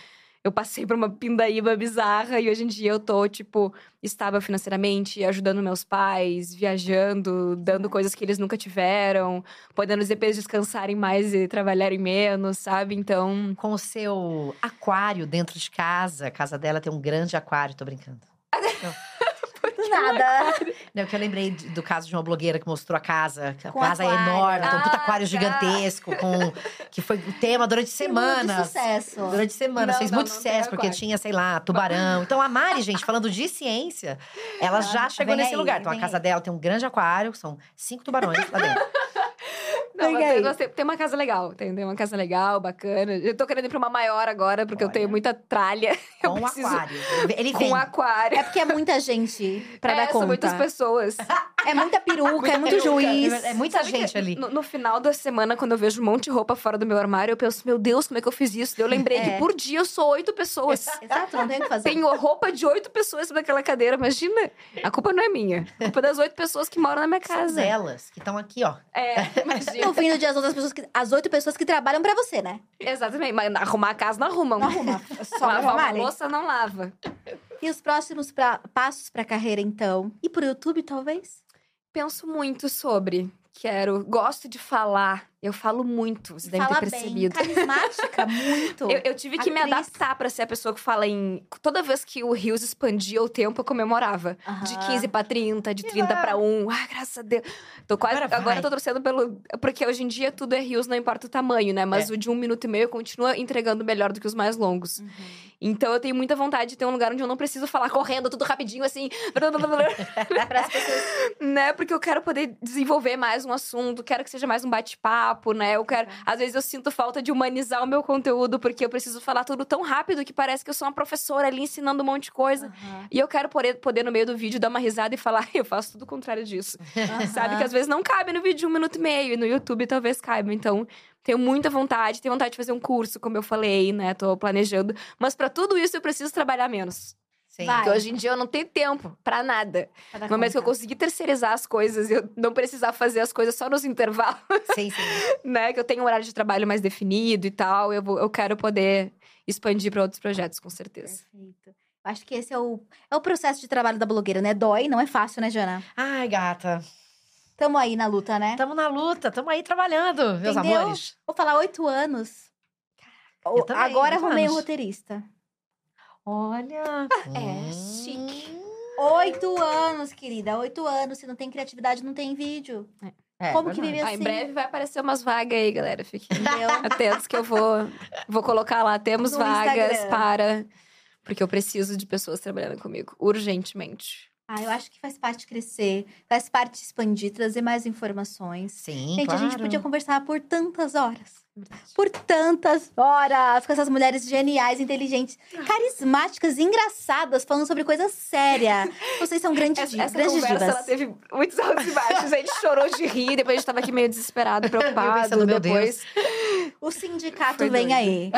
Speaker 3: eu passei por uma pindaíba bizarra e hoje em dia eu tô, tipo, estável financeiramente, ajudando meus pais, viajando, dando coisas que eles nunca tiveram, podendo os EPs descansarem mais e trabalharem menos, sabe? Então.
Speaker 2: Com o seu aquário dentro de casa. A casa dela tem um grande aquário, tô brincando. (laughs)
Speaker 1: Nada. (laughs)
Speaker 2: Não, que eu lembrei do caso de uma blogueira que mostrou a casa. Que a
Speaker 1: Com
Speaker 2: casa é
Speaker 1: aquário.
Speaker 2: enorme, tem um puta
Speaker 3: Ah,
Speaker 2: aquário
Speaker 3: tá.
Speaker 2: gigantesco, com, que foi o tema durante semanas.
Speaker 1: sucesso.
Speaker 2: Durante semanas,
Speaker 3: Não,
Speaker 2: fez
Speaker 3: não,
Speaker 2: muito
Speaker 3: não tem
Speaker 2: sucesso, porque
Speaker 3: aquário.
Speaker 2: tinha, sei lá, tubarão. Então a Mari, gente, falando de ciência, ela já chegou nesse
Speaker 1: aí,
Speaker 2: lugar. Então a casa
Speaker 1: aí.
Speaker 2: dela tem um grande aquário, são cinco tubarões lá dentro.
Speaker 3: Não,
Speaker 1: Vem
Speaker 3: eu gostei. Tem uma casa legal, tem uma casa legal, bacana. Eu tô querendo ir pra uma maior agora, porque eu
Speaker 2: Olha.
Speaker 3: tenho muita tralha. (laughs) Eu
Speaker 2: Com um
Speaker 3: preciso
Speaker 2: aquário. Ele
Speaker 3: com
Speaker 2: vem.
Speaker 3: aquário.
Speaker 1: É porque é muita gente pra
Speaker 3: é,
Speaker 1: dar conta.
Speaker 3: são muitas pessoas.
Speaker 1: É muita peruca, é muito
Speaker 2: peruca,
Speaker 1: juiz.
Speaker 2: É muita
Speaker 3: Sabe
Speaker 2: gente ali.
Speaker 3: No, no final da semana, quando eu vejo um monte de roupa fora do meu armário, eu penso, meu Deus, como é que eu fiz isso? Eu lembrei
Speaker 1: É.
Speaker 3: que por dia eu sou oito pessoas. (laughs)
Speaker 1: Exato, não tem o que fazer.
Speaker 3: Tenho roupa de oito pessoas naquela cadeira, imagina. A culpa não é minha. A culpa é das oito pessoas que moram na minha
Speaker 2: São
Speaker 3: casa.
Speaker 2: elas que estão aqui, ó.
Speaker 3: É, imagina.
Speaker 1: No fim do dia, as outras pessoas que, as oito pessoas que trabalham pra você, né?
Speaker 3: Exatamente. Mas arrumar a casa não arrumam.
Speaker 1: Não arruma. Só
Speaker 3: Lavar uma
Speaker 1: Mari.
Speaker 3: louça não lava.
Speaker 1: E os próximos pra- passos pra carreira, então? E pro YouTube, talvez?
Speaker 3: Penso muito sobre. Quero. Gosto de falar. Eu falo muito, você deve
Speaker 1: Fala
Speaker 3: ter
Speaker 1: bem,
Speaker 3: percebido.
Speaker 1: carismática, (laughs) muito.
Speaker 3: Eu, eu tive que me adaptar pra ser a pessoa que fala em. Toda vez que o Rios expandia o tempo, eu comemorava. De
Speaker 1: Aham.
Speaker 3: 15 pra 30, de
Speaker 2: Que
Speaker 3: 30
Speaker 2: legal.
Speaker 3: pra 1. Ah, graças a Deus. Tô quase.
Speaker 2: Agora
Speaker 3: Agora, eu tô torcendo pelo. Porque hoje em dia tudo é Rios, não importa o tamanho, né? Mas
Speaker 2: É.
Speaker 3: o de um minuto e meio continua entregando melhor do que os mais longos.
Speaker 1: Uhum.
Speaker 3: Então eu tenho muita vontade de ter um lugar onde eu não preciso falar correndo, tudo rapidinho, assim. (laughs)
Speaker 1: Para as pessoas. (laughs)
Speaker 3: né? Porque eu quero poder desenvolver mais um assunto, quero que seja mais um bate-papo, né? Eu quero. Às vezes eu sinto falta de humanizar o meu conteúdo, porque eu preciso falar tudo tão rápido que parece que eu sou uma professora ali ensinando um monte de coisa.
Speaker 1: Aham.
Speaker 3: E eu quero poder, poder, no meio do vídeo, dar uma risada e falar, (laughs) eu faço tudo o contrário disso. Sabe? Que às vezes não cabe no vídeo de um minuto e meio, e no YouTube talvez caiba. Então, tenho muita vontade, tenho vontade de fazer um curso, como eu falei, né? Tô planejando. Mas pra tudo isso eu preciso trabalhar menos.
Speaker 2: Sim.
Speaker 1: Vai.
Speaker 3: Porque hoje em dia eu não tenho tempo pra nada.
Speaker 1: Pra
Speaker 3: No momento que eu
Speaker 1: conta.
Speaker 3: conseguir terceirizar as coisas e eu não precisar fazer as coisas só nos intervalos,
Speaker 2: Sim, sim. (laughs)
Speaker 3: né? Que eu tenho um horário de trabalho mais definido e tal, eu, vou, eu quero poder expandir pra outros projetos, com certeza.
Speaker 1: Perfeito. Eu Acho que esse é o, é o processo de trabalho da blogueira, né? Dói, não é fácil, né, Jana?
Speaker 2: Ai, gata.
Speaker 1: Tamo aí na luta, né?
Speaker 2: Tamo na luta, tamo aí trabalhando, meus
Speaker 1: Entendeu?
Speaker 2: amores.
Speaker 1: Vou falar oito anos.
Speaker 2: eu também,
Speaker 1: Agora arrumei um roteirista.
Speaker 2: Olha.
Speaker 3: É, chique.
Speaker 1: Oito anos, querida. Oito anos. Se não tem criatividade, não tem vídeo.
Speaker 2: É,
Speaker 1: Como que vive
Speaker 3: Ah,
Speaker 1: assim?
Speaker 3: em breve vai aparecer umas vagas aí, galera. Fiquem
Speaker 1: Entendeu?
Speaker 3: atentos que eu vou, vou colocar lá. Temos
Speaker 1: No
Speaker 3: vagas
Speaker 1: Instagram.
Speaker 3: para. Porque eu preciso de pessoas trabalhando comigo, urgentemente.
Speaker 1: Ah, eu acho que faz parte crescer, faz parte expandir, trazer mais informações.
Speaker 2: Sim,
Speaker 1: Gente,
Speaker 2: claro.
Speaker 1: a gente podia conversar por tantas horas. Por tantas horas com essas mulheres geniais, inteligentes, carismáticas, engraçadas, falando sobre coisa séria. Vocês são grandes,
Speaker 3: Essa, essa
Speaker 1: grandes
Speaker 3: conversa,
Speaker 1: divas.
Speaker 3: ela teve muitos altos e baixos. A gente chorou de rir, depois a gente tava aqui meio desesperado, (laughs) preocupado.
Speaker 2: pensando, meu
Speaker 3: depois.
Speaker 1: O sindicato
Speaker 3: Foi
Speaker 1: vem
Speaker 3: doido.
Speaker 1: aí.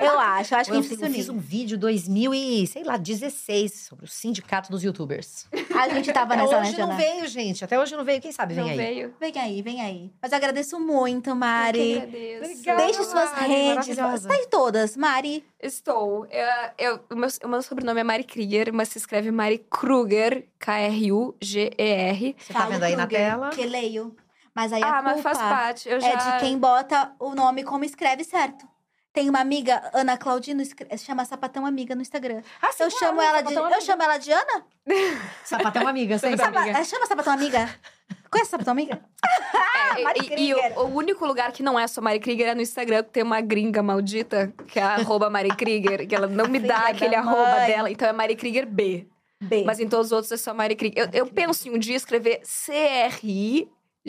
Speaker 1: eu acho, eu acho que a
Speaker 2: Eu,
Speaker 1: gente
Speaker 2: fiz-
Speaker 1: se
Speaker 2: eu fiz um vídeo 2000 e, sei lá, 16 sobre o sindicato dos youtubers.
Speaker 1: A gente tava nessa, né,
Speaker 2: hoje não
Speaker 1: Jana?
Speaker 2: veio, gente. Até hoje não veio. Quem sabe vem
Speaker 3: Não
Speaker 2: aí.
Speaker 3: veio.
Speaker 1: Vem aí, vem aí. Mas eu agradeço muito,
Speaker 3: Eu que
Speaker 1: Mari.
Speaker 3: agradeço.
Speaker 2: Obrigada.
Speaker 1: Deixe suas
Speaker 2: Mari,
Speaker 1: redes. Tá em todas, Mari.
Speaker 3: Estou. Eu, eu- o, meu, o meu sobrenome é Mari Krieger, mas se escreve Mari Kruger, K-R-U-G-E-R.
Speaker 2: Você tá vendo aí na
Speaker 1: Kruger,
Speaker 2: tela?
Speaker 1: Que leio. Mas aí a
Speaker 3: Ah, mas
Speaker 1: culpa
Speaker 3: faz parte. Eu já...
Speaker 1: é de quem bota o nome como escreve certo. Tem uma amiga, Ana Claudino, escre- chama Sapatão Amiga no Instagram.
Speaker 2: Ah, sim,
Speaker 1: Eu
Speaker 2: claro,
Speaker 1: chamo ela de. Eu chamo ela de Ana? (laughs)
Speaker 2: Sapatão amiga, sempre.
Speaker 1: Sapa-
Speaker 3: amiga.
Speaker 1: Chama Sapatão Amiga? Conhece Sapatão Amiga? (laughs) (laughs)
Speaker 3: É,
Speaker 1: Mari
Speaker 3: e- e, o, o único lugar que não é só Mari Krieger é no Instagram, que tem uma gringa maldita, que é a arroba Mari Krieger, que ela não me dá aquele arroba
Speaker 1: mãe.
Speaker 3: dela, então é Mari Krieger B.
Speaker 1: B.
Speaker 3: Mas em todos os outros é só Mari Krieger. Eu, eu penso em um dia escrever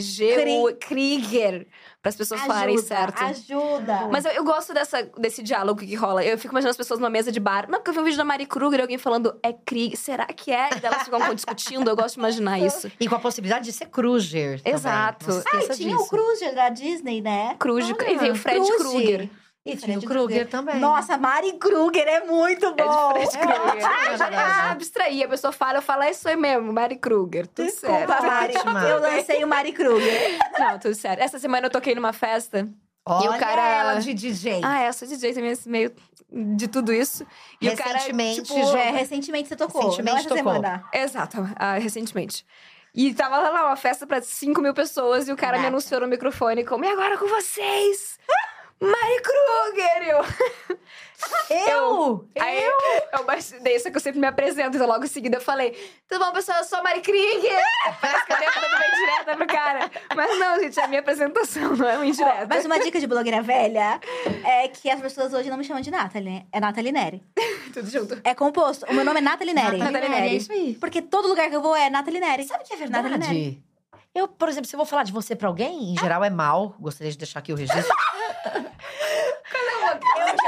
Speaker 3: C-R-I-G-U Krieger, para as pessoas falarem
Speaker 1: ajuda,
Speaker 3: certo.
Speaker 1: Ajuda.
Speaker 3: Mas eu, eu gosto dessa, desse diálogo que rola. Eu fico imaginando as pessoas numa mesa de bar. Não, porque eu vi um vídeo da Mari Kruger e alguém falando, é Krieger, será que é? E elas ficam (laughs) discutindo. Eu gosto de imaginar isso.
Speaker 2: E com a possibilidade de ser Kruger. também.
Speaker 3: Exato.
Speaker 1: Ai,
Speaker 2: esqueça
Speaker 1: tinha
Speaker 2: disso.
Speaker 1: o Cruiser da Disney, né?
Speaker 3: Kruger.
Speaker 2: Olha,
Speaker 3: e veio o Fred
Speaker 1: Kruger.
Speaker 3: Kruger.
Speaker 2: E tinha o Kruger também.
Speaker 1: Nossa, Mari Kruger é muito bom.
Speaker 3: É de Fred Kruger. (laughs)
Speaker 2: É,
Speaker 3: Eu já ah, abstraí. A pessoa fala, eu falo, é isso aí mesmo, Mari Kruger. Tudo certo.
Speaker 1: Desculpa, Mari.
Speaker 2: ótima.
Speaker 1: Eu lancei o Mari Kruger.
Speaker 3: Não, tudo certo. Essa semana eu toquei numa festa.
Speaker 2: Olha
Speaker 3: E o cara-
Speaker 2: ela de DJ.
Speaker 3: Ah, é, eu sou DJ também, meio de tudo isso. E o cara,
Speaker 2: Recentemente,
Speaker 3: tipo,
Speaker 2: já-
Speaker 1: É, recentemente você tocou.
Speaker 2: Recentemente tocou.
Speaker 1: semana.
Speaker 3: Exato, ah, recentemente. E tava lá uma festa pra 5 mil pessoas e o cara me
Speaker 1: Caraca.
Speaker 3: anunciou no microfone como, e agora com vocês? Mari Kruger! (laughs) Eu,
Speaker 2: Eu?
Speaker 3: Aí eu daí só que eu sempre me apresento, então logo em seguida eu falei: Tudo bom, pessoal? Eu sou a Mari Krieger! (laughs) Parece que eu dei uma indireta pro cara. Mas não, gente, é a minha apresentação, não é uma indireta.
Speaker 1: Mas uma dica de blogueira velha é que as pessoas hoje não me chamam de Nathalie, é Nathalie Neri. (laughs)
Speaker 3: Tudo junto.
Speaker 1: É composto. O meu nome é Nathalie Neri.
Speaker 3: Nathalie Neri.
Speaker 2: É isso aí.
Speaker 1: Porque todo lugar que eu vou é Nathalie Neri.
Speaker 2: Sabe que é
Speaker 1: Nathalie Neri.
Speaker 2: verdade? Eu, por exemplo, se eu vou falar de você pra alguém, em geral é mal. Gostaria de deixar aqui o registro.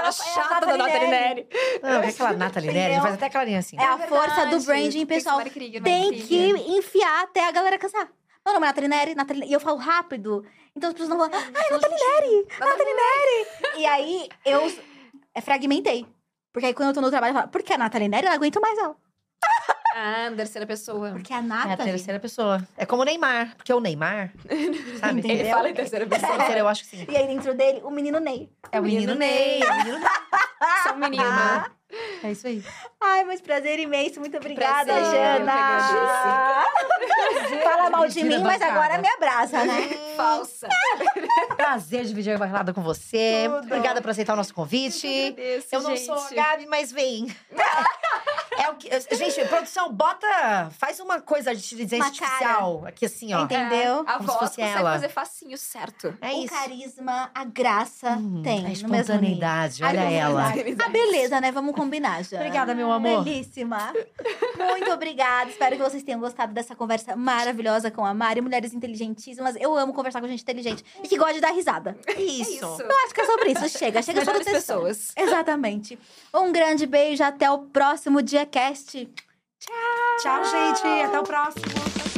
Speaker 3: Eu aquela chata da Nathalie Neri.
Speaker 2: Não, é aquela Nathalie Neri, faz até carinha assim.
Speaker 1: É a
Speaker 3: verdade.
Speaker 1: força do branding, pessoal. Tem que enfiar até a galera cansar. Meu nome é Nathalie Neri, Nathalie... e eu falo rápido. Então as pessoas não vão. Ai, Nathalie Neri! Nathalie Neri! E aí eu é, fragmentei. Porque aí quando eu tô no trabalho, eu falo, por que a Nathalie Neri? Eu não aguento mais ela.
Speaker 3: Ah, na terceira pessoa.
Speaker 1: Porque a
Speaker 2: É a
Speaker 1: Nathalie.
Speaker 2: terceira pessoa. É como o Neymar. Porque o Neymar, (laughs) sabe?
Speaker 1: Entendeu?
Speaker 3: Ele fala em terceira pessoa.
Speaker 2: Terceira, eu acho que sim.
Speaker 1: E aí dentro dele, o menino Ney.
Speaker 2: É o menino Ney. É o menino Ney. (laughs)
Speaker 3: Sou menino.
Speaker 2: É isso aí.
Speaker 1: Ai, mas prazer imenso. Muito obrigada,
Speaker 3: Prazer,
Speaker 1: Jana.
Speaker 3: eu que (laughs)
Speaker 1: Fala mal de mim,
Speaker 2: a
Speaker 1: mas agora me abraça, né? (laughs)
Speaker 3: Falsa.
Speaker 2: Prazer dividir a balada com você.
Speaker 1: Tudo.
Speaker 2: Obrigada por aceitar o nosso convite.
Speaker 3: agradeço,
Speaker 2: eu não
Speaker 3: gente.
Speaker 2: sou a Gabi, mas vem. (laughs) É o que, gente, produção, bota. Faz uma coisa de inteligência artificial aqui assim, ó.
Speaker 1: Entendeu?
Speaker 3: É, a voz consegue
Speaker 2: ela.
Speaker 3: fazer facinho certo.
Speaker 2: É
Speaker 1: o
Speaker 2: isso.
Speaker 1: carisma, a graça
Speaker 2: Hum,
Speaker 1: tem.
Speaker 2: a
Speaker 1: no mesmo nível.
Speaker 2: espontaneidade,
Speaker 1: A
Speaker 2: olha ela.
Speaker 1: espontaneidade. A beleza, né? Vamos combinar, Jana.
Speaker 2: Obrigada, meu amor.
Speaker 1: Belíssima. Muito obrigada. Espero que vocês tenham gostado dessa conversa maravilhosa com a Mari. Mulheres inteligentíssimas. Eu amo conversar com gente inteligente e que gosta de dar risada.
Speaker 2: Isso.
Speaker 3: isso.
Speaker 1: Eu acho que é sobre isso. Chega, chega de
Speaker 3: pessoas.
Speaker 1: Exatamente. Um grande beijo. Até o próximo DiaCast.
Speaker 2: Tchau, gente. Até o próximo.